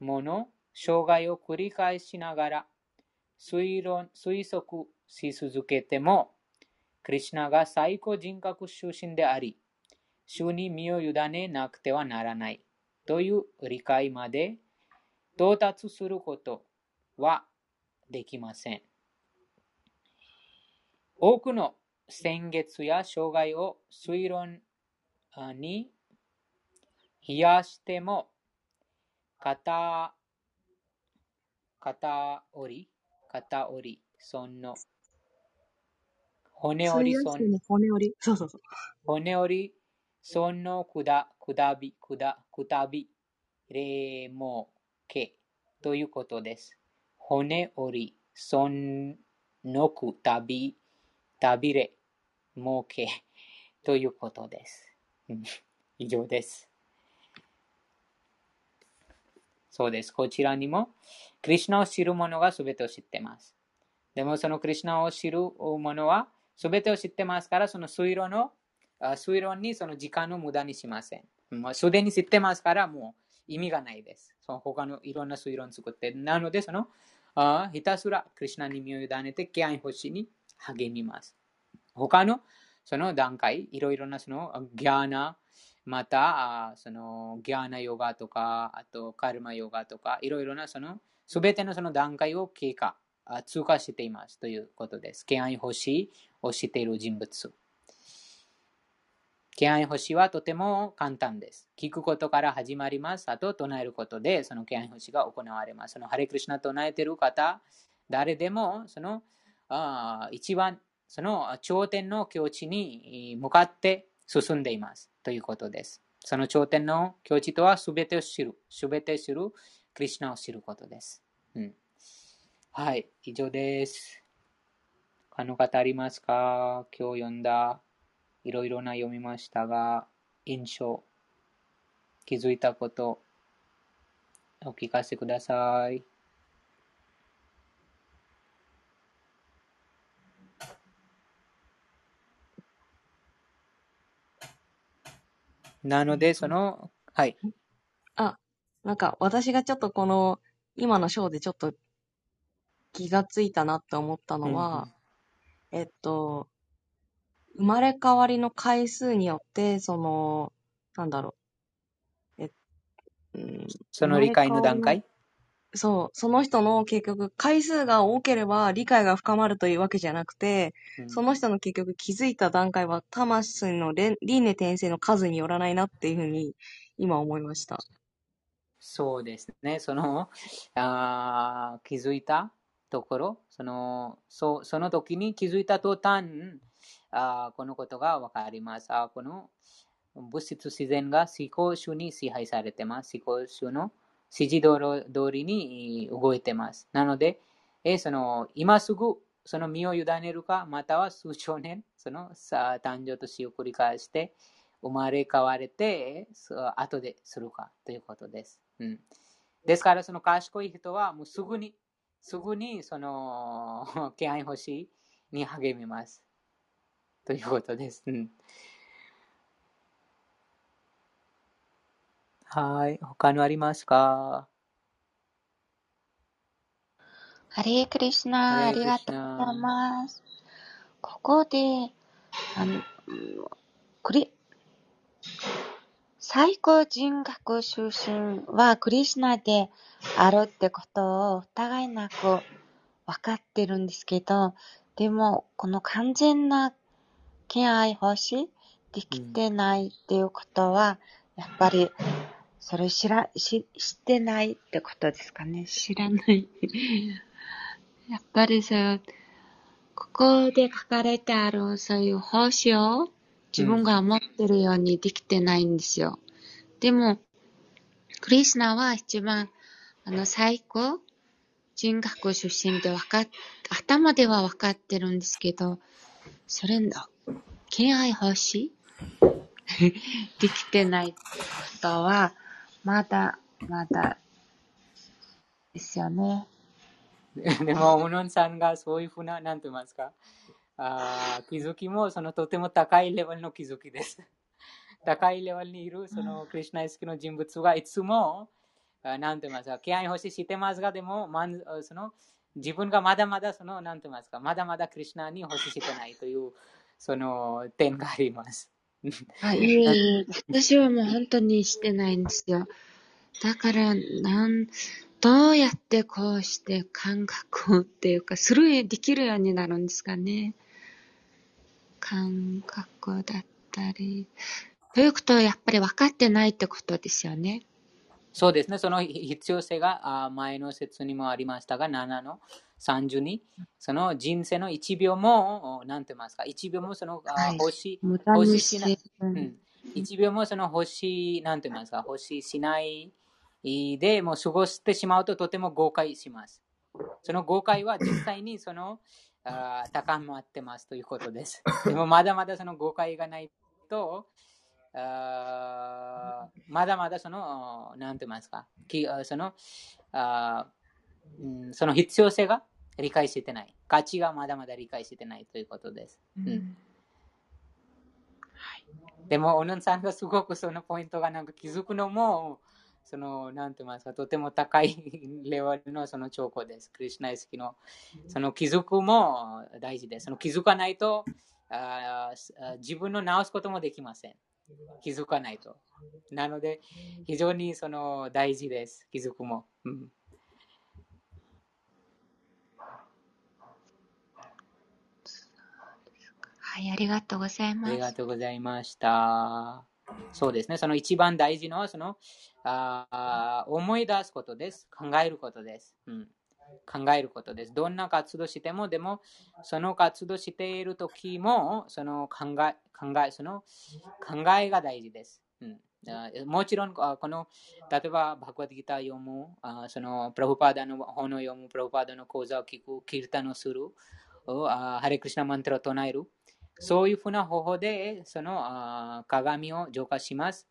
もの障害を繰り返しながら推論推測し続けても、クリュナが最高人格出身であり、主に身を委ねなくてはならないという理解まで到達することはできません。多くの先月や障害を推論に冷やしても、肩、肩折り、肩折り、その、骨折り、その骨折り。そうそうそう。骨折り、そのくだ、くだび、くだ、くたび、れもけということです。骨折り、そのくたび、たびれ、もけということです。以上です。そうです。こちらにも、クリシュナを知る者が全てを知ってます。でもそのクリシュナを知る者は全てを知ってますから、その推論の、あ推論にその時間を無駄にしません。もうすでに知ってますから、もう意味がないです。その他のいろんな推論作って。なので、そのあひたすらクリシュナに身を委ねて、気合星に励みます。他のその段階、いろいろなそのギャーナ、また、あそのギャーナヨガとか、あとカルマヨガとか、いろいろなそのすべてのその段階を経過、通過していますということです。敬愛星を知っている人物。敬愛星はとても簡単です。聞くことから始まります。あと唱えることでその敬愛星が行われます。そのハレクリシナ唱えている方、誰でもそのあ一番その頂点の境地に向かって進んでいますということです。その頂点の境地とはすべてを知る。すべて知る。クリシナを知ることです。うん、はい、以上です。他の方ありますか？今日読んだ、いろいろな読みましたが、印象、気づいたこと、お聞かせください。なので、その、はい。あ、なんか私がちょっとこの、今の章でちょっと気がついたなって思ったのは、えっと、生まれ変わりの回数によって、その、なんだろう。え、うん、その理解の段階？そう、その人の結局回数が多ければ理解が深まるというわけじゃなくて、うんその人の結局気づいた段階は魂の輪輪廻転生の数によらないなっていうふうに今思いました。そうですね。その、あー気づいたところ、その、そその時に気づいた途端、あこのことがわかります。あこの物質自然が思考主に支配されてます。思考主の指示通り通りに動いてます。なので、えその今すぐその身を委ねるか、または数兆年、そのさ誕生と死を繰り返して、生まれ変われて、そう後でするかということです。うん、ですから、その賢い人はもうすぐに、すぐにその 気配星に励みます。ということです。うん、はい。他のありますか？ハレークリシナ、ありがとうございます。ここで、あの、クリ、最高人格出身はクリシナであるってことを疑いなく分かってるんですけど、でも、この完全な敬愛欲しできてないっていうことは、やっぱり、それ知ら、し知ってないってことですかね？知らない。やっぱりそう、ここで書かれてあるそういう奉仕を自分が思ってるようにできてないんですよ。でも、クリスナは一番、あの、最高人格出身でわかっ、頭ではわかってるんですけど、それの、敬愛奉仕できてないことは、まだ、まだ、ですよね。でも、うのんさんがそういうふうな、なんて言いますか、あー気づきもそのとても高いレベルの気づきです。高いレベルにいるそのクリュナ意識の人物がいつも、あなんて言いますか、敬愛欲しいしてますが、でも、まんその自分がまだまだその、なんて言いますか、まだまだクリュナに欲ししてないという、その点があります。あ、いえいえ、私はもう本当にしてないんですよ。だから、なん、どうやってこうして感覚っていうか、する、できるようになるんですかね。感覚だったり。ということはやっぱり分かってないってことですよね。そうですね。その必要性があ前の説にもありましたが、7の30に、その人生の1秒も、なんて言いますか、1秒もその、あはい。欲し無駄に欲ししな、せずうに。ん、1秒もその欲しい、なんて言いますか、欲しいしないで、もう過ごしてしまうととても誤解します。その誤解は実際にその、あー高まってますということです。でもまだまだその誤解がないと、あーまだまだその、なんて言いますか、きそのあー、うん、その必要性が理解してない。価値がまだまだ理解してないということです。うん、うん。でも、オヌンさんがすごくそのポイントがなんか気づくのも、その、なんて言いますか、とても高いレベルのその兆候です。クリシナ意識の。その気づくも大事です。その気づかないと、あー自分の直すこともできません。気づかないと。なので、非常にその大事です。気づくも。うん、はい、ありがとうございます。りがとうございました。そうですね。その一番大事のは、そのあ思い出すことです。考えることです。うん、考えることです。どんな活動しても、でも、その活動している時も、その考え、考え、その考えが大事です。うんもちろん、この、例えば、バグワッドギター読む、その、プラブパーダの本を読む、プラブパーダの講座を聞く、キルタンをする、ハレクリシナマントラを唱える、そういうふうな方法で、そのあ鏡を浄化します。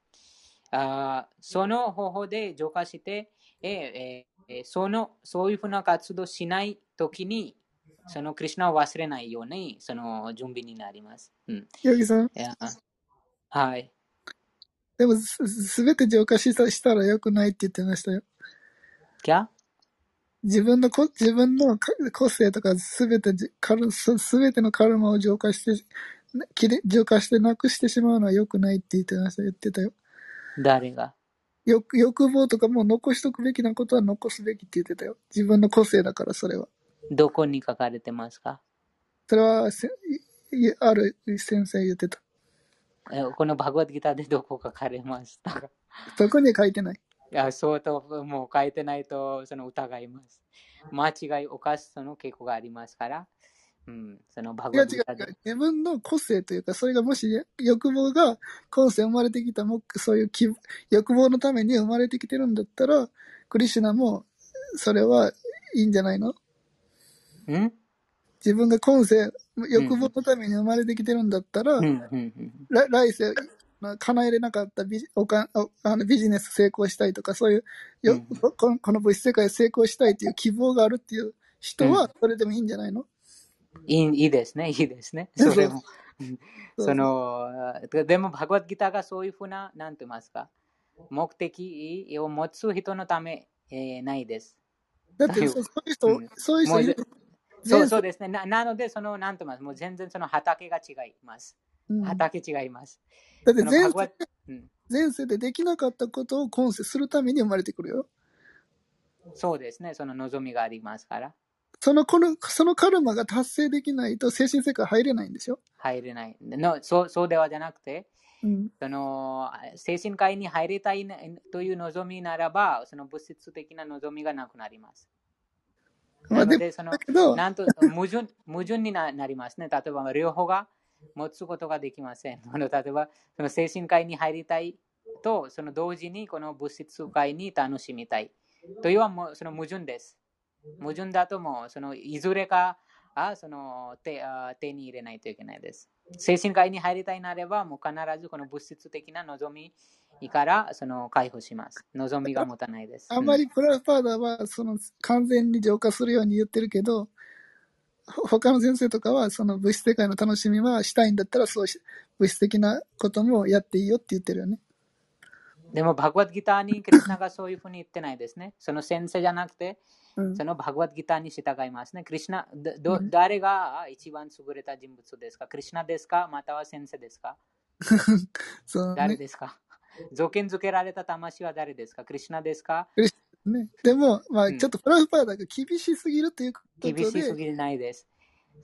あその方法で浄化して、えええそのそういうふうな活動しないときに、そのクリシナを忘れないように、その準備になります。うん、ヨギさん、はい。でもす、すべて浄化したしたら良くないって言ってましたよ。キャ自分のこ、自分のか個性とかすべてじ、カルすすべてのカルマを浄化して、きれ浄化してなくしてしまうのは良くないって言ってました、言ってたよ。誰が？欲欲望とかもう残しとくべきなことは残すべきって言ってたよ。自分の個性だから、それは。どこに書かれてますか？それはせ、ある先生言ってた。えこのバグワッドギターでどこ書かれましたか？そこには書いてない。いや、そうと、もう書いてないと、その疑います。間違いを犯すその傾向がありますから、うん、そのバグ違う違う。自分の個性というか、それがもし欲望が今世生まれてきたもそういう気欲望のために生まれてきてるんだったら、クリシュナもそれはいいんじゃないの？ん？自分が今世欲望のために生まれてきてるんだったら、来世、まあ叶えれなかったビジおかおあのビジネス成功したいとか、そういうよ、うん。このこの物質世界成功したいという希望があるっていう人は、それでもいいんじゃないの、いいいいですね、いいですね。それも。う。んその、でも、バグワッドギターがそういうふうな、なんて言いますか、目的を持つ人のため、えーないです。だってそ、そういう人、うん。そういう人そうそうですね。ななので、その、なんて言います？もう全然その畑が違います。畑違います。って前世、うん、前世でできなかったことを今世するために生まれてくるよ。そうですね。その望みがありますから、その、この、そのカルマが達成できないと精神世界入れないんですよ。入れない。のそうそうではじゃなくて、うん。その精神界に入りたいなという望みならば、その物質的な望みがなくなります。なので、そのなんと矛盾矛盾にななりますね。例えば、両方が持つことができません。あの例えば、その精神界に入りたいと、その同時にこの物質界に楽しみたい。というのはその矛盾です。矛盾だとも、そのいずれかあその手あ手に入れないといけないです。精神界に入りたいなれば、もう必ずこの物質的な望みからその解放します。望みが持たないです。あんまりプラスパーダは、その、完全に浄化するように言ってるけど、他の先生とかは、その物質世界の楽しみはしたいんだったら、そうし、物質的なこともやっていいよって言ってるよね。でも、バグワッドギターにクリスナがそういうふうに言ってないですね。その先生じゃなくて、うんそ。のバグワッドギターに従いますね。クリスナ、ど誰が一番優れた人物ですか？クリスナですか？または先生ですか？そうね。誰ですか？造形づけられた魂は誰ですか？クリスナですかねでも、まあ、うんちょっとプラフパーダが厳しすぎるということで、厳しすぎないです。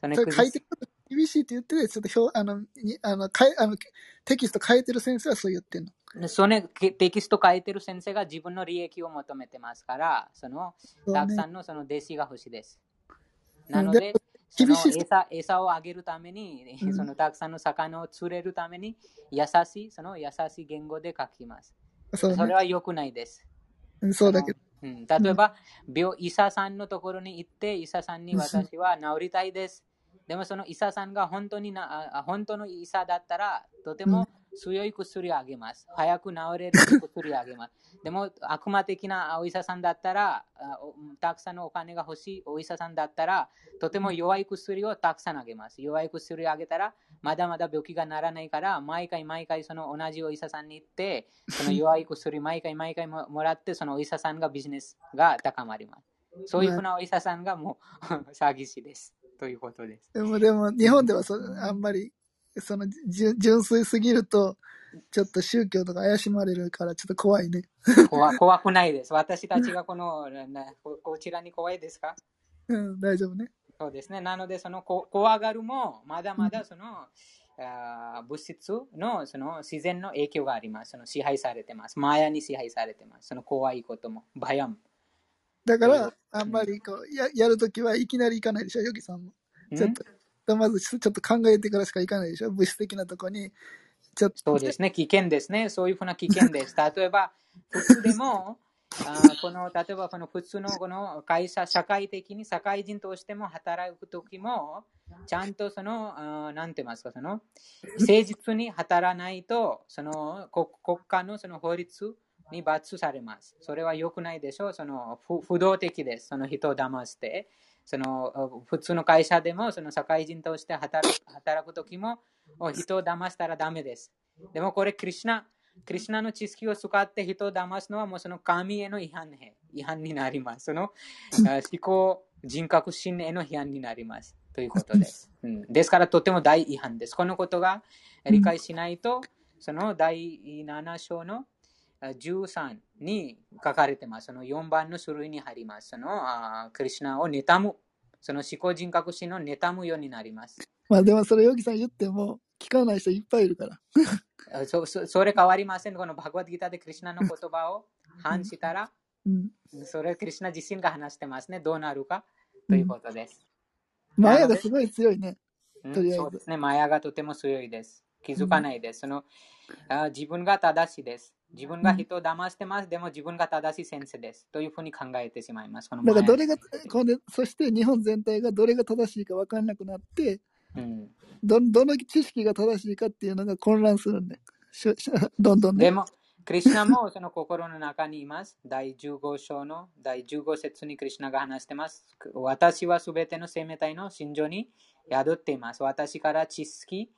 それ書いて厳しいって言ってて、ちょっと表、あの、にあの、かいあのテキスト変えてる先生はそう言ってんの。そのテキスト書いてる先生が自分の利益を求めてますから、そのたくさんのその弟子が欲しいです。うんなので、厳しい餌餌をあげるために、うんそのたくさんの魚を釣れるために、優しい、その優しい言語で書きます。そうねそれは良くないです。うんそうだけど。うん、例えば、病医者さんのところに行って、医者さんに私は治りたいです。でもその医者さんが本当になあ本当の医者だったら、とても強い薬をあげます。早く治れる薬をあげます。でも悪魔的なお医者さんだったら、たくさんのお金が欲しいお医者さんだったら、とても弱い薬をたくさんあげます。弱い薬をあげたら、まだまだ病気がならないから、毎回毎回その同じお医者さんに行って、その弱い薬 毎回毎回ももらって、そのお医者さんがビジネスが高まります。そういうふうなお医者さんがもう 詐欺師です。ということです。でも、でも、日本ではそあんまり、その、純純粋すぎると、ちょっと宗教とか怪しまれるから、ちょっと怖いね。怖怖くないです。私たちがこのなここちらに怖いですか？うん、大丈夫ね。そうですね。なので、そのこ怖がるも、まだまだその、あー物質のその自然の影響があります。その支配されてます。マヤに支配されてます。その怖いことも、バヤム。うんだから、あんまりこう、ややるときはいきなり行かないでしょ、ヨギさんも。ちょっと、まずちょっと考えてからしか行かないでしょ、物質的なとこに。ちょっと、そうですね、危険ですね。そういうふうな危険です。例えば、普通でも、あーこの例えばこの普通のこの会社、社会的に社会人としても働くときも、ちゃんとその、あーなんて言いますか、その、誠実に働かないと、その国国家のその法律に罰されます。それは良くないでしょう。その不動的です。その人を騙して。その普通の会社でも、その社会人として働く働くときも、人を騙したらダメです。でもこれ、クリシナ、クリシナの知識を使って人を騙すのはもうその神への違反へ違反になります。その思考、人格心への違反になります。ということです。うん、ですからとても大違反です。このことが理解しないと、その第7章の13に書かれてます。その4番の種類に入ります。そのあクリシナを妬む。その思考人格心の妬むようになります。まあでもそれヨギさん言っても、聞かない人いっぱいいるから。あそそそれ変わりません。このバグワッドギターでクリシナの言葉を反したら、うん。それクリシナ自身が話してますね。どうなるかということです。マヤがすごい強いね。うんそうですね。マヤがとても強いです。気づかないです。そのあ自分が正しいです。自分が人を騙してます。でも自分が正しい先生です。というふうに考えてしまいます。このだからどれが、これそして日本全体がどれが正しいか分からなくなって、うん、どどの知識が正しいかっていうのが混乱するんで、しょしょ どんどんね。でも、クリシナもその心の中にいます。第15章の第15節にクリシナが話してます。私はすべての生命体の心情に宿っています。私から知識、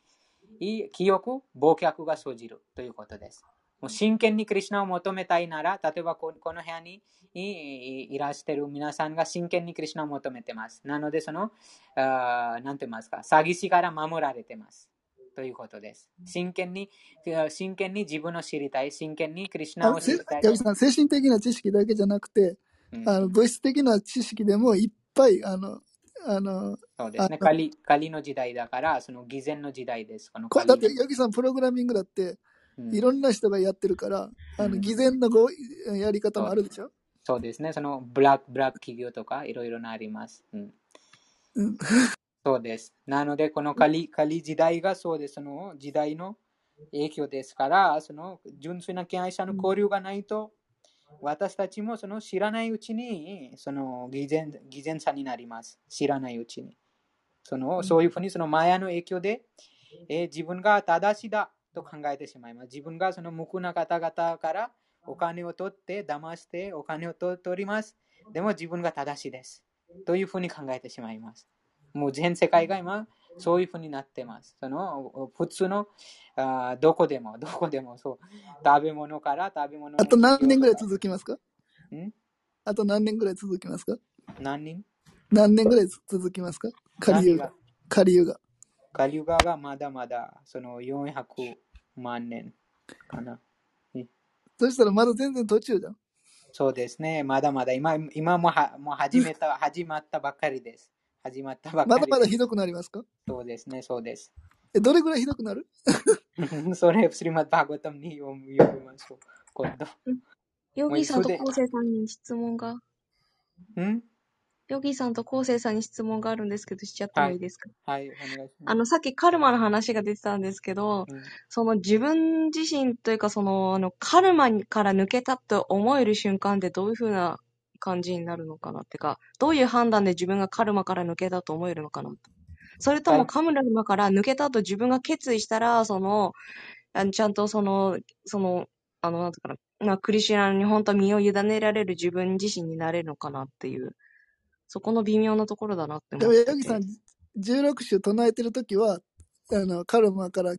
記憶、忘却が生じるということです。もう真剣にクリシナを求めたいなら、例えばここの部屋にいいらしている皆さんが真剣にクリシナを求めています。なので、その、あーなんて言いますか、詐欺師から守られています。ということです。真剣に、真剣に自分を知りたい、真剣にクリシナを知りたい。さん、精神的な知識だけじゃなくて、うんあの物質的な知識でもいっぱい、あの、あの、そうですね。カリカリの時代だから、その偽善の時代です。このだって、ヤギさん、プログラミングだって、うんいろんな人がやってるから、あのうん偽善のごやり方もあるでしょ？そうですね。そのブラック、ブラック企業とかいろいろなあります。うんうん。そうです。なので、このカリカリ時代がそうです。その時代の影響ですから、その純粋な敬愛者の交流がないと、私たちもその知らないうちに、その偽善偽善さになります。知らないうちに。そのそういうふうにそのマヤの影響で、えー自分が正しいだと考えてしまいます。自分がその無垢な方々からお金を取って、騙してお金を取取ります。でも自分が正しいです。というふうに考えてしまいます。もう全世界が今、そういうふうになってます。その普通のあーどこでも、どこでもそう。食べ物から食べ物のあと何年ぐらい続きますか？ん？あと何年ぐらい続きますか？何人？何年ぐらい続きますか？カリユガ何が。カリユガ。カリュガがまだまだその400万年かな。そしたらまだ全然途中じゃん。そうですね。まだまだ今今もはもう始めた、始まったばっかりです。始まったばっかり。まだまだひどくなりますか？そうですね、そうです。え、どれぐらいひどくなる？それ、スリマッバーガタムに読み読みましょう。今度。ヨギさんともうコウセイさんに質問が、ん？ヨギさんとコウセイさんに質問があるんですけど、しちゃってもいいですか、はい、お願いします。あの、さっきカルマの話が出てたんですけど、うん。その自分自身というか、その、あの、カルマから抜けたと思える瞬間ってどういう風な感じになるのかなってか、どういう判断で自分がカルマから抜けたと思えるのかなと。それともカムラマから抜けたと自分が決意したら、その、あのちゃんとその、その、あの、なんていうかな、まあ、クリシュナに本当身を委ねられる自分自身になれるのかなっていう、そこの微妙なところだなってでも、思ってて。ヤギさん、16種唱えてるときは、あの、カルマからん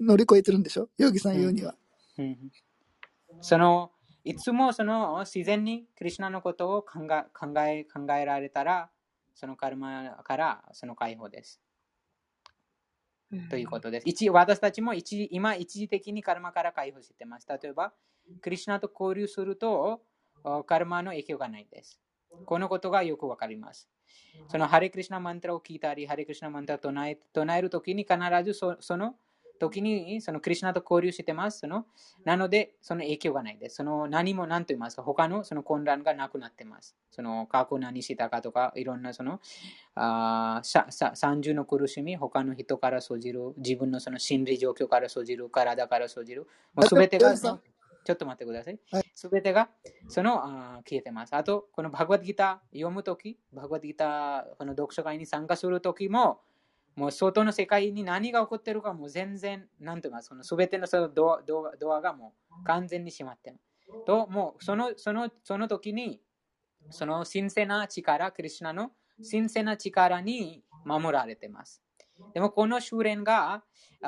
乗り越えてるんでしょ？ヨギさん言うには。うんその、いつもその自然にクリシュナのことを考え考え考えられたら、そのカルマからその解放です。うんということです。一私たちも一時今一時的にカルマから解放してます。例えば、クリシュナと交流すると、おカルマの影響がないです。このことがよくわかります。そのハレクリシュナマントラを聞いたり、ハレクリシュナマントラを唱え唱えるときに必ずそその時にそのクリシュナと交流してます。そのなので、その影響がないです。その何も何と言いますか、他のその混乱がなくなってます。その過去何したかとか、いろんなそのあーささ三重の苦しみ、他の人から生じる、自分のその心理状況から生じる、体から生じる、もうすべてがちょっと待ってくださいはい。すべてがそのあ消えてます。あと、このバグワッドギター読むとき、バグワッドギターこの読書会に参加するときも、もう外の世界に何が起こってるかもう全然、なんて言いますか、すべてのそのドアドアドアがもう完全に閉まってる。と、もうそのそのその時に、その神聖な力、クリシュナの神聖な力に守られてます。でもこの修練が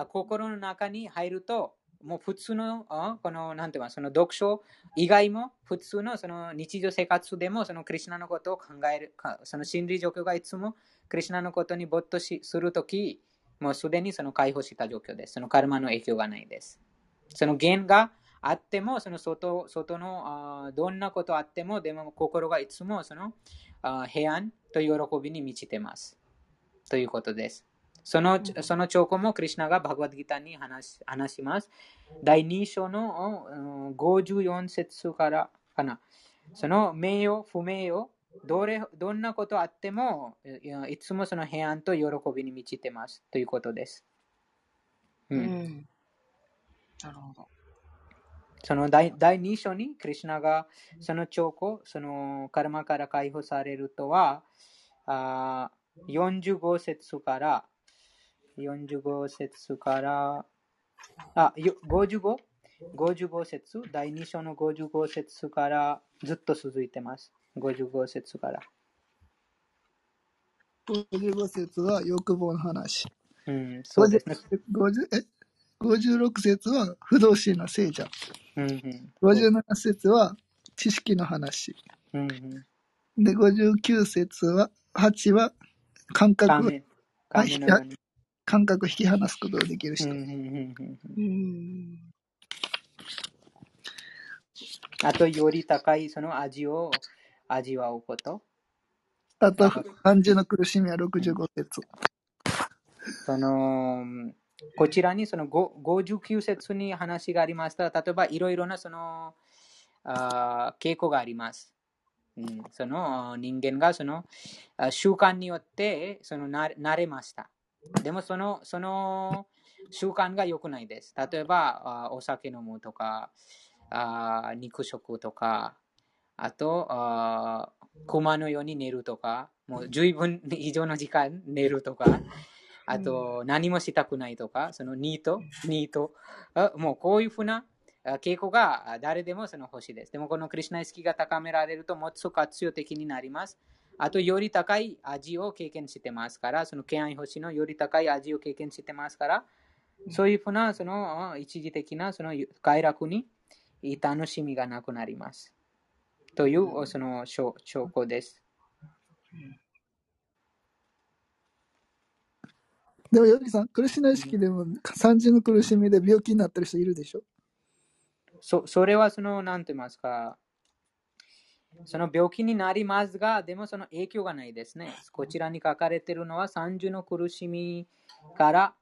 心の中に入ると、もう普通の、あこの、なんていますその読書以外も、普通のその日常生活でも、そのクリシュナのことを考える、その心理状況がいつもクリシュナのことに没頭しするとき、もうすでにその解放した状況です。そのカルマの影響がないです。その弦があっても、その外外のあどんなことあっても、でも心がいつもそのあ平安と喜びに満ちてます。ということです。そのその兆候もクリシュナがバグワッドギターに話し話します。第2章のうん54節からかな。その名誉、不名誉、どれどんなことあっても、いつもその平安と喜びに満ちてます。ということです。ううんん。なるほど。その第第2章にクリシュナがその兆候、そのカルマから解放されるとは、あー45節から、45節から、あ、よ 55? 55節、第2章の55節からずっと続いてます。55節から。55節は欲望の話。うん、そうですね。50え？56節は不動心の聖者。うんうん57節は知識の話。うんうんで、59節は、8は感覚を、カメカメのように。感覚を引き離すことができる人。あと、より高いその味を味わうこと。あと、感じの苦しみは65節。その、こちらにそのご59節に話がありました。例えば、いろいろなその、あー傾向があります。うん、その人間がそのあ習慣によってそのな慣れました。でもそのその習慣が良くないです。例えばお酒飲むとかあ肉食とかあとあ熊のように寝るとかもう十分以上の時間寝るとかあと何もしたくないとかそのニートニートあもうこういうふうなあ傾向が誰でもその欲しいです。でもこのクリュナ意識が高められるともっと活用的になります。あと、より高い味を経験してますから、その敬愛星のより高い味を経験してますから、そういうふうなそのあ一時的なその快楽に楽しみがなくなります。というその証証拠です。でも、ヨギさん、苦しな意識でも三重の苦しみで病気になってる人いるでしょ？そそれはその、なんて言いますか、その病気になりますが、でもその影響がないですね。こちらに書かれているのは、三重の苦しみから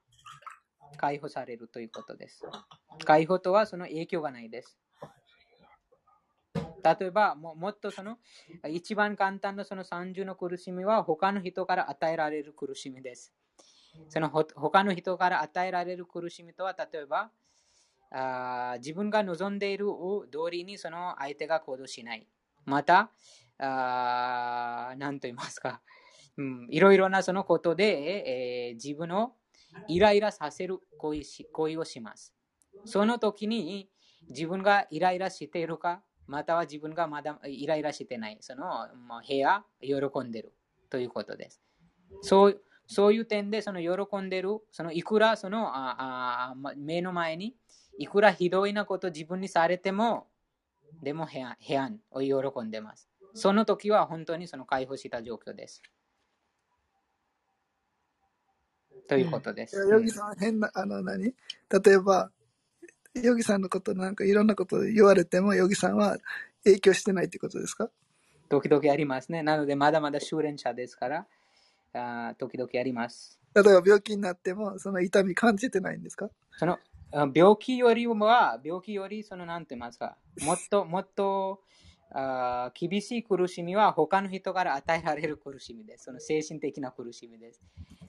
解放されるということです。解放とはその影響がないです。例えば、ももっとその一番簡単なその30の苦しみは他の人から与えられる苦しみです。そのほ他の人から与えられる苦しみとは、例えば、あ自分が望んでいる通りにその相手が行動しない。また、あーなんと言いますか、うん、いろいろなそのことで、えー自分をイライラさせる行為し行為をします。その時に自分がイライラしているか、または自分がまだイライラしてない、その部屋、喜んでるということです。そうそういう点で、その喜んでる、そのいくらそのああ目の前に、いくらひどいなこと自分にされても、でも平安を喜んでます。その時は本当にその解放した状況です。ということです。ヨギさん変な、あの何？例えば、ヨギさんのことなんかいろんなこと言われても、ヨギさんは影響してないってことですか？時々ありますね。なので、まだまだ修練者ですから、あー時々あります。例えば病気になっても、その痛み感じてないんですか？そのあ病気よりは、病気より、その、なんて言いますか、もっと もっとあー厳しい苦しみは他の人から与えられる苦しみです。その精神的な苦しみです。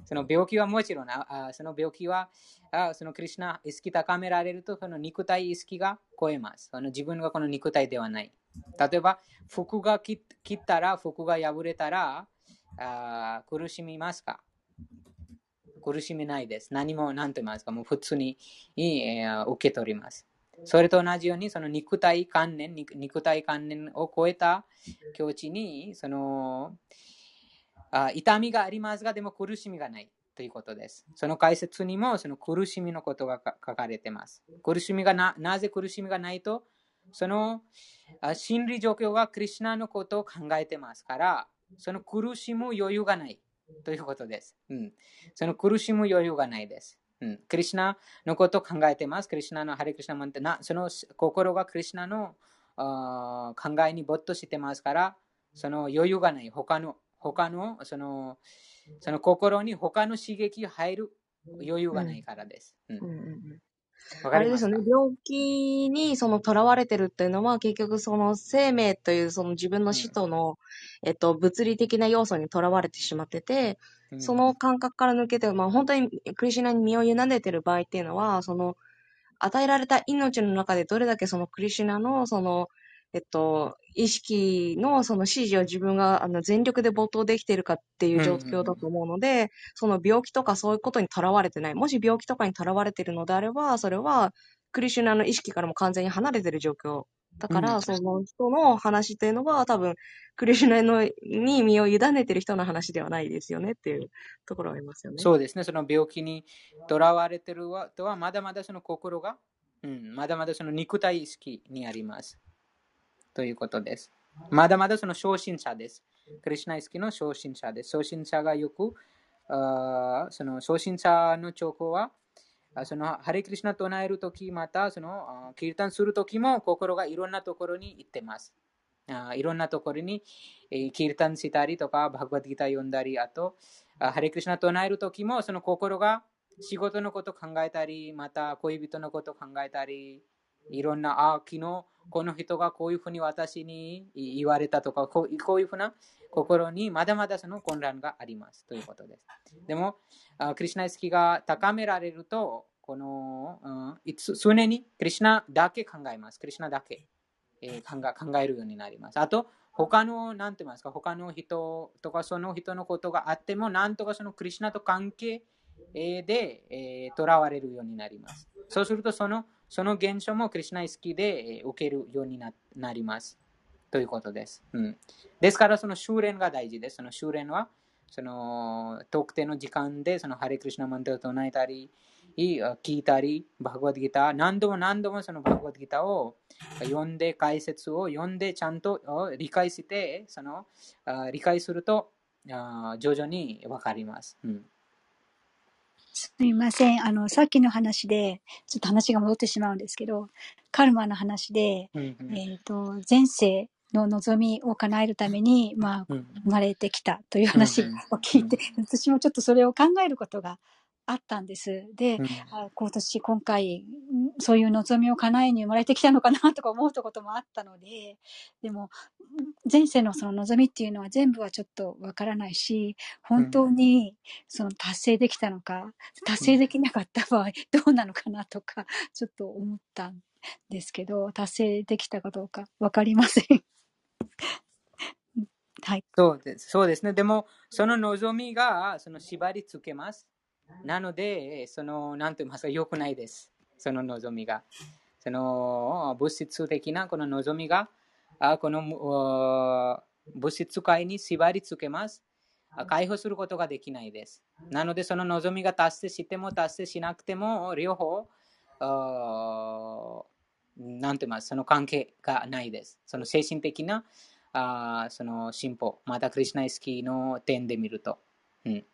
その病気はもちろん、ああその病気は、あそのクリュナ意識高められると、その肉体意識が超えます。その自分がこの肉体ではない。例えば、服が切切ったら、服が破れたら、あー苦しみますか？苦しみないです。何も何と言いますか、もう普通に、えー受け取ります。それと同じように、その肉体観念、肉体観念を超えた境地に、そのあ痛みがありますが、でも苦しみがないということです。その解説にもその苦しみのことが書かれています。苦しみがななぜ苦しみがないと、その心理状況がクリュナのことを考えてますから、その苦しむ余裕がないということです。うん、その苦しむ余裕がないです。うん、クリュナのことを考えてます。クリュナのハレクリュナマンテな、その心がクリュナの考えに没頭してますから、その余裕がない。他の、他の、その、その心に他の刺激が入る余裕がないからです。うんあれですよね。病気にその囚われてるっていうのは結局その生命というその自分の死との、えっと、物理的な要素に囚われてしまってて、うん。その感覚から抜けて、まあ本当にクリシュナに身を委ねてる場合っていうのは、その与えられた命の中でどれだけそのクリシュナのその、えっと、意識のその指示を自分があの全力で没頭できているかっていう状況だと思うので、その病気とかそういうことにとらわれてない。もし病気とかにとらわれているのであれば、それはクリシュナの意識からも完全に離れている状況。だから、うんその人の話っていうのは多分、クリシュナのに身を委ねてる人の話ではないですよねっていうところはありますよね。そうですね、その病気にとらわれてるとは、まだまだその心が、うん、まだまだその肉体意識にあります。ということです。まだまだその初心者です。クリュナ意識の初心者です。初心者がよく、あその初心者の兆候は、そのハレクリシナ唱えるとき、またそのキルタンするときも心がいろんなところに行ってます。あいろんなところに、えーキルタンしたりとか、バグワッドギター読んだり、あと、あハレクリシナ唱えるときも、その心が仕事のこと考えたり、また恋人のこと考えたり、いろんな、あ、昨日この人がこういうふうに私に言われたとか、こうこういうふうな心にまだまだその混乱がありますということです。でも、クリシナ意識が高められると、この、うん常にクリシナだけ考えます。クリシナだけ、えー考えるようになります。あと、他の、なんて言いますか、他の人とかその人のことがあっても、なんとかそのクリシナと関係で、えー、囚われるようになります。そうすると、その、その現象もクリシナ意識で、えー受けるようにななります。ということです。うん、ですから、その修練が大事です。その修練は、その特定の時間で、そのハレクリシナマントを唱えたり、聞いたり、バグワッドギター、何度も何度もそのバグワッドギターを読んで、解説を読んで、ちゃんと理解して、その理解すると、徐々にわかります。うんすみません。あの、さっきの話で、ちょっと話が戻ってしまうんですけど、カルマの話で、うんうん。えっ、と、前世の望みを叶えるために、まあ、うん生まれてきたという話を聞いて、私もちょっとそれを考えることがあったんです。で、うんあ今年、今回、んそういう望みを叶えに生まれてきたのかなとか思うこともあったので、でも、ん前世のその望みっていうのは全部はちょっとわからないし、本当にその達成できたのか、達成できなかった場合どうなのかなとか、ちょっと思ったんですけど、達成できたかどうかわかりません。はい。そうですそうですね。でも、その望みがその縛りつけます。なので、その、なんて言いますか、良くないです。その望みが。その物質的なこの望みが、あこの物質界に縛りつけます。解放することができないです。なので、その望みが達成しても達成しなくても、両方、なんて言いますその関係がないです。その精神的なあその進歩、またクリシナイスキーの点で見ると。うん、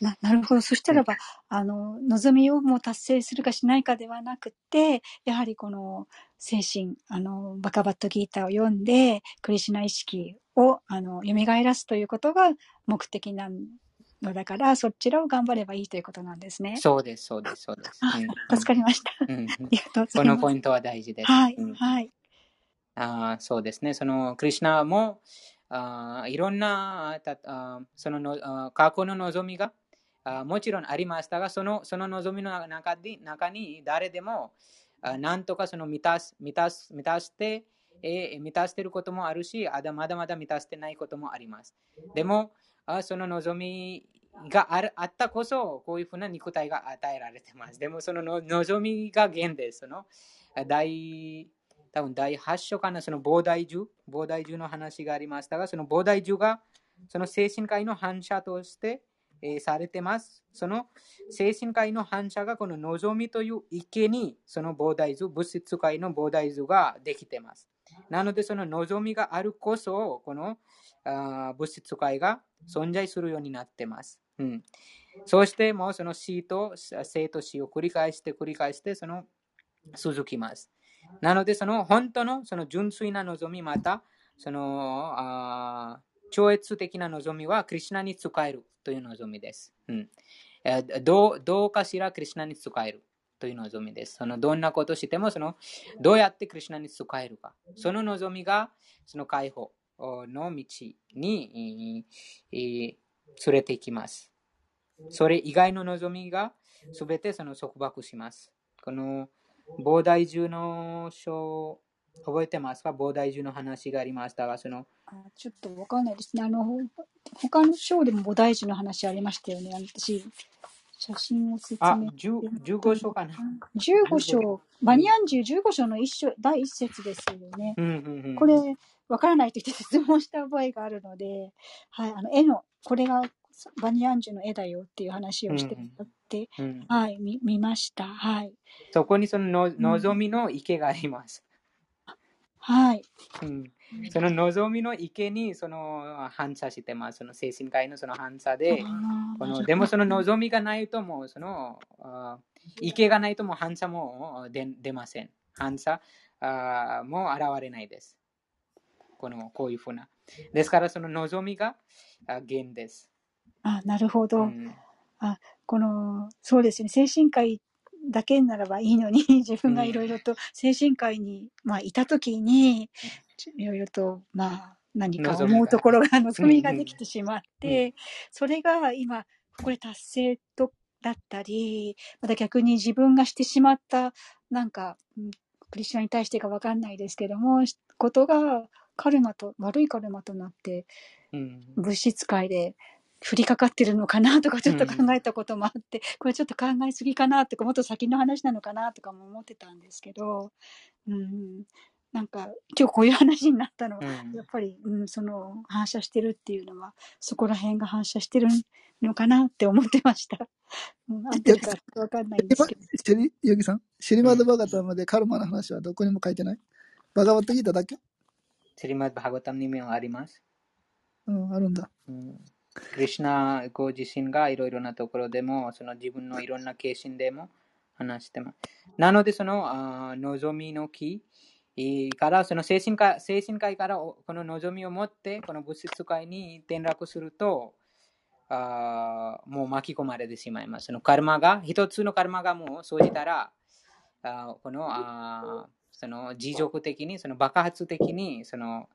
ななるほど。そしたらば、あの、望みをもう達成するかしないかではなくて、やはりこの精神、あの、バカバットギーターを読んで、クリシュナ意識を、あの、蘇らすということが目的なのだから、そちらを頑張ればいいということなんですね。そうです、そうです、そうです。あうん助かりました。ありがとうこ。のポイントは大事です。はいうん、はい。あーそうですね。そのクリシナもあいろんなたあそのの過去の望みがあもちろんありましたが、そのその望みの中に中に誰でもあなんとかその満たす満たす満たして、えー満たしていることもあるし、あだまだまだ満たしてないこともあります。でも、あその望みがあるあったこそ、こういうふうな肉体が与えられてます。でも、そのの望みが原です。その第多分第8章かな、その菩提樹、菩提樹の話がありましたが、その菩提樹がその精神界の反射として、えーされてます。その精神界の反射がこの望みという池にその菩提樹、物質界の菩提樹ができてます。なので、その望みがあるこそ、このあ物質界が存在するようになってます。うん、そして、もうその死と生と死を繰り返して繰り返して、その続きます。なので、その本当のその純粋な望み、また、そのあ超越的な望みは、クリュナに使えるという望みです。うん、えどうどうかしらクリュナに使えるという望みです。そのどんなことしてもその、どうやってクリュナに使えるか。その望みが、その解放の道に連れて行きます。それ以外の望みがすべてその束縛します。この菩提樹の書、覚えてますか？菩提樹の話がありましたが、そのあちょっとわかんないですね。あの、他の章でも菩提樹の話ありましたよね。私、写真を説あ明。、10 15章かな。15章、バニアンジュ15章の一章、第一節ですよね。うんうんうん、これ、わからないと言って質問した覚えがあるので、はい、あの、絵の、これがバニアンジュの絵だよっていう話をしてもらって、うんはい、見見ました。はい。そこにそのの望みの池があります。はい。うん、その望みの池にその反射してます。その精神科医のその反射で、このでもその望みがないともうそのあ池がないともう反射も出出ません。反射あもう現れないです。このこういうふうな。ですからその望みがあ源です。あ、なるほど。うん。この、そうですね、精神科医だけならばいいのに、自分がいろいろと精神科医に、まあ、いたときに、いろいろと、まあ、何か思うところが、望みができてしまって、それが今、これ達成と、だったり、また逆に自分がしてしまった、なんか、うんクリスチャンに対してかわかんないですけども、ことがカルマと、悪いカルマとなって、うん。物質界で降りかかってるのかなとかちょっと考えたこともあって、これちょっと考えすぎかなとかもっと先の話なのかなとかも思ってたんですけど、うん、なんか今日こういう話になったのは、うんやっぱり、うん、その反射してるっていうのはそこら辺が反射してるのかなって思ってました。うん、合ってるかわかんないんですけど。シェリ、ヨギさん、シリマドバガタまでカルマの話はどこにも書いてない？バガバットギータだけ？シリマッバーガタムにもあります。うん、あるんだ。うんクリシュナご自身がいろいろなところでも、その自分のいろんな形心でも話してます。なので、その望みの木から、その精神界精神界からこの望みを持って、この物質界に転落すると、あもう巻き込まれてしまいます。そのカルマが、一つのカルマがもう生じたら、あこのあその持続的に、その爆発的に、その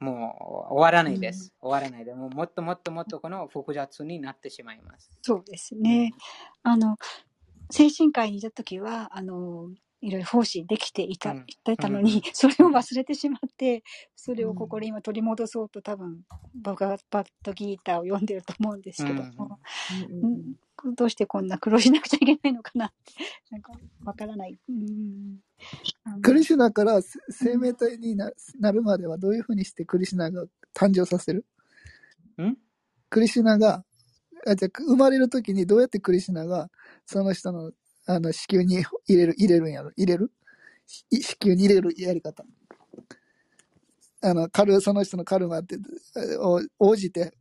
もう終わらないです。終わらないで、もうもっともっともっとこの複雑になってしまいます。そうですね。あの、精神科医にいた時は、あの、いろいろ奉仕できていた、うん。いたのに、それを忘れてしまって、それをここで今取り戻そうと多分、バガバットギーターを読んでると思うんですけども、うん。どうしてこんな苦労しなくちゃいけないのかなって、なんかわからない。うん。クリシュナからせ生命体にななるまではどういうふうにしてクリシュナが誕生させる？ん？クリシュナが、あじゃあ生まれるときにどうやってクリシュナがその人のあの子宮に 入れる、入れるんやろ？入れる？い子宮に入れるやり方。あの、カル、その人のカルマって、を応じて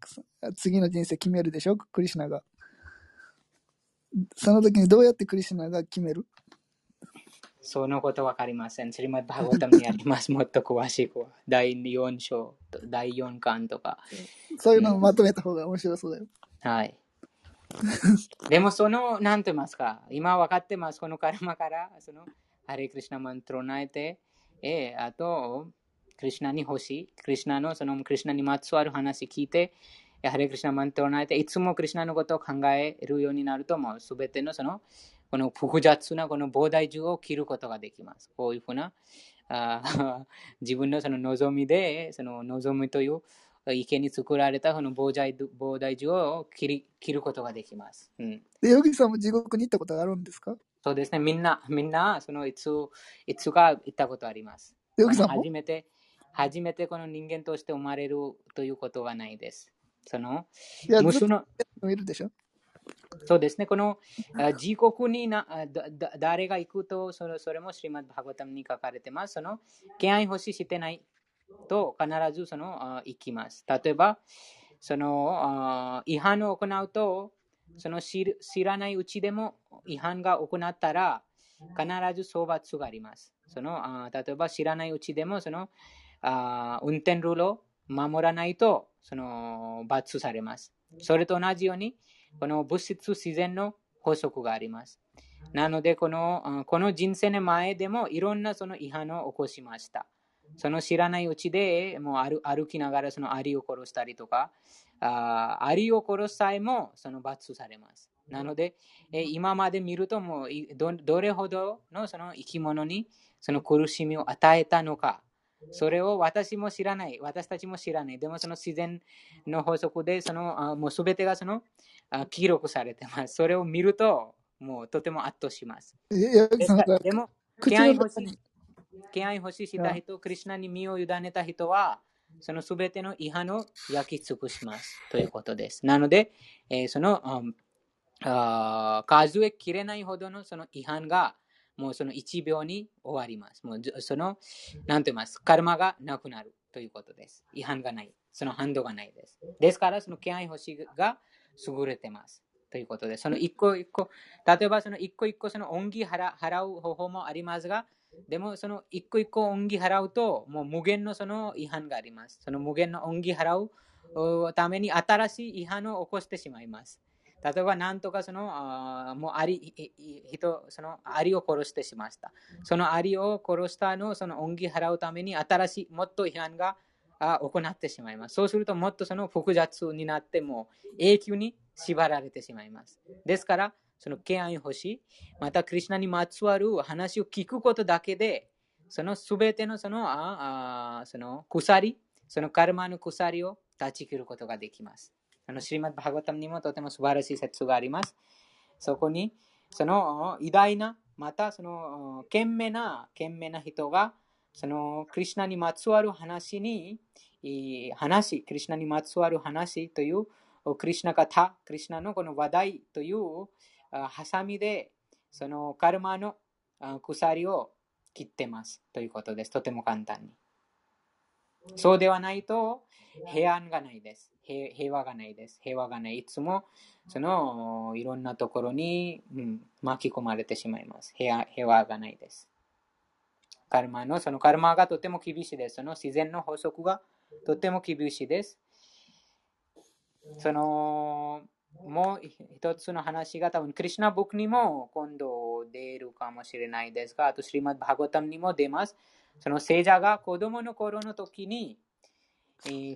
次の人生決めるでしょ？クリシュナが。その時にどうやってクリシュナが決める？そのことわかりません。スリマッバーガータムにあります。もっと詳しくは。第4章、第4巻とか。そういうのをまとめた方が面白そうだよ。はい。でもその、なんて言いますか、今分かってます。このカルマから、その、ハレクリシナマントロナえて、えあと、クリシナに欲しい、クリシナの、そのクリシナにまつわる話聞いて、ハレクリシナマントロナえて、いつもクリシナのことを考えるようになると、もうすべてのその、この複雑なこの膨大樹を切ることができます。こういうふうな、あ自分のその望みで、その望みという池に作られたこの膨大膨大樹を切り切ることができます。うん、で、ヨギさんも地獄に行ったことがあるんですか？そうですね、みんな、みんな、そのいつ、いつか行ったことあります。ヨギさんも？初めて、初めてこの人間として生まれるということはないです。その、無数の、といるでしょ？そうですね、このあ地獄になだ誰が行くとそれ、それもシリマッバーガタムに書かれてます。その、敬愛欲ししてないと必ずその行きます。例えば、その違反を行うと、その知らないうちでも違反が行ったら、必ず総罰があります。その例えば知らないうちでもその運転ルールを守らないとその罰されます。それと同じように、この物質自然の法則があります。なのでこの、この人生の前でもいろんなその違反を起こしました。その知らないうちでもう歩歩きながらそのアリを殺したりとか、あアリを殺す際もその罰されます。なので、え今まで見るともういどどれほどのその生き物にその苦しみを与えたのか、それを私も知らない、私たちも知らない。でもその自然の法則でそのあもうすべてがそのあ記録されてます。それを見るともうとても圧倒します。でも、口敬愛欲しの中に、敬愛欲しした人、クリュナに身を委ねた人は、そのすべての違反を焼き尽くしますということです。なので、えーその、うんあー数えきれないほどのその違反がもうその1秒に終わります。もうじその、なんて言います、カルマがなくなるということです。違反がない。その反動がないです。ですから、その敬愛欲しが優れてます。ということで、その一個一個、例えばその一個一個その恩義払払う方法もありますが、でもその一個一個恩義払うと、もう無限のその違反があります。その無限の恩義払うために新しい違反を起こしてしまいます。例えば、なんとかその、あもうアリ、人、そのアリを殺してしました。そのアリを殺したのその恩義払うために新しい、もっと違反が行ってしまいます。そうすると、もっとその複雑になっても永久に縛られてしまいます。ですから、その敬愛欲しい、またクリュナにまつわる話を聞くことだけで、そのすべてのそのああその鎖、そのカルマの鎖を断ち切ることができます。あのシリマッバーガタムにもとても素晴らしい説があります。そこに、その偉大な、またその賢明な、賢明な人が、そのクリュナにまつわる話に、話、クリュナにまつわる話という、クリュナ方、クリュナのこの話題というハサミで、そのカルマの鎖を切ってますということです。とても簡単に。そうではないと平安がないです。平和がないです。平和がない。いつもそのいろんなところに、うん、巻き込まれてしまいます。平和平和がないです。カルマの、そのカルマがとても厳しいです。その自然の法則がとても厳しいです。その、もう一つの話が多分、クリシナブックにも今度出るかもしれないですが、あと、シリマッバーガタムにも出ます。その聖者が子供の頃の時に、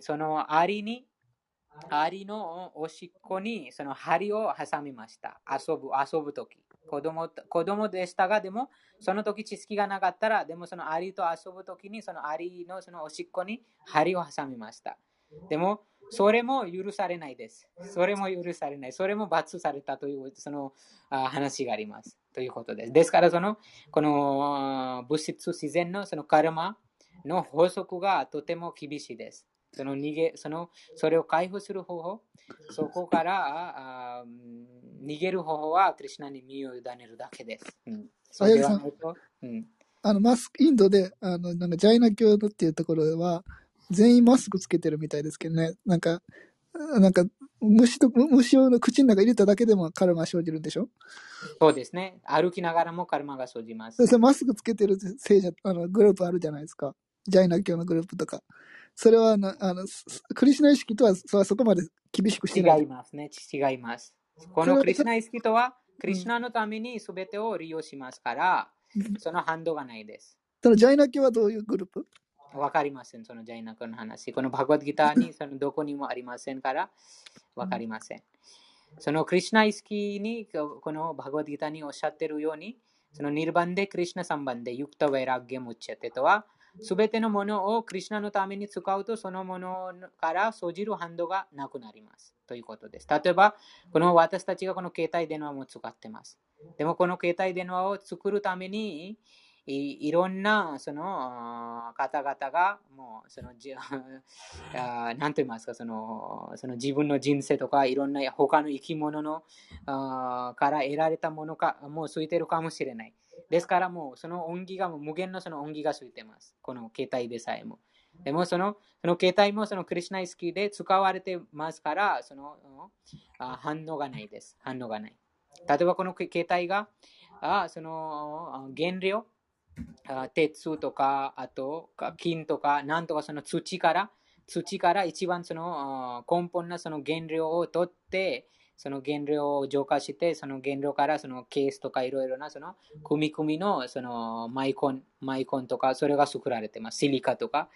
そのアリに、アリのおしっこにその針を挟みました。遊ぶ、遊ぶ時子供子供でしたが、でも、その時知識がなかったら、でもそのアリと遊ぶ時に、そのアリのそのおしっこに針を挟みました。でも、それも許されないです。それも許されない。それも罰されたというそのあ話があります。ということです。ですから、その、このあ物質自然のそのカルマの法則がとても厳しいです。その逃げ、その、それを解放する方法、そこからあうん逃げる方法は、クリュナに身を委ねるだけです。うん、そうではないと、うん、あの、マスク、インドで、あの、なんか、ジャイナ教のっていうところは、全員マスクつけてるみたいですけどね。なんか、なんか、虫と、虫を口の中入れただけでもカルマ生じるんでしょ？そうですね。歩きながらもカルマが生じますで。それマスクつけてる聖者、あの、グループあるじゃないですか。ジャイナ教のグループとか。それはあの、あの、すクリシュナ意識とは、そそこまで厳しくしてない？違いますね。違います。このクリシュナ意識とは、クリシュナのために全てを利用しますから、その反動がないです。そのジャイナ教はどういうグループ？わかりません、そのジャイナ教の話。このバグワッドギターにそのどこにもありませんから、わかりません。そのクリシュナ意識に、このバグワッドギターにおっしゃってるように、そのニルバンデクリシュナサンバンデ、ユクタウェラッゲムチェテとは、すべてのものをクリシュナのために使うと、そのものから生じる反動がなくなります。ということです。例えば、この私たちがこの携帯電話も使ってます。でも、この携帯電話を作るために、いろんなその方々がもうそのじ なんと言いますかそのその自分の人生とかいろんな他の生き物のから得られたものかもうついてるかもしれない。ですからもうその音義が無限のその音義がついてます。この携帯でさえも。でもそのその携帯もそのクリシュナイスキーで使われてますからその反応がないです。反応がない。例えばこの携帯があその原料鉄とか、あと金とか、なんとかその土から、土から一番その根本なその原料を取って、その原料を浄化して、その原料からそのケースとかいろいろなその組み組みのそのマイコン、マイコンとか、それが作られてます。シリカとか。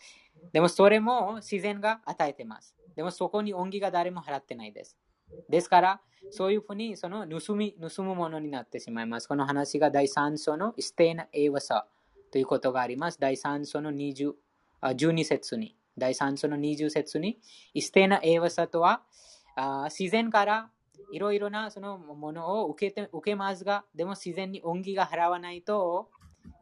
でもそれも自然が与えてます。でもそこに恩義が誰も払ってないです。ですから、そういうふうにその盗み、盗むものになってしまいます。この話が第3章のステーナ・エイワサということがあります。第3章の20あ12節に。第3章の20節に、ステーナ・エイワサとは、あ自然からいろいろなそのものを受けて受けますが、でも自然に恩義が払わないと、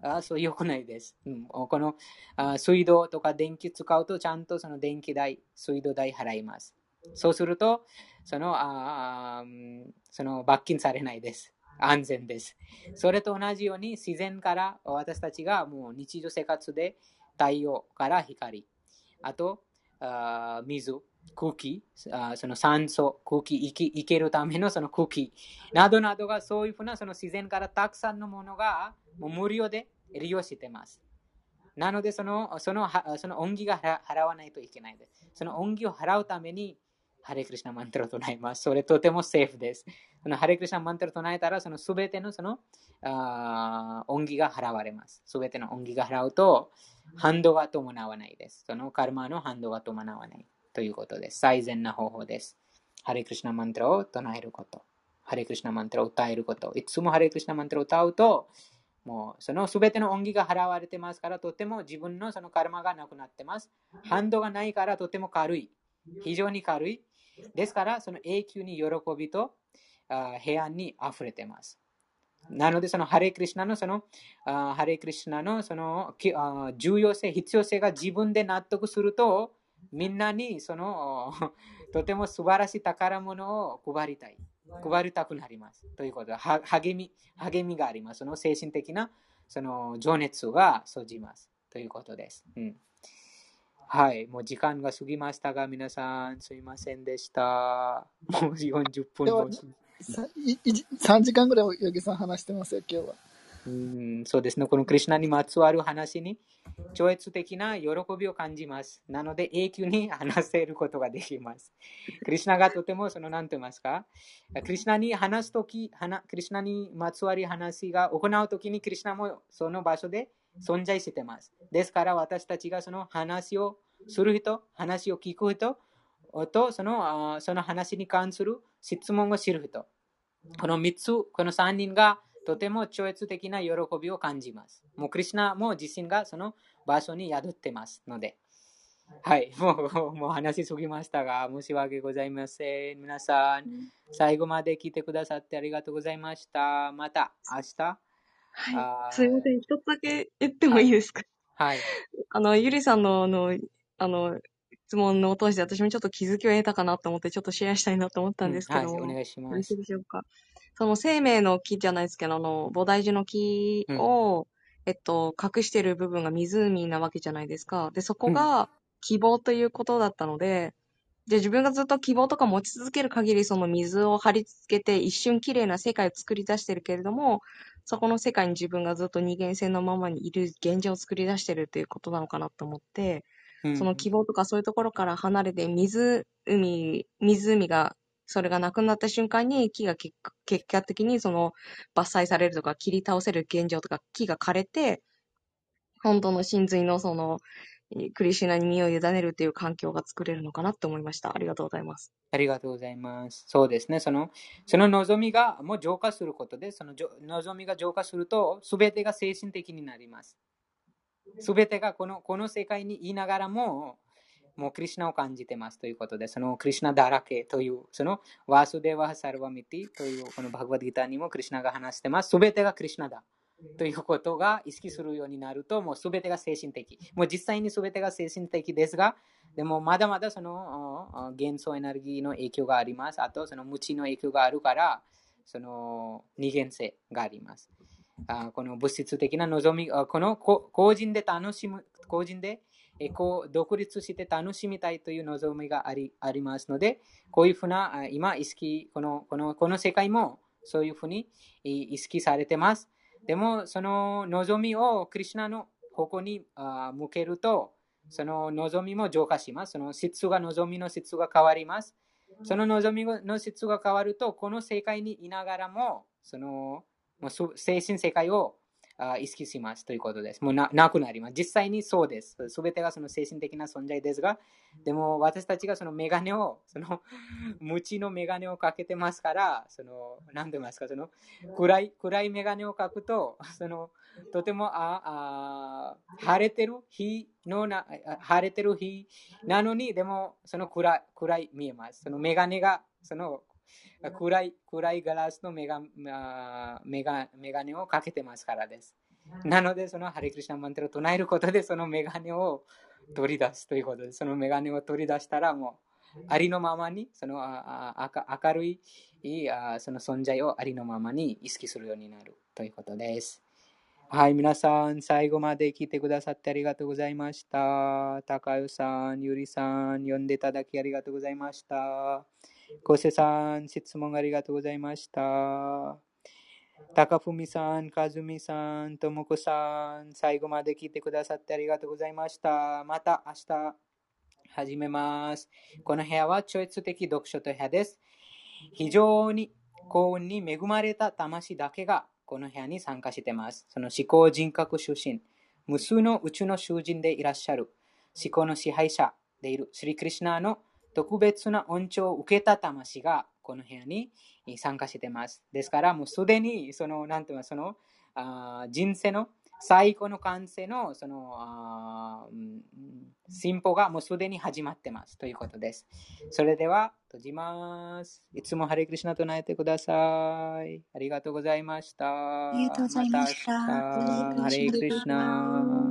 あそう良くないです。うん、このあ水道とか電気使うとちゃんとその電気代、水道代払います。そうすると、そのあーその罰金されないです。安全です。それと同じように自然から私たちがもう日常生活で太陽から光、あとあ水、空気、あその酸素、空気生き、生きるためのその空気などなどがそういうふうなその自然からたくさんのものがもう無料で利用しています。なのでその、その、その恩義が払わないといけないです。その恩義を払うために、ハレクリシナマントラを唱えます。それとてもセーフです。そのハレクリシナマントラを唱えたら、そのすべてのそのあ恩義が払われます。すべての恩義が払うと、反動が伴わないです。そのカルマの反動が伴わないということです。最善な方法です。ハレクリシナマントラを唱えること。ハレクリシナマントラを歌えること。いつもハレクリシナマントラを歌うと、もうそのすべての恩義が払われてますから、とても自分のそのカルマがなくなってます。反動がないからとても軽い。非常に軽い。ですから、その永久に喜びとあ平安に溢れてます。なので、そのハレクリシナのそのあハレクリシナのその重要性、必要性が自分で納得すると、みんなにその とても素晴らしい宝物を配りたい。配りたくなります。ということで、は励み、励みがあります。その精神的なその情熱が生じます。ということです。うんはい、もう時間が過ぎましたが、皆さんすいませんでした。もう40分では越し。さいい3時間ぐらい、ヨギさん話してますよ、今日は。うん、そうですね。このクリュナにまつわる話に超越的な喜びを感じます。なので永久に話せることができます。クリュナがとてもその何と言いますか、クリュナに話すとき、話クリュナにまつわる話が行うときにクリュナもその場所で存在してます。ですから私たちがその話をする人、話を聞く人とそのその話に関する質問を知る人。この3つ、この3人がとても超越的な喜びを感じます。もうクリュナも自身がその場所に宿ってますので。はい、もうもう話しすぎましたが、申し訳ございません。皆さん、最後まで聞いてくださってありがとうございました。また明日。はいすいません。一つだけ言ってもいいですか？はい。あの、ゆりさんの、あの、あの、質問のを通して私もちょっと気づきを得たかなと思って、ちょっとシェアしたいなと思ったんですけども、うんはい、お願いしまよろしいす。でしょうか？その生命の木じゃないですけど、あの、菩提樹の木を、えっと、隠してる部分が湖なわけじゃないですか。で、そこが希望ということだったので、で、自分がずっと希望とか持ち続ける限り、その水を張り付けて一瞬綺麗な世界を作り出してるけれども、そこの世界に自分がずっと二元性のままにいる現状を作り出してるっていうことなのかなと思って、うん。その希望とかそういうところから離れて湖、湖が、それがなくなった瞬間に木が結果的にその伐採されるとか切り倒せる現状とか木が枯れて、本当の真髄のその、えークリシュナに身を委ねるっていう環境が作れるのかなって思いました。ありがとうございます。ありがとうございます。そうですね。その、その望みがもう浄化することで、その望みが浄化すると、すべてが精神的になります。すべてがこのこの世界にいながらも、もうクリュナを感じてますということで、そのクリュナだらけという、そのワースデーワ・サルバミティというこのバグバディターにもクリュナが話してます。すべてがクリュナだ。ということが意識するようになると、もうすべてが精神的。もう実際にすべてが精神的ですが、でもまだまだそのあ元素エネルギーの影響があります。あとその無知の影響があるから、その二元性があります。あこの物質的な望み、このこ個人で楽しむ、個人でえこう独立して楽しみたいという望みがありありますので、こういうふうな今意識このこの、この世界もそういうふうに意識されてます。でも、その望みをクリュナの方向に向けると、その望みも浄化します。その質が望みの質が変わります。その望みの質が変わると、この世界にいながらも、そのもうす精神世界をあ意識しますということです。もうななくなります。実際にそうです。すべてがその精神的な存在ですが、でも私たちがそのメガネを、その無知のメガネをかけてますから、その、なんて言いますか、その暗い暗いメガネをかくと、そのとてもああ晴れてる日のな、晴れてる日なのに、でもその暗い暗い見えます。そのメガネが、その暗い暗いガラスのメガあメガメガネをかけてますからです。なので、そのハリクリシナマンテルを唱えることで、そのメガネを取り出すということで、そのメガネを取り出したら、もう、ありのままに、その明るいあその存在をありのままに意識するようになるということです。はい、皆さん、最後まで聞いてくださってありがとうございました。高代さん、ゆりさん、呼んでいただきありがとうございました。昴生さん、質問ありがとうございました。高文さん、和美さん、ともこさん、最後まで聞いてくださってありがとうございました。また明日始めます。この部屋は超越的読書と部屋です。非常に幸運に恵まれた魂だけがこの部屋に参加しています。その思考人格出身、無数の宇宙の囚人でいらっしゃる思考の支配者でいるスリクリシナの特別な恩寵を受けた魂がこの部屋に参加しています。ですから、もうすでにその、なんていうの、そのあ人生の最高の完成のそのあ進歩がもうすでに始まってますということです。それでは閉じます。いつもハレクリシナ唱えてください。ありがとうございました。ありがとうございましたハレクリシナ。